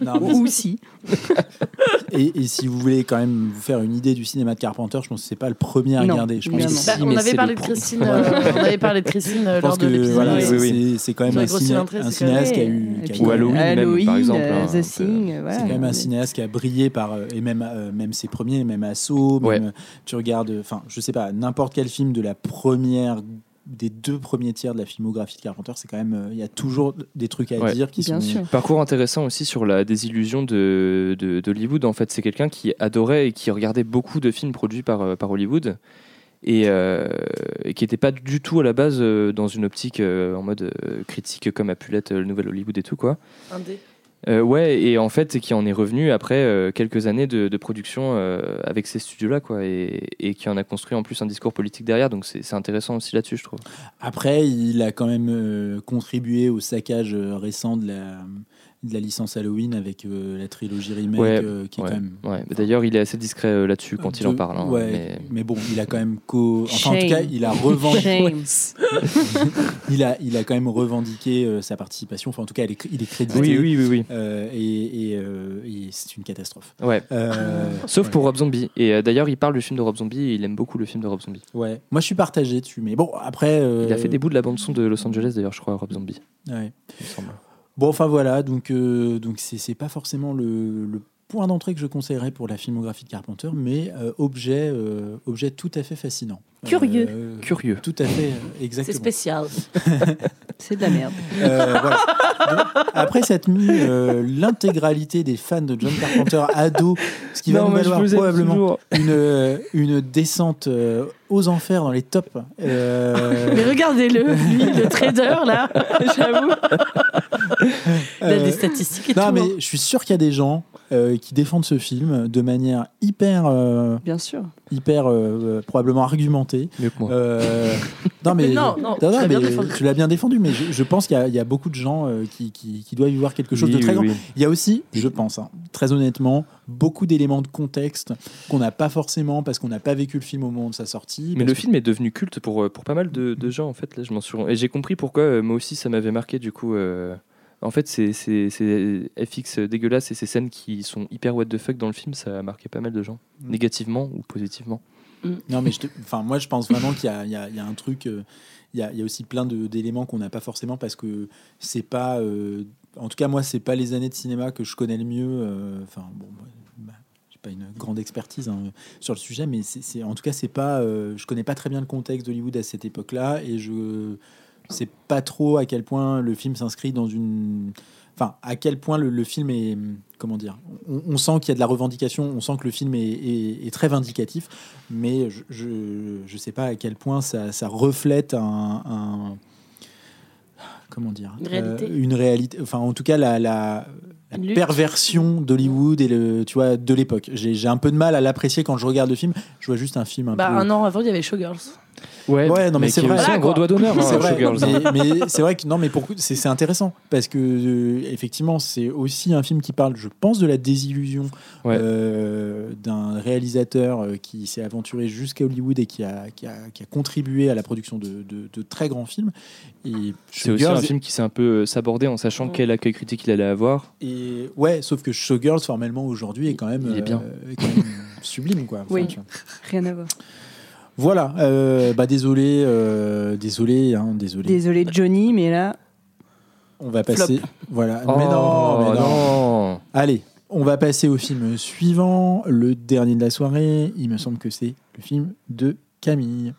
A: Non, mais-
D: Ou si.
A: et, et si vous voulez quand même vous faire une idée du cinéma de Carpenter, je pense que c'est pas le premier à
D: Non,
A: regarder. Je pense
D: évidemment.
A: que
C: Bah,
B: Si,
C: on
B: mais
C: avait
B: c'est
C: parlé
B: le
C: de
B: pro-
C: Christine, euh, on avait parlé de Christine euh,
A: Je pense
C: lors de l'épisode.
A: voilà,
B: oui,
A: c'est
B: oui,
A: c'est- c'est quand même
C: Sur
A: un,
C: les grosses
A: ciné-
C: cylindrées,
A: un
C: c'est quand même-
A: cinéaste qui a eu.
D: Et
A: qui a
D: puis,
A: eu-
B: Ou Halloween, même, par exemple,
D: euh,
B: hein,
D: The
B: un peu.
D: Thing, voilà.
A: C'est quand même un cinéaste qui a brillé par euh, et même euh, même ses premiers, même Assaut.
B: Ouais.
A: Euh, tu regardes, enfin, je sais pas, n'importe quel film de la première, des deux premiers tiers de la filmographie de Carpenter, c'est quand même, euh, il y a toujours des trucs à
B: Ouais.
A: dire qui
D: Bien
A: sont.
D: sûr.
B: Parcours intéressant aussi sur la désillusion de, de- d'Hollywood. En fait, c'est quelqu'un qui adorait et qui regardait beaucoup de films produits par, euh, par Hollywood et, euh, et qui n'était pas du tout à la base euh, dans une optique euh, en mode euh, critique comme a pu l'être le nouvel Hollywood et tout quoi.
C: Un dé.
B: Euh, ouais, et en fait, qui en est revenu après euh, quelques années de, production euh, avec ces studios-là, quoi, et, et qui en a construit en plus un discours politique derrière. Donc c'est intéressant aussi là-dessus, je trouve.
A: Après, il a quand même euh, contribué au saccage récent de la, de la licence Halloween avec euh, la trilogie remake,
B: Ouais,
A: euh, qui est quand même.
B: ouais. D'ailleurs, il est assez discret euh, là-dessus quand il en parle. hein,
A: ouais,
B: mais-
A: mais... bon, il a quand même co. Enfin, en tout cas, il a revendiqué. Il a, il a quand même revendiqué euh, sa participation. Enfin, en tout cas, il est, il est crédité.
B: Oui, oui, oui, oui.
A: Euh, et et, euh, et c'est une catastrophe.
B: Ouais.
A: Euh,
B: Sauf
A: ouais.
B: pour Rob Zombie. Et euh, d'ailleurs, il parle du film de Rob Zombie et il aime beaucoup le film de Rob Zombie.
A: Ouais. Moi, je suis partagé dessus, mais bon, après. euh,
B: Il a fait des bouts de la bande-son de Los Angeles, d'ailleurs, je crois, Rob Zombie.
A: ouais.
B: il me semble.
A: Bon, enfin voilà, donc euh, donc c'est pas forcément le, le point d'entrée que je conseillerais pour la filmographie de Carpenter, mais euh, objet euh, objet tout à fait fascinant.
C: Curieux.
A: Euh,
B: Curieux.
A: Tout à fait, euh,
C: C'est
A: exactement.
C: spécial.
D: C'est de la merde.
A: Euh, voilà. Donc, après mis euh, l'intégralité des fans de John Carpenter à dos, ce qui va nous valoir probablement une, une descente euh, aux enfers dans les tops. euh,
C: Mais regardez-le, lui, le trader, là, j'avoue. Il a des statistiques et
A: non,
C: tout.
A: mais
C: hein.
A: je suis sûr qu'il y a des gens euh, qui défendent ce film de manière hyper, euh,
D: Bien sûr.
A: hyper euh, euh, probablement argumentée.
B: Mieux que moi.
A: Euh, non, mais,
C: Mais non, non, tu l'as bien
A: mais
C: défendu.
A: tu l'as bien défendu, mais je, je pense qu'il y, a- il y a beaucoup de gens euh, qui, qui- qui doivent y voir quelque chose
B: Oui,
A: de très
B: oui,
A: grand.
B: oui.
A: Il y a aussi, je pense, hein, très honnêtement, beaucoup d'éléments de contexte qu'on n'a pas forcément parce qu'on n'a pas vécu le film au moment de sa sortie.
B: Mais
A: parce
B: le
A: que-
B: film est devenu culte pour, euh, pour pas mal de, de gens, en fait. Là, je m'en suis... rendu- Et j'ai compris pourquoi, euh, moi aussi, ça m'avait marqué, du coup. euh, En fait, c'est c'est- c'est FX dégueulasse et ces scènes qui sont hyper what the fuck dans le film, ça a marqué pas mal de gens,
A: Mm.
B: négativement ou positivement.
A: Non, mais je enfin, moi, je pense vraiment qu'il y, a- il y a- il y a un truc. euh, Il y, a, il y a aussi plein de- d'éléments qu'on n'a pas forcément parce que c'est pas. euh, en tout cas, moi, c'est pas les années de cinéma que je connais le mieux. euh, Enfin, bon, moi, bah, j'ai pas une grande expertise hein, sur le sujet, mais c'est c'est- en tout cas, c'est pas. euh, je connais pas très bien le contexte d'Hollywood à cette époque-là et je sais pas trop à quel point le film s'inscrit dans une. Enfin, à quel point le, le film est. Comment dire on, on sent qu'il y a de la revendication, on sent que le film est, est- est très vindicatif, mais je, je, je sais pas à quel point ça, ça reflète un. un- comment dire
C: Une réalité.
A: Euh, une réalité. Enfin, en tout cas, la, perversion d'Hollywood et le, tu vois, de l'époque. J'ai j'ai un peu de mal à l'apprécier quand je regarde le film. Je vois juste un film un
C: Bah,
A: peu.
C: un an avant, il y avait Showgirls.
B: Ouais,
A: Ouais, non, mais c'est vrai.
B: aussi un gros doigt d'honneur,
A: C'est
B: hein,
A: vrai,
B: Showgirls, hein.
A: mais, mais c'est vrai que non, mais pour c'est c'est intéressant parce que euh, effectivement, c'est aussi un film qui parle, je pense, de la désillusion
B: Ouais.
A: euh, d'un réalisateur euh, qui s'est aventuré jusqu'à Hollywood et qui a, qui a, qui a contribué à la production de, de- de très grands films. Et
B: C'est aussi un film qui s'est un peu sabordé en sachant quel accueil critique il allait avoir.
A: Et ouais, sauf que Showgirls formellement aujourd'hui est quand même,
B: Il est bien.
A: euh, est quand même sublime quoi. Enfin,
D: Oui. Rien à voir.
A: Voilà. euh, bah désolé, euh, désolé, hein, désolé.
D: Désolé Johnny, mais là,
A: On va passer. Voilà.
B: Oh,
A: mais non, mais non.
B: non.
A: Allez, on va passer au film suivant, le dernier de la soirée. Il me semble que c'est le film de Camille.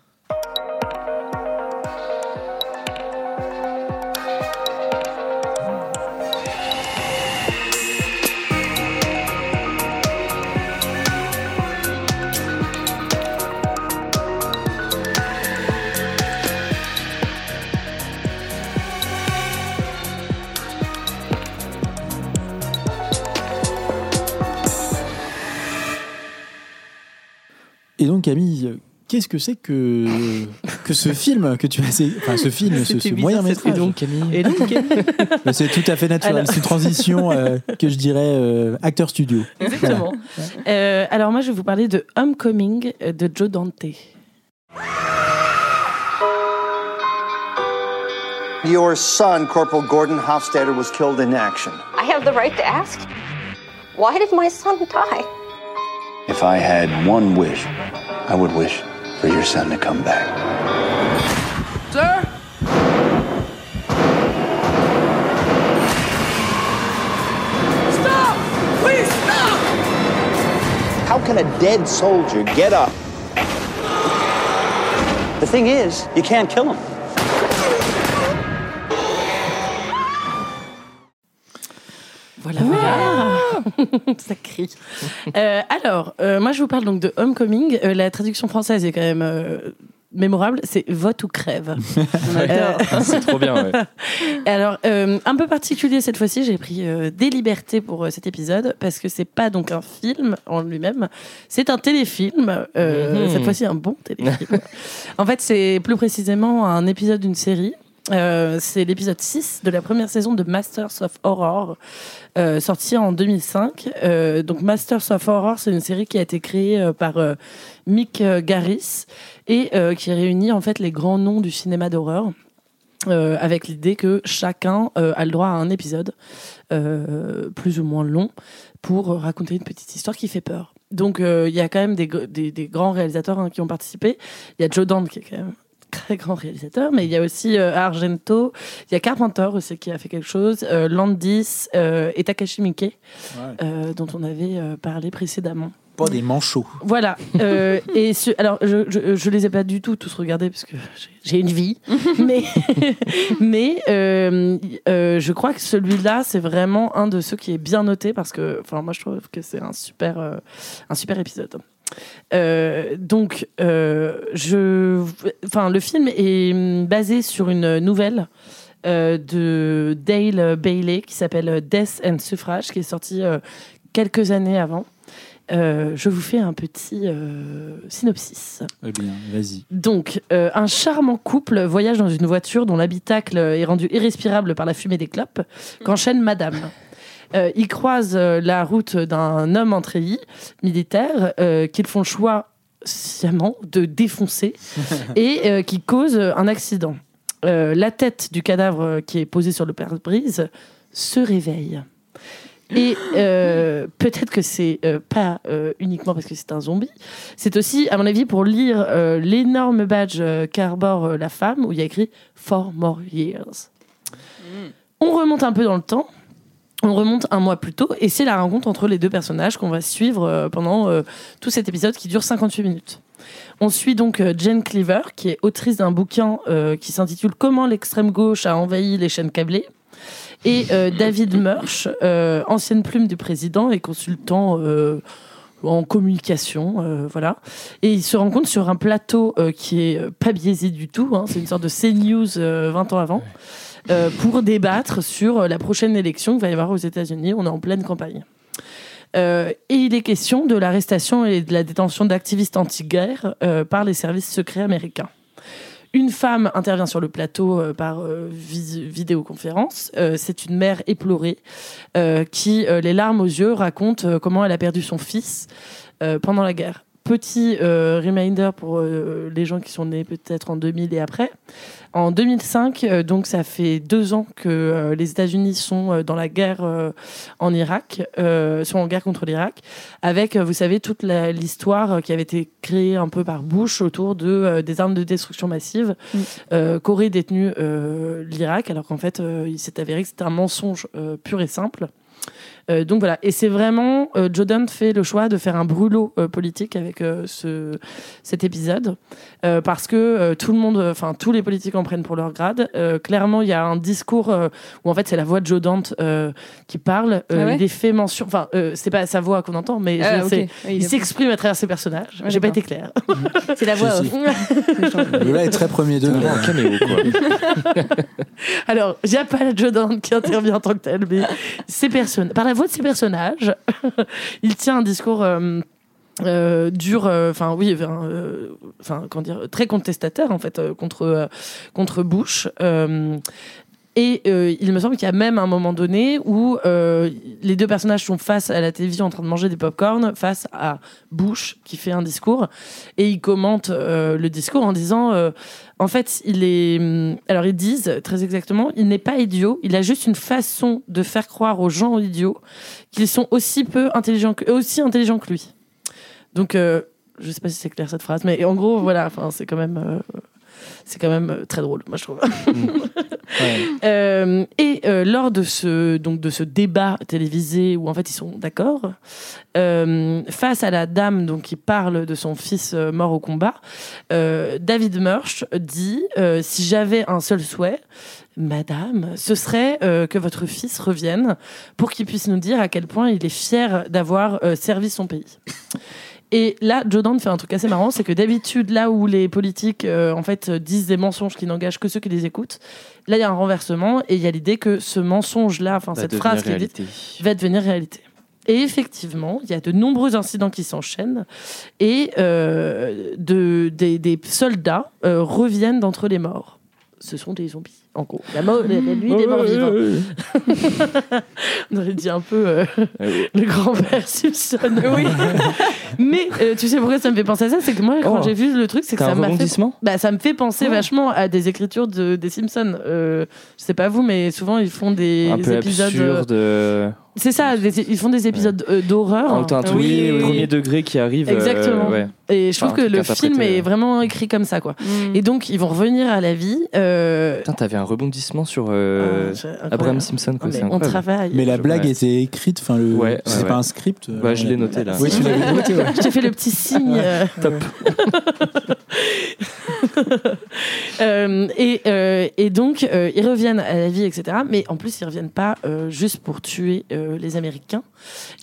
A: Qu'est-ce que c'est que que ce film que tu as, enfin ce film, ce, ce moyen métrage
B: Et donc, Camille
A: Bah, C'est tout à fait naturel.
C: Alors-
A: C'est une transition euh, que je dirais euh, acteur studio.
C: Exactement. Euh, alors, moi, je vais vous parler de Homecoming euh, de Joe Dante.
M: Your son, Corporal Gordon Hofstadter, was killed in action.
J: I have the right to ask. Why did my son die?
L: If I had one wish, I would wish for your son to come back.
F: Sir? Stop! Please stop!
M: How can a dead soldier get up? The thing is, you can't kill him.
C: Voilà, voilà. Ça crie. Euh, alors, euh, moi, je vous parle donc de Homecoming. Euh, la traduction française est quand même euh, mémorable, c'est Vote ou crève.
B: Ouais. C'est trop bien, ouais.
C: Alors, euh, un peu particulier cette fois-ci, j'ai pris euh, des libertés pour euh, cet épisode parce que c'est pas donc un film en lui-même, c'est un téléfilm. euh,
B: Mhm.
C: Cette fois-ci, un bon téléfilm. en fait, c'est plus précisément un épisode d'une série. Euh, c'est l'épisode 6 de la première saison de Masters of Horror, euh, sorti en 2005. Euh, donc Masters of Horror, c'est une série qui a été créée euh, par Mick Garris et qui réunit en fait les grands noms du cinéma d'horreur. avec l'idée que chacun a le droit à un épisode plus ou moins long pour raconter une petite histoire qui fait peur. Donc il y a quand même des grands réalisateurs hein, qui ont participé. Il y a Joe Dante qui est quand même très grand réalisateur, mais il y a aussi euh, Argento, il y a Carpenter aussi qui a fait quelque chose, euh, Landis euh, et Takashi Miike, dont on avait parlé précédemment.
A: Pas des manchots.
C: Voilà. Et alors, je, je, je les ai pas du tout tous regardés parce que j'ai- une vie, mais mais je crois que celui-là c'est vraiment un de ceux qui est bien noté parce que, enfin, moi je trouve que c'est un super un super épisode. Euh, donc, euh, je, enfin, le film est basé sur une nouvelle euh, de Dale Bailey qui s'appelle Death and Suffrage, qui est sortie euh, quelques années avant. Euh, je vous fais un petit euh, synopsis.
A: Eh bien, vas-y.
C: Donc, euh, un charmant couple voyage dans une voiture dont l'habitacle est rendu irrespirable par la fumée des clopes qu'enchaîne Madame. Euh, ils croisent euh, la route d'un homme en treillis militaire euh, qu'ils font le choix sciemment de défoncer et euh, qui cause un accident. La tête du cadavre qui est posée sur le pare-brise se réveille. Et euh, peut-être que c'est euh, pas euh, uniquement parce que c'est un zombie, c'est aussi, à mon avis, pour lire l'énorme badge qu'arbore la femme où il y a écrit Four more years. On remonte un peu dans le temps. On remonte un mois plus tôt et c'est la rencontre entre les deux personnages qu'on va suivre euh, pendant euh, tout cet épisode qui dure 58 minutes. On suit donc euh, Jen Cleaver, qui est autrice d'un bouquin qui s'intitule Comment l'extrême gauche a envahi les chaînes câblées. Et David Murch, ancienne plume du président et consultant en communication, voilà. Et il se rencontre sur un plateau qui est pas biaisé du tout, hein, c'est une sorte de CNews euh, 20 ans avant, euh, pour débattre sur la prochaine élection qu'il va y avoir aux États-Unis. On est en pleine campagne. Euh, et il est question de l'arrestation et de la détention d'activistes anti-guerre euh, par les services secrets américains. Une femme intervient sur le plateau par vidéoconférence. C'est une mère éplorée qui, les larmes aux yeux, raconte comment elle a perdu son fils pendant la guerre. Petit reminder pour les gens qui sont nés peut-être en 2000 et après. En 2005, euh, donc ça fait deux ans que euh, les États-Unis sont euh, dans la guerre euh, en Irak, euh, sont en guerre contre l'Irak, avec, vous savez, toute l'histoire qui avait été créée un peu par Bush autour de, euh, des armes de destruction massive euh, qu'aurait détenu euh, l'Irak, alors qu'en fait, euh, il s'est avéré que c'était un mensonge euh, pur et simple. Euh, donc voilà, et c'est vraiment, euh, Joe Dante fait le choix de faire un brûlot euh, politique avec euh, ce, cet épisode, euh, parce que euh, tout le monde, enfin tous les politiques en prennent pour leur grade. Euh, clairement, il y a un discours euh, où en fait c'est la voix de euh, qui parle. Euh,
D: Ah ouais
C: il est fait mention, enfin euh, c'est pas sa voix qu'on entend, mais
D: Ah, Oui,
C: il s'exprime à travers ses personnages.
D: Ouais,
C: J'ai pas été claire.
D: C'est la voix.
A: Le là est très premier degré.
B: Caméo, quoi.
C: Alors, il n'y a pas Joe Dante qui intervient en tant que tel, mais ces personnes, par la voix de ces personnages, il tient un discours euh, euh, dur, euh, enfin oui, enfin, euh, dire, très contestataire en fait contre contre Bush. Et euh, il me semble qu'il y a même un moment donné où euh, les deux personnages sont face à la télévision en train de manger des pop-corn, face à Bush qui fait un discours. Et ils commentent euh, le discours en disant en fait, il est. hum, Alors, ils disent très exactement il n'est pas idiot, il a juste une façon de faire croire aux gens idiots qu'ils sont aussi peu intelligents que, aussi intelligents que lui. Donc, je sais pas si c'est clair cette phrase, mais en gros, voilà, c'est quand même. C'est quand même euh, très drôle, moi je trouve. Euh, et euh, lors de ce, donc, de ce débat télévisé où en fait ils sont d'accord, face à la dame donc, qui parle de son fils mort au combat, David Murch dit Si j'avais un seul souhait, madame, ce serait euh, que votre fils revienne pour qu'il puisse nous dire à quel point il est fier d'avoir euh, servi son pays. Et là, Joe Dante fait un truc assez marrant, c'est que d'habitude, là où les politiques euh, en fait euh, disent des mensonges qui n'engagent que ceux qui les écoutent, là il y a un renversement et il y a l'idée que ce mensonge-là, enfin cette phrase qui est dite, va devenir réalité. Et effectivement, il y a de nombreux incidents qui s'enchaînent et euh, de, des, des soldats euh, reviennent d'entre les morts. Ce sont des zombies, en gros. La, mo- la- la nuit des morts vivants. On aurait dit un peu euh, le grand-père Simpson. Oui. Mais euh, tu sais pourquoi ça me fait penser à ça? C'est que moi, quand
B: Oh.
C: j'ai vu le truc, c'est que
B: T'as
C: ça
B: un
C: m'a fait.
B: rebondissement?
C: Bah, ça me fait penser
B: Oh.
C: vachement à des écritures de, des Simpsons. Euh, je sais pas vous, mais souvent ils font des
B: Un peu
C: épisodes. euh,
B: absurde. euh,
C: C'est ça, des- ils font des épisodes euh, d'horreur.
B: un, un truc
C: Oui, oui.
B: premier degré qui arrive. euh,
C: Exactement.
B: ouais.
C: Et je trouve
B: Enfin,
C: que
B: un
C: le film est
B: euh.
C: vraiment écrit comme ça, quoi.
D: Mm.
C: Et donc, ils vont revenir à la vie. euh,
B: Putain, t'avais un rebondissement sur euh,
C: Ah.
B: Abraham Simpson. Quoi,
C: Ah, mais on travaille.
A: Mais la blague
B: Ouais.
A: était écrite, enfin le,
B: Ouais,
A: c'est
B: ouais,
A: pas un script. euh,
B: Ouais, je l'ai noté là.
A: Oui, tu l'avais noté. Ouais.
C: Je t'ai fait le petit signe. euh.
B: Top.
C: Euh, et, euh, et donc, euh, ils reviennent à la vie, etc. Mais en plus, ils reviennent pas euh, juste pour tuer euh, les Américains.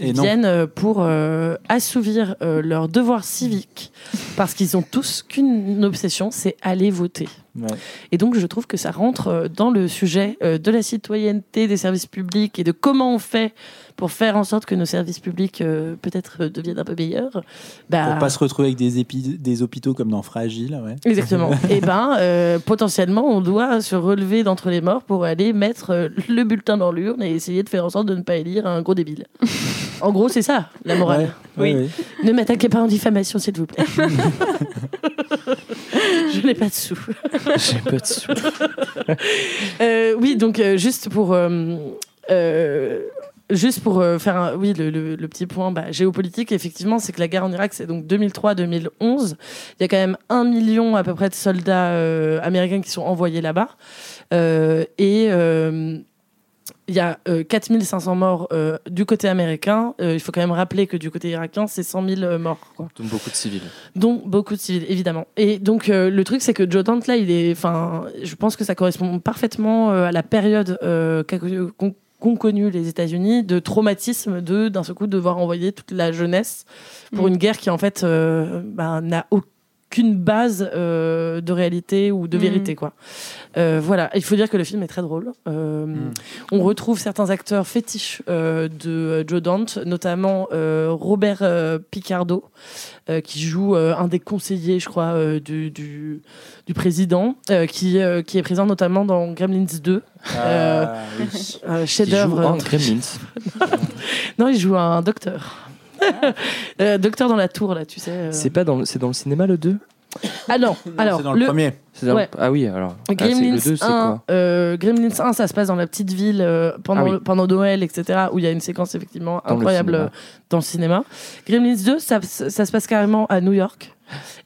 C: Ils
A: Et non.
C: viennent euh, pour euh, assouvir euh, leurs devoirs civiques. Parce qu'ils ont tous qu'une obsession, c'est aller voter.
A: Ouais.
C: Et donc, je trouve que ça rentre euh, dans le sujet euh, de la citoyenneté, des services publics et de comment on fait pour faire en sorte que nos services publics euh, peut-être euh, deviennent un peu meilleurs. Bah,
A: Pour pas se retrouver avec des, épi- des hôpitaux comme dans Fragile, ouais.
C: Exactement. et ben, euh, potentiellement, on doit se relever d'entre les morts pour aller mettre le bulletin dans l'urne et essayer de faire en sorte de ne pas élire un gros débile. en gros, c'est ça, la morale.
A: Ouais,
C: oui. Ne m'attaquez pas en diffamation, s'il vous plaît. Je n'ai pas de sous.
B: J'ai pas de sous.
C: Euh, oui, donc euh, juste pour. euh, Juste pour faire un- oui, le, le- le petit point bah, géopolitique, effectivement, c'est que la guerre en Irak, c'est donc 2003-2011. Il y a quand même un million à peu près de soldats américains qui sont envoyés là-bas. Et il y a euh, 4500 morts euh, du côté américain. Euh, il faut quand même rappeler que du côté irakien, c'est 100 000 euh, morts. Quoi
B: Donc beaucoup de civils.
C: dont beaucoup de civils évidemment et donc euh, le truc c'est que Joe Dante là il est enfin je pense que ça correspond parfaitement euh, à la période euh, qu'ont qu'ont connu les États-Unis de traumatisme de d'un seul coup devoir envoyer toute la jeunesse pour
D: Mm.
C: une guerre qui en fait euh, bah, n'a aucune base euh, de réalité ou de
D: Mm.
C: vérité quoi Euh, voilà il faut dire que le film est très drôle Euh, on retrouve certains acteurs fétiches euh, de Joe Dante, notamment euh, Robert euh, Picardo, euh, qui joue euh, un des conseillers, je crois, euh, du, du, du président, euh, qui, euh, qui est présent notamment dans Gremlins 2. Euh,
A: Ah, oui.
C: euh, chef-d'œuvre.
B: Gremlins.
C: Non, il joue un docteur. Euh, docteur dans la tour, là, tu sais. euh.
B: C'est pas dans le, c'est dans le cinéma le 2
C: Ah non, alors
A: c'est dans le, premier.
B: C'est dans le-
C: Ouais.
B: Ah oui, alors. Ah, c'est-
C: Gremlins,
B: le 2, c'est
C: 1,
B: quoi?
C: euh, Gremlins 1, ça se passe dans la petite ville euh, pendant,
B: Ah oui.
C: pendant Noël, etc., où il y a une séquence effectivement
B: Dans le
C: incroyable
B: cinéma.
C: euh, dans le cinéma. Gremlins 2, ça, ça se passe carrément à New York.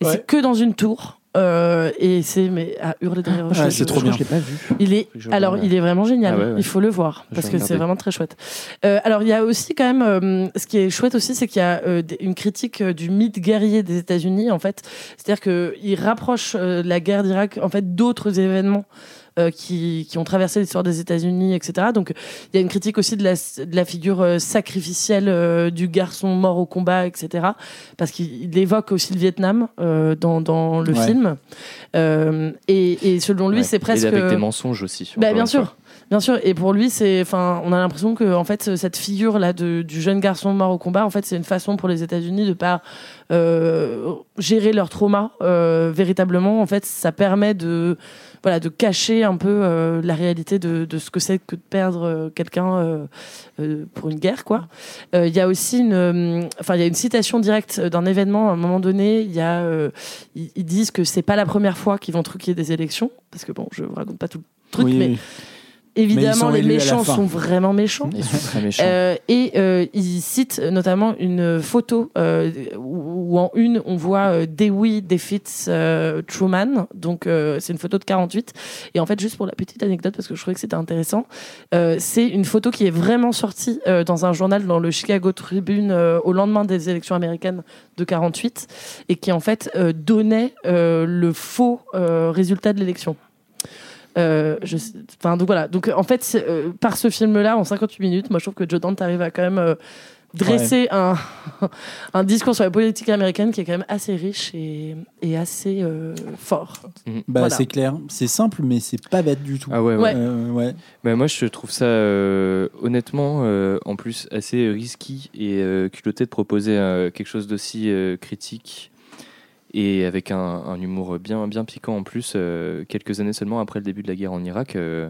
C: Et
A: Ouais.
C: c'est que dans une tour. Euh, et c'est mais à hurler de rire.
A: Ah,
C: Je-
A: c'est
C: je-
A: trop
C: je-
A: bien.
B: Je l'ai pas vu.
C: Il est, alors, il est vraiment génial.
B: Ah ouais, ouais.
C: Il faut le voir parce que c'est vraiment très chouette. Euh, alors, il y a aussi quand même, euh, ce qui est chouette aussi, c'est qu'il y a euh, une critique euh, du mythe guerrier des États-Unis. En fait, c'est-à-dire que il rapproche la guerre d'Irak en fait d'autres événements. Euh, qui, qui ont traversé l'histoire des États-Unis, etc. Donc, il y a une critique aussi de la, de la figure euh, sacrificielle euh, du garçon mort au combat, etc. Parce qu'il il évoque aussi le Vietnam dans, dans le
A: Ouais.
C: film. Et, et selon lui,
B: Ouais.
C: c'est presque.
B: Et avec des mensonges aussi.
C: Bah, bien sûr.
B: fois.
C: Bien sûr, et pour lui, c'est, enfin, on a l'impression que en fait, cette figure là de, du jeune garçon mort au combat, en fait, c'est une façon pour les États-Unis de pas gérer leur trauma véritablement. En fait, ça permet de, voilà, de cacher un peu euh, la réalité de, de ce que c'est que de perdre euh, quelqu'un euh, euh, pour une guerre, quoi. Euh, Il y a aussi une, euh, enfin, il y a une citation directe d'un événement. À un moment donné, il y a, euh, ils, ils disent que c'est pas la première fois qu'ils vont truquer des élections, parce que bon, je vous raconte pas tout le truc,
A: Oui,
C: mais
A: oui.
C: Évidemment, les méchants sont vraiment méchants.
B: Ils sont très méchants.
C: Euh, et euh, il cite notamment une photo euh, où, où en une on voit Dewey euh, Truman. Donc c'est une photo de 48. Et en fait, juste pour la petite anecdote, parce que je trouvais que c'était intéressant, c'est une photo qui est vraiment sortie dans un journal dans le Chicago Tribune au lendemain des élections américaines de 48 et qui en fait donnait le faux résultat de l'élection. Euh, je sais- enfin donc voilà donc en fait euh, par ce film là en 58 minutes moi je trouve que Joe Dante arrive à quand même euh, dresser un, un discours sur la politique américaine qui est quand même assez riche et, et assez euh, fort.
A: Bah,
C: Voilà.
A: c'est clair, c'est simple, mais c'est pas bête du tout.
B: Ah ouais, ouais.
A: Euh, ouais.
B: Bah, moi, je trouve ça euh, honnêtement, euh, en plus, assez risqué et euh, culotté de proposer euh, quelque chose d'aussi euh, critique et avec un, un humour bien, bien piquant en plus, euh, quelques années seulement après le début de la guerre en Irak. euh,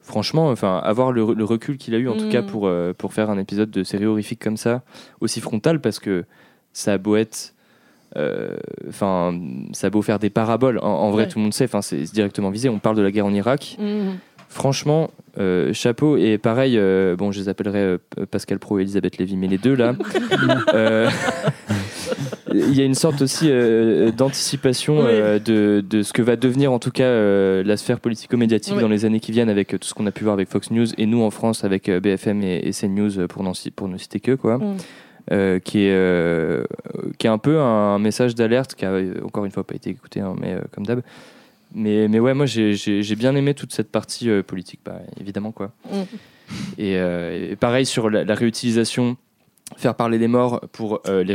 B: franchement, enfin, avoir le, le recul qu'il a eu, en tout
C: Mm.
B: cas, pour, euh, pour faire un épisode de série horrifique comme ça, aussi frontal, parce que ça a beau être. Enfin, ça a beau faire des paraboles. En, en vrai,
C: Ouais.
B: tout le monde sait. C'est directement visé. On parle de la guerre en Irak.
C: Mhm.
B: Franchement, euh, chapeau. Et pareil, euh, bon, je les appellerai euh, Pascal Pro et Elisabeth Lévy, mais les deux là, il y a une sorte aussi euh, d'anticipation
C: Oui.
B: euh, de, de ce que va devenir en tout cas euh, la sphère politico-médiatique
C: Oui.
B: dans les années qui viennent avec tout ce qu'on a pu voir avec Fox News et nous en France avec BFM et, et CNews pour, pour ne citer que quoi.
C: Mm.
B: Euh, qui, est, euh, qui est un peu un message d'alerte qui a encore une fois pas été écouté, hein, mais euh, comme d'hab. Mais, mais ouais, moi j'ai- j'ai bien aimé toute cette partie politique, bah, évidemment quoi.
C: Mm.
B: Et, et pareil sur la, la réutilisation, faire parler les morts pour euh, les,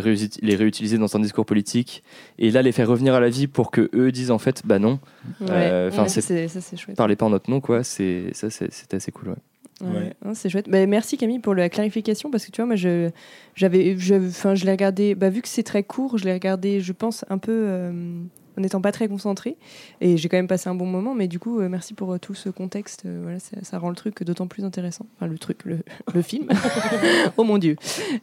B: réutiliser dans un discours politique, et là les faire revenir à la vie pour que eux disent en fait bah non.
D: Ouais.
B: Euh,
D: Ouais, ça, c'est chouette.
B: Parlez pas en notre nom quoi. C'est ça c'est assez cool. Ouais.
D: Ouais,
A: Ouais.
D: non, c'est chouette. Bah, merci Camille pour la clarification parce que tu vois, moi, je, j'avais, je, enfin, je l'ai regardé. Bah, vu que c'est très court, je l'ai regardé, je pense un peu euh, en n'étant pas très concentrée, et j'ai quand même passé un bon moment. Mais du coup, euh, merci pour euh, tout ce contexte. Euh, voilà, ça, ça rend le truc d'autant plus intéressant. Enfin, le truc, le, le film. oh mon dieu.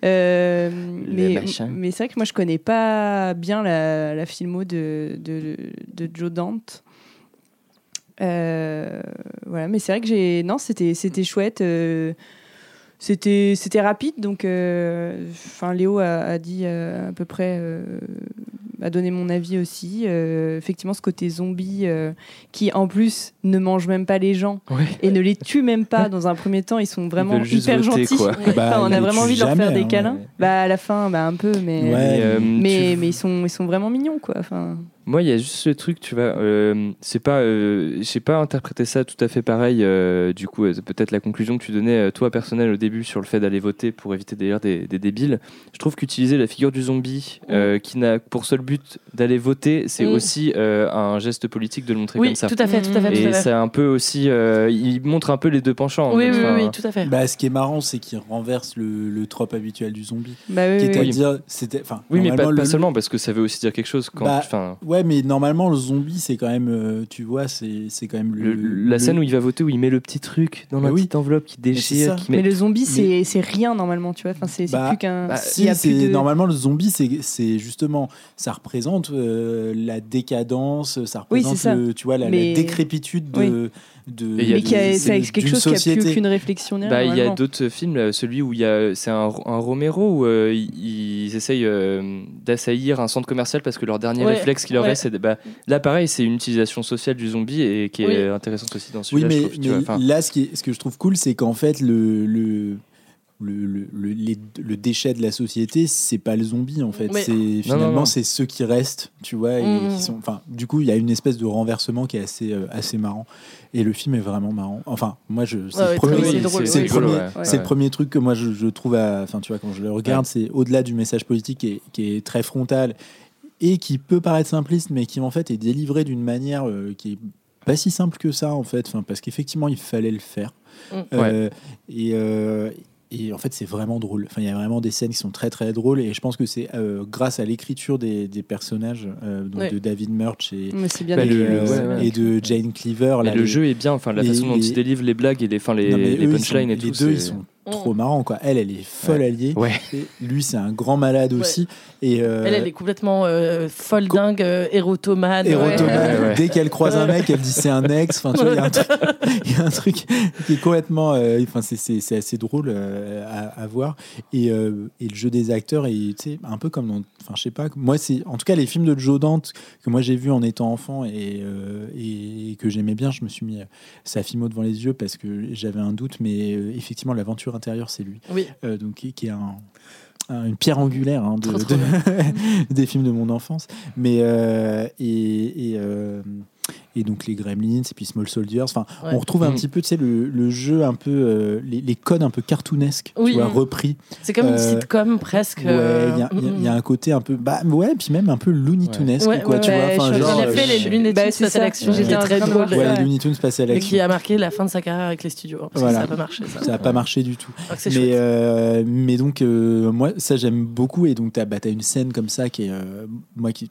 D: Euh, mais, mais c'est vrai que moi, je connais pas bien la, la filmo de, de, de Joe Dante. Euh, voilà, mais c'est vrai que j'ai. Non, c'était, c'était chouette. euh, c'était, c'était rapide, donc. euh, Enfin, Léo a, a dit euh, à peu près. euh, a donné mon avis aussi. Euh, effectivement, ce côté zombie euh, qui, en plus, ne mange même pas les gens et ne les tue même pas. Dans un premier temps, ils sont vraiment
B: juste
D: hyper
B: voter,
D: gentils.
B: quoi.
A: Bah,
D: Enfin, on
A: ils
D: a
A: les
D: vraiment envie de leur faire des
A: hein,
D: câlins.
A: ouais.
D: Bah, à la fin, bah, un peu, mais.
B: Euh,
D: Mais,
B: tu-
D: mais ils, sont, ils sont vraiment mignons, quoi. Enfin,
B: Moi, il y a juste ce truc, tu vois, euh, c'est pas, euh, j'ai pas interprété ça tout à fait pareil. euh, du coup, euh, c'est peut-être la conclusion que tu donnais, toi, personnel, au début, sur le fait d'aller voter pour éviter d'ailleurs des, des débiles. Je trouve qu'utiliser la figure du zombie, euh, qui n'a pour seul but d'aller voter, c'est aussi euh, un geste politique de le montrer
C: Oui,
B: comme ça.
C: tout à fait, tout à fait, tout
B: Et
C: à fait.
B: c'est un peu aussi, euh, il montre un peu les deux penchants.
C: Oui, oui, oui, oui, tout à fait.
A: Bah, ce qui est marrant, c'est qu'il renverse le, le trope habituel du zombie.
D: Bah oui,
A: qui est à
D: oui.
A: dire, c'était, enfin,
B: Oui, mais pas, seulement, parce que ça veut aussi dire quelque chose quand.
A: Bah,
B: enfin,
A: Ouais, mais normalement, le zombie, c'est quand même, euh, tu vois, c'est, c'est quand même le,
B: le- la
A: le-
B: scène où il va voter, où il met le petit truc dans
A: Bah
B: la
A: oui.
B: petite enveloppe qui déchire,
A: ça.
B: qui met
D: Mais le zombie,
A: Mais-
D: c'est c'est rien normalement, tu vois. Enfin, c'est
A: Bah,
D: plus qu'un.
A: Bah, si,
D: de-
A: normalement le zombie, c'est c'est justement, ça représente euh, la décadence, ça représente
D: c'est ça.
A: le, tu vois, la, la
D: Mais-
A: décrépitude de, de
B: Et il y a
D: Mais qui a- quelque chose qui a plus aucune réflexion.
B: Bah, il y a d'autres films, là, celui où il y a, c'est un, un Romero où euh, ils, ils essayent euh, d'assaillir un centre commercial parce que leur dernier
C: Ouais,
B: réflexe qui leur
C: ouais.
B: reste, c'est de- bah, là pareil, c'est une utilisation sociale du zombie et qui est
C: Oui.
B: intéressante aussi dans
A: Oui,
B: celui-là.
A: mais,
B: je trouve, tu
A: mais
B: vois. Enfin,
A: là, ce, qui est- ce que je trouve cool, c'est qu'en fait, le, le, le, les- déchet de la société, c'est pas le zombie, en fait. C'est finalement, c'est ceux qui restent, tu vois. Et
C: Mhm.
A: qui sont, enfin, du coup, il y a une espèce de renversement qui est assez, euh, assez marrant. Et le film est vraiment marrant. Enfin, moi, je, c'est
C: Ouais,
A: le premier,
C: très
A: c'est-
C: drôle,
A: c'est
C: oui.
A: le premier,
B: Ouais,
A: c'est
B: ouais.
A: le premier truc que moi, je, je trouve, à- enfin, tu vois, quand je le regarde, c'est au-delà du message politique qui est, qui est très frontal et qui peut paraître simpliste, mais qui en fait est délivré d'une manière euh, qui est pas si simple que ça en fait, enfin, parce qu'effectivement il fallait le faire.
C: Mm.
A: Euh, et, euh, et en fait c'est vraiment drôle. Enfin il y a vraiment des scènes qui sont très très drôles et je pense que c'est euh, grâce à l'écriture des, des personnages euh, donc
C: Ouais.
A: de David Murch et,
D: bien
B: Bah,
A: et,
D: écrit,
B: le-
A: euh,
B: ouais, ouais.
A: et de Jane Cleaver. là,
B: le
A: les-
B: jeu est bien, enfin, la
A: les-
B: façon dont
A: les-
B: il délivre les blagues et les, enfin, les,
A: Non, mais
B: les
A: eux, ils
B: punchlines
A: sont-
B: et tout.
A: Les deux ils sont trop marrants quoi. Elle elle est folle
B: Ouais.
A: alliée.
B: Ouais.
A: Et lui c'est un grand malade
C: Ouais.
A: aussi. Et euh,
C: Elle, elle est complètement euh, folle dingue, euh, érotomane.
A: érotomane.
B: Ouais, ouais.
A: Dès qu'elle croise un mec, elle dit c'est un ex. Enfin, tu vois, il y a un truc, il y a un truc qui est complètement. euh, Enfin, c'est- c'est c'est assez drôle euh, à, à voir. Et, euh, et le jeu des acteurs est un peu comme dans. Enfin, je sais pas. Moi, c'est en tout cas les films de Joe Dante que moi j'ai vus en étant enfant et, euh, et que j'aimais bien. Je me suis mis sa filmo devant les yeux parce que j'avais un doute, mais euh, effectivement, l'aventure intérieure, c'est lui.
C: Oui.
A: Euh, donc qui, qui est un, un- une pierre angulaire hein, de,
C: Trop, trop
A: de- des films de mon enfance. Mais euh, et, et, euh, et donc les Gremlins et puis Small Soldiers. Enfin,
C: Ouais.
A: on retrouve un
B: Mm.
A: petit peu, tu sais, le, le jeu un peu, euh, les, les codes un peu cartoonesques,
C: Oui.
A: tu vois, repris.
C: C'est comme une
A: Euh,
C: sitcom presque.
A: Ouais, il y, a-
C: euh,
A: y a- y un côté un peu, bah ouais, puis même un peu Looney Tunesque,
C: Ouais,
A: quoi,
C: ouais,
A: tu
C: ouais,
A: vois. Enfin, genre,
C: faire
A: euh,
C: les
D: Bah,
C: à
D: ça,
C: l'action, qui
D: j'étais
C: très drôle.
A: les Looney Tunes passés à
C: Et qui a marqué la fin de sa carrière avec les studios. Parce
A: Voilà.
C: que ça n'a pas marché, ça.
A: Ça n'a pas marché du tout.
C: C'est
A: Mais, euh, mais donc, euh, moi, ça, j'aime beaucoup. Et donc, tu as, bah, t'as une scène comme ça qui est, moi, qui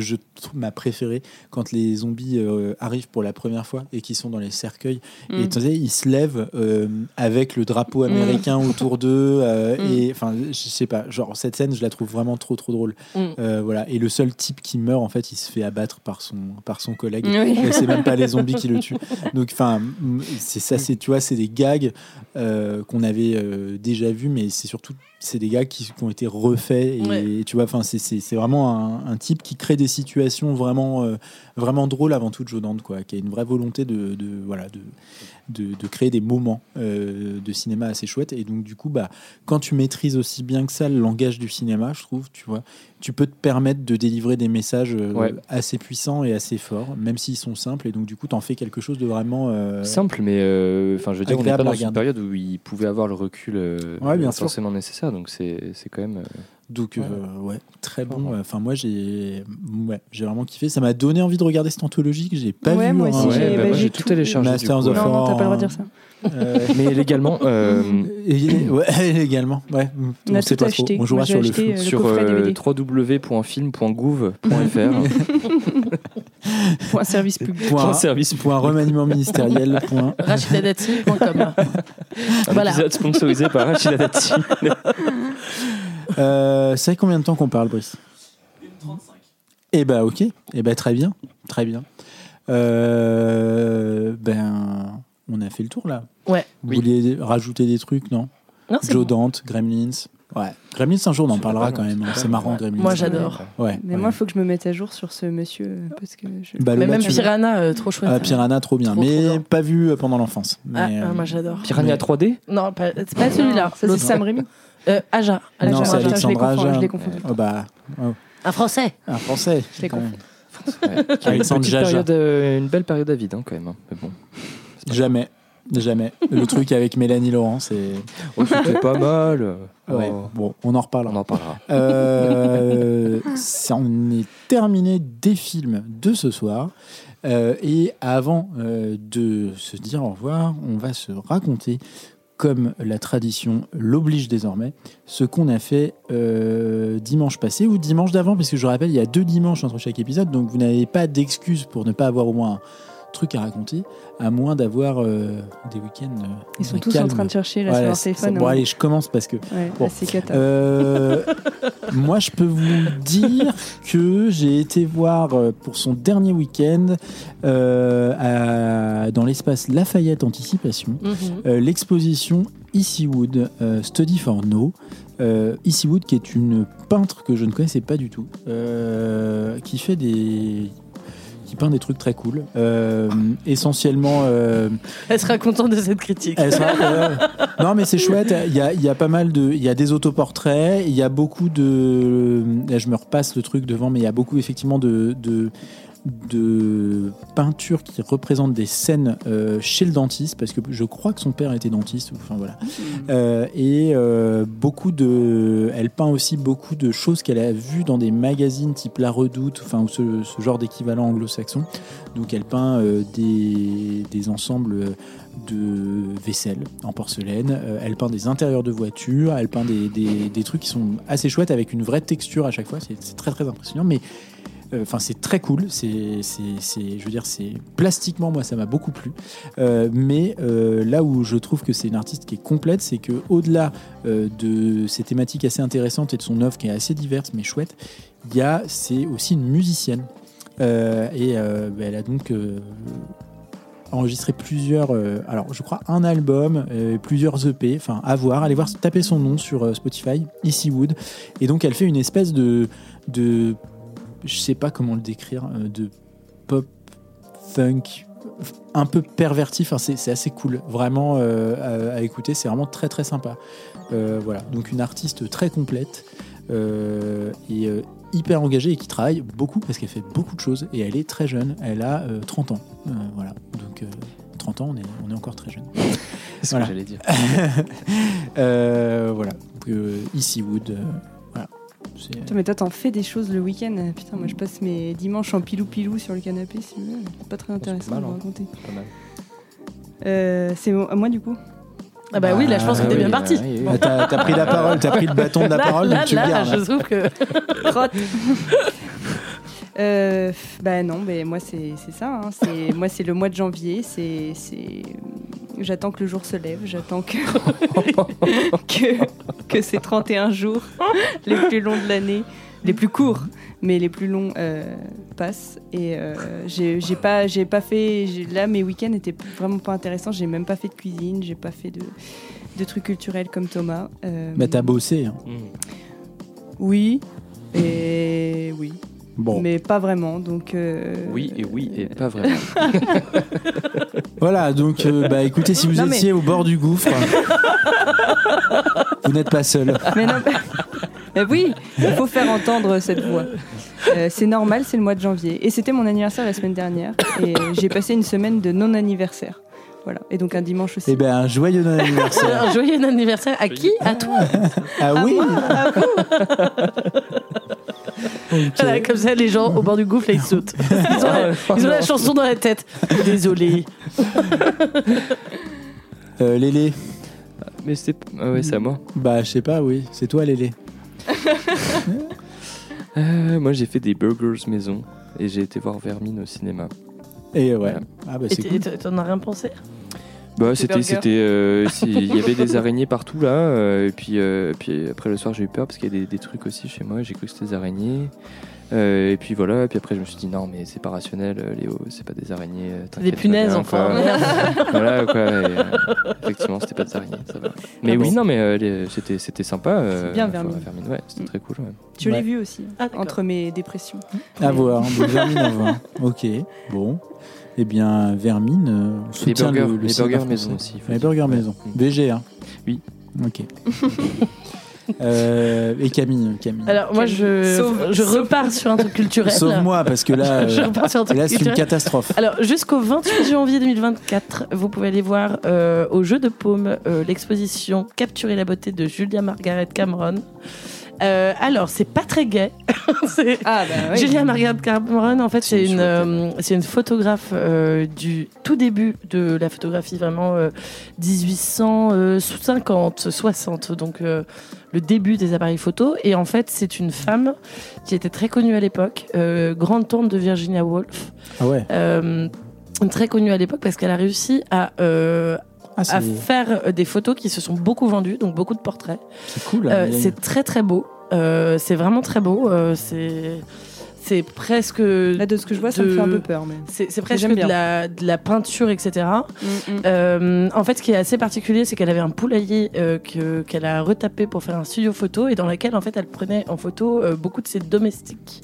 A: je trouve ma préférée quand les zombies euh, arrivent pour la première fois et qui sont dans les cercueils
D: Mm.
A: et tu sais ils se lèvent euh, avec le drapeau américain autour d'eux euh,
C: Mm.
A: et enfin je sais pas genre cette scène je la trouve vraiment trop trop drôle
C: Mm.
A: Voilà et le seul type qui meurt en fait il se fait abattre par son par son collègue
D: Oui.
A: et c'est même pas les zombies qui le tuent donc enfin c'est ça c'est tu vois c'est des gags qu'on avait déjà vus mais c'est surtout c'est des gags qui, qui ont été refaits et
C: Ouais.
A: tu vois enfin c'est- vraiment un, un type qui crée des situations vraiment euh, vraiment drôles avant toute Joe Dante quoi qui a une vraie volonté de, de voilà de, de, de créer des moments euh, de cinéma assez chouettes et donc du coup bah quand tu maîtrises aussi bien que ça le langage du cinéma je trouve tu vois tu peux te permettre de délivrer des messages euh,
B: Ouais.
A: assez puissants et assez forts même s'ils sont simples et donc du coup t'en fais quelque chose de vraiment euh,
B: Simple, mais enfin, je veux dire, on n'est pas dans une période où il pouvait avoir le recul
A: Ouais, bien sûr.
B: forcément nécessaire, donc c'est c'est quand même. Euh,
A: Donc
B: Ouais.
A: euh, ouais, très bon. Enfin moi j'ai ouais, j'ai vraiment kiffé. Ça m'a donné envie de regarder cette anthologie que j'ai pas
D: Ouais,
A: vu.
D: moi j'ai-
B: Ouais, bah,
D: bah, j'ai
B: tout
D: tout
B: téléchargé. du
A: Masters
B: coup,
A: of
B: ouais.
D: Non, non, t'as pas le droit de
A: War,
D: dire ça.
A: Euh,
B: Mais légalement, euh,
A: et- ouais, légalement. Ouais.
D: On
A: sait
D: tout
A: pas trop. On jouera sur le flou.
D: euh,
B: sur euh, www.film.gouv.fr.
D: Point service public.
A: Point,
B: service
A: point remaniement ministériel. Point.
C: Rachidadati.com. Voilà.
B: épisode sponsorisé par Rachida Dati.
A: Euh, ça fait combien de temps qu'on parle, Brice 35. Eh ben ok. Eh ben très bien, très bien. Euh, ben on a fait le tour là.
C: Ouais.
A: Vous
B: Oui.
A: voulez rajouter des trucs, non
C: Non, c'est
A: Joe
C: bon.
A: Dante, Gremlins. Ouais. Gremlins un jour on en
B: C'est
A: parlera quand même. hein.
B: c'est
A: C'est marrant. Gremlins.
C: Moi, j'adore.
A: Ouais.
D: Mais moi, il faut que je me mette à jour sur ce monsieur euh, parce que je.
A: Bah,
C: Mais
A: Lola,
C: même
A: tu-
C: Piranha, euh, trop chouette.
A: Ah, Piranha, trop bien.
C: Trop, trop
A: mais
C: bien.
A: pas vu euh, pendant l'enfance.
C: Ah,
A: Mais,
C: ah,
A: euh,
C: moi j'adore.
B: Piranha 3D
C: Non, pas- c'est pas celui-là.
D: Ça, c'est. Sam Raimi.
C: Euh, Aja.
A: non,
C: Aja,
A: c'est
D: confonds,
A: Aja.
D: je les confonds.
A: Oh, bah, oh,
C: Un français.
A: un français.
D: Je les
A: même.
B: Ouais. Une,
A: Alexandre
B: période, euh, une belle période à vide hein, quand même. hein. Mais bon.
A: Jamais. Jamais. Le truc avec Mélanie Laurent, c'est.
B: Oh, C'était pas mal.
A: Ouais.
B: Oh,
A: Bon, on en reparlera.
B: on en parlera.
A: Euh, ça en est terminé des films de ce soir. Euh, et avant euh, de se dire au revoir, on va se raconter, comme la tradition l'oblige désormais, ce qu'on a fait euh, dimanche passé ou dimanche d'avant, parce que je rappelle, il y a deux dimanches entre chaque épisode, donc vous n'avez pas d'excuse pour ne pas avoir au moins truc à raconter, à moins d'avoir euh, des week-ends. euh,
D: Ils sont tous en train de chercher là sur leur téléphone.
A: Bon,
D: hein.
A: allez, je commence parce que
D: Ouais,
A: Bon.
D: cata.
A: euh, moi, je peux vous dire que j'ai été voir euh, pour son dernier week-end à- dans l'espace Lafayette Anticipation
C: Mhm.
A: l'exposition Easywood Study for No. Euh, Easywood, qui est une peintre que je ne connaissais pas du tout, qui fait des qui peint des trucs très cool. Euh, essentiellement, euh,
C: Elle sera contente de cette critique.
A: elle sera- euh, non, mais c'est chouette. Il y a, il y a pas mal de. Il y a des autoportraits. Il y a beaucoup de. Là, je me repasse le truc devant, mais il y a beaucoup effectivement de. de de peintures qui représentent des scènes euh, chez le dentiste parce que je crois que son père était dentiste enfin voilà. Euh, et euh, beaucoup de elle peint aussi beaucoup de choses qu'elle a vues dans des magazines type La Redoute enfin ou ce, ce genre d'équivalent anglo-saxon. Donc elle peint des, des ensembles de vaisselle en porcelaine. Elle peint des intérieurs de voitures, elle peint des, des- des trucs qui sont assez chouettes avec une vraie texture à chaque fois. C'est très très impressionnant, mais enfin c'est très cool. C'est, je veux dire, c'est plastiquement moi ça m'a beaucoup plu. Euh, mais euh, là où je trouve que c'est une artiste qui est complète, c'est que au-delà euh, de ces thématiques assez intéressantes et de son œuvre qui est assez diverse mais chouette, il y a c'est aussi une musicienne. Euh, et euh, bah, elle a donc euh, enregistré plusieurs, euh, alors je crois un album, euh, plusieurs EP, enfin à voir, allez voir, taper son nom sur euh, Spotify, Easywood, et donc elle fait une espèce de, de je sais pas comment le décrire, euh, de pop funk un peu perverti, enfin c'est assez cool, vraiment euh, à, à écouter, c'est vraiment très très sympa. Euh, voilà, donc une artiste très complète. euh, et hyper engagée et qui travaille beaucoup parce qu'elle fait beaucoup de choses et elle est très jeune. Elle a euh, 30 ans. Voilà. Donc euh, 30 ans, on est, on est encore très jeune.
B: C'est ce que j'allais dire.
A: Voilà. Donc, euh, Easywood. Euh,
D: Putain, mais toi, t'en fais des choses le week-end. Putain, moi, je passe mes dimanches en pilou-pilou sur le canapé, si vous voulez. C'est pas très intéressant
B: mal,
D: de vous
B: hein.
D: raconter.
B: Pas mal.
D: Euh, c'est mo- à moi, du coup?
C: Ah bah oui, là je pense que
A: Ah
C: t'es
A: oui,
C: bien parti.
B: oui, oui.
A: Ah, t'as, t'as pris la parole, t'as pris le bâton de la
C: Là,
A: parole,
C: là,
A: donc tu le
C: là,
A: gardes.
C: je trouve que.
D: Euh, bah non, mais moi c'est c'est ça. hein. C'est moi c'est le mois de janvier. C'est c'est j'attends que le jour se lève. J'attends que que que ces 31 jours les plus longs de l'année, les plus courts, mais les plus longs euh, passent. Et euh, j'ai pas j'ai pas fait là mes week-ends étaient vraiment pas intéressants. J'ai même pas fait de cuisine. J'ai pas fait de de trucs culturels comme Thomas. Euh,
A: Bah, t'as bossé. hein.
B: Mmh.
D: oui et oui.
A: Bon.
D: Mais pas vraiment, donc. euh,
B: Oui et oui et pas vraiment.
A: Voilà, donc, euh, bah, écoutez, si vous
D: Non, mais-
A: étiez au bord du gouffre, vous n'êtes pas seul.
D: Mais non, mais- mais oui, il faut faire entendre cette voix. Euh, c'est normal, c'est le mois de janvier. Et c'était mon anniversaire la semaine dernière. Et j'ai passé une semaine de non-anniversaire. Voilà. Et donc un dimanche aussi.
A: Eh ben, un joyeux anniversaire.
C: un joyeux anniversaire à qui? À toi.
A: Ah oui
D: À vous
C: Voilà, comme ça, les gens au bord du gouffre, là, ils sautent. Ils ont, la, ils ont la chanson dans la tête. Désolé.
A: Euh, Lélé
B: Mais c'est. Ah ouais, c'est à moi.
A: Bah, je sais pas, oui. C'est toi, Lélé.
B: Euh, moi, j'ai fait des burgers maison et j'ai été voir Vermine au cinéma.
A: Et ouais.
B: Voilà.
A: Ah, bah,
C: Et
A: c'est cool.
C: T'en as rien pensé?
B: Bah, c'était, c'était, euh, il y avait des araignées partout là, euh, et puis, euh, puis après le soir j'ai eu peur parce qu'il y a des, des trucs aussi chez moi, j'ai cru que c'était des araignées, Euh, et puis voilà, et puis après je me suis dit non mais c'est pas rationnel, Léo, c'est pas des araignées,
C: Des punaises,
B: bien,
C: enfin.
B: quoi. voilà quoi, et, euh, effectivement c'était pas des araignées, ça va. Mais
D: Ah
B: oui
D: bon
B: non mais euh, les- c'était, c'était sympa. euh,
D: C'est bien,
B: enfin,
D: Vermine.
B: ouais, c'était
D: Mm.
B: très cool. Ouais.
D: Je l'ai
A: Ouais.
D: vu aussi,
C: Ah,
D: entre mes dépressions.
A: À voir. Donc, Vermine à voir. Ok. Bon. Eh bien, Vermine, euh, on
B: Les
A: soutient
B: burgers,
A: le, le
B: les burgers maison aussi.
A: Les
B: dire.
A: burgers
B: Ouais.
A: maison.
B: Mm.
A: VG, hein
B: Oui.
A: Ok. Euh, et Camille, Camille.
C: Alors, moi, je,
D: Sauve-
C: je
D: sauve-
C: repars sur un truc culturel.
A: Sauve-moi, parce que là,
C: Je
A: euh,
C: repars sur un truc
A: là c'est une catastrophe.
C: Alors, jusqu'au 28 janvier 2024, vous pouvez aller voir euh, au Jeu de Paume euh, l'exposition Capturer la beauté de Julia Margaret Cameron. Euh, alors, c'est pas très gay. C'est-
D: Ah bah oui.
C: Julia Margaret Cameron, en fait, c'est une,
B: chouette,
C: euh, c'est une photographe euh, du tout début de la photographie, vraiment euh, 1850, 60, donc euh, le début des appareils photo. Et en fait, c'est une femme qui était très connue à l'époque, euh, grande tante de Virginia Woolf,
A: Ah ouais.
C: euh, très connue à l'époque parce qu'elle a réussi à, euh,
A: Ah,
C: à faire des photos qui se sont beaucoup vendues, donc beaucoup de portraits.
A: c'est cool.
C: Euh,
A: hein, a-
C: c'est très très beau. Euh, c'est vraiment très beau. Euh, c'est c'est presque
D: Là, de ce que je vois, ça me fait un peu peur. Mais...
C: c'est presque de la, de la peinture, etc.
D: Mm, mm.
C: Euh, en fait, ce qui est assez particulier, c'est qu'elle avait un poulailler euh, que- qu'elle a retapé pour faire un studio photo et dans lequel, en fait, elle prenait en photo euh, beaucoup de ses domestiques,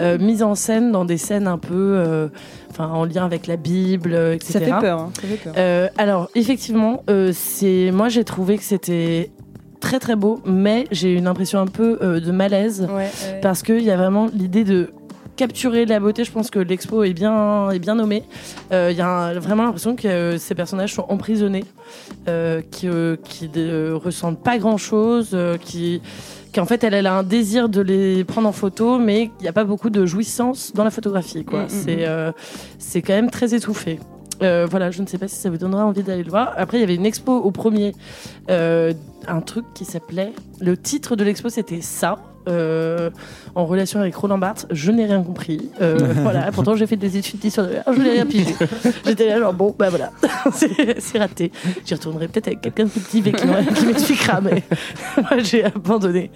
C: euh, mises en scène dans des scènes un peu, enfin, en lien avec la Bible, etc.
D: Ça fait peur. hein, Ça fait peur.
C: Alors, effectivement, c'est moi j'ai trouvé que c'était très très beau, mais j'ai une impression un peu euh, de malaise
D: Ouais, ouais.
C: parce qu'il y a vraiment l'idée de capturer la beauté. Je pense que l'expo est bien, est bien nommée. Euh, Il y a un- vraiment l'impression que euh, ces personnages sont emprisonnés, euh, qui, qui ne ressentent pas grand-chose, euh, qui qu'en fait elle, elle a un désir de les prendre en photo, mais il n'y a pas beaucoup de jouissance dans la photographie. quoi.
D: Mm, mm,
C: c'est
D: mm.
C: euh, c'est quand même très étouffé. Euh, voilà, je ne sais pas si ça vous donnera envie d'aller le voir. Après, il y avait une expo au premier, euh, un truc qui s'appelait. Le titre de l'expo, c'était ça. euh, en relation avec Roland Barthes, je n'ai rien compris. Voilà, pourtant j'ai fait des études d'histoire de l'art, je n'ai rien pigé. J'étais là genre bon, bah voilà, c'est raté. J'y retournerai peut-être avec quelqu'un de plus petit qui m'expliquera, mais moi j'ai abandonné.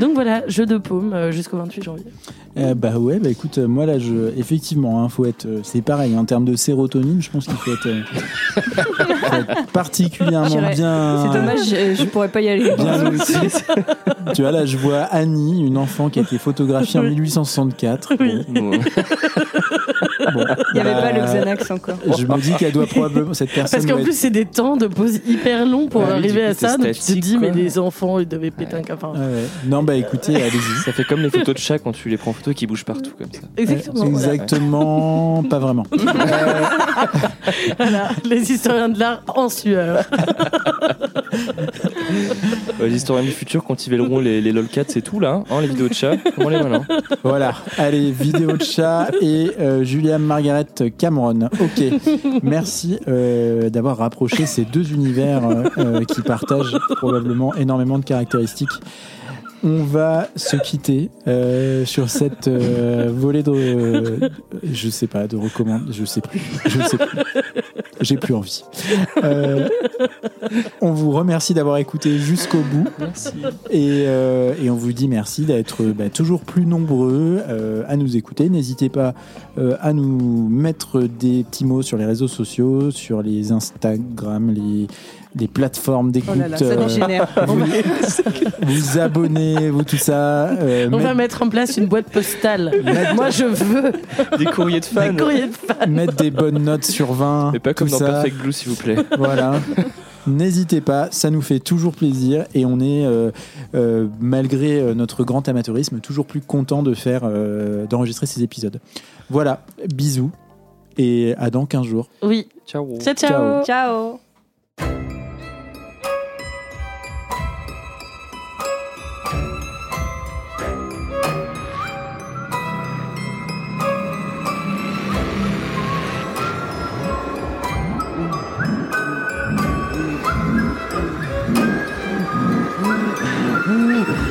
C: Donc voilà, jeu de paume jusqu'au 28 janvier.
A: Euh, bah ouais, bah écoute, euh, moi là, je, effectivement, hein, faut être, euh, c'est pareil, en termes de sérotonine, je pense qu'il faut être, euh, faut être particulièrement bien.
D: C'est dommage, je, je pourrais pas y aller.
A: Bien tu vois, là, je vois Annie, une enfant qui a été photographiée en 1864.
C: Oui.
B: Bon.
A: Bon,
D: Il n'y avait
A: bah,
D: pas le Xanax encore.
A: Je me dis qu'elle doit probablement cette personne.
C: Parce qu'en plus, c'est des temps de pause hyper longs pour
B: Ah
C: arriver à ça. Donc tu te dis, mais les enfants, ils devaient péter un
A: ouais. Non, bah écoutez, allez-y.
B: Ça fait comme les photos de chat quand tu les prends en photo qui bougent partout comme ça.
C: Exactement.
A: Exactement, pas vraiment.
C: Voilà, les historiens de l'art en sueur.
B: Euh, les historiens du futur quand ils verront les, les lolcats c'est tout là, hein, les vidéos de chat. Comment les malins
A: Voilà, allez, vidéo de chat et euh, Julia Margaret Cameron. Ok, merci euh, d'avoir rapproché ces deux univers euh, euh, qui partagent probablement énormément de caractéristiques. On va se quitter euh, sur cette euh, volée de, je sais pas, de recommande, je sais plus, je sais plus, j'ai plus envie. Euh, on vous remercie d'avoir écouté jusqu'au bout.
B: Merci.
A: Et, euh, et on vous dit merci d'être bah, toujours plus nombreux euh, à nous écouter. N'hésitez pas euh, à nous mettre des petits mots sur les réseaux sociaux, sur les Instagram, les, les plateformes d'écoute.
D: Oh là là, ça
A: euh,
D: dégénère.
A: vous, vous abonnez, vous tout ça. euh,
C: On va
A: mettre,
C: en place une boîte postale. Moi, je veux
B: Des courriers de fans.
C: un courrier de fans.
A: mettre des bonnes notes sur 20.
B: Mais pas comme
A: tout
B: dans
A: ça.
B: Perfect Blue s'il vous plaît.
A: Voilà. N'hésitez pas, ça nous fait toujours plaisir et on est, euh, euh, malgré notre grand amateurisme, toujours plus content de faire, euh, d'enregistrer ces épisodes. Voilà, bisous et à dans 15 jours.
C: Oui.
B: Ciao.
C: Ciao, ciao.
A: Ciao.
D: Ciao Mm-hmm.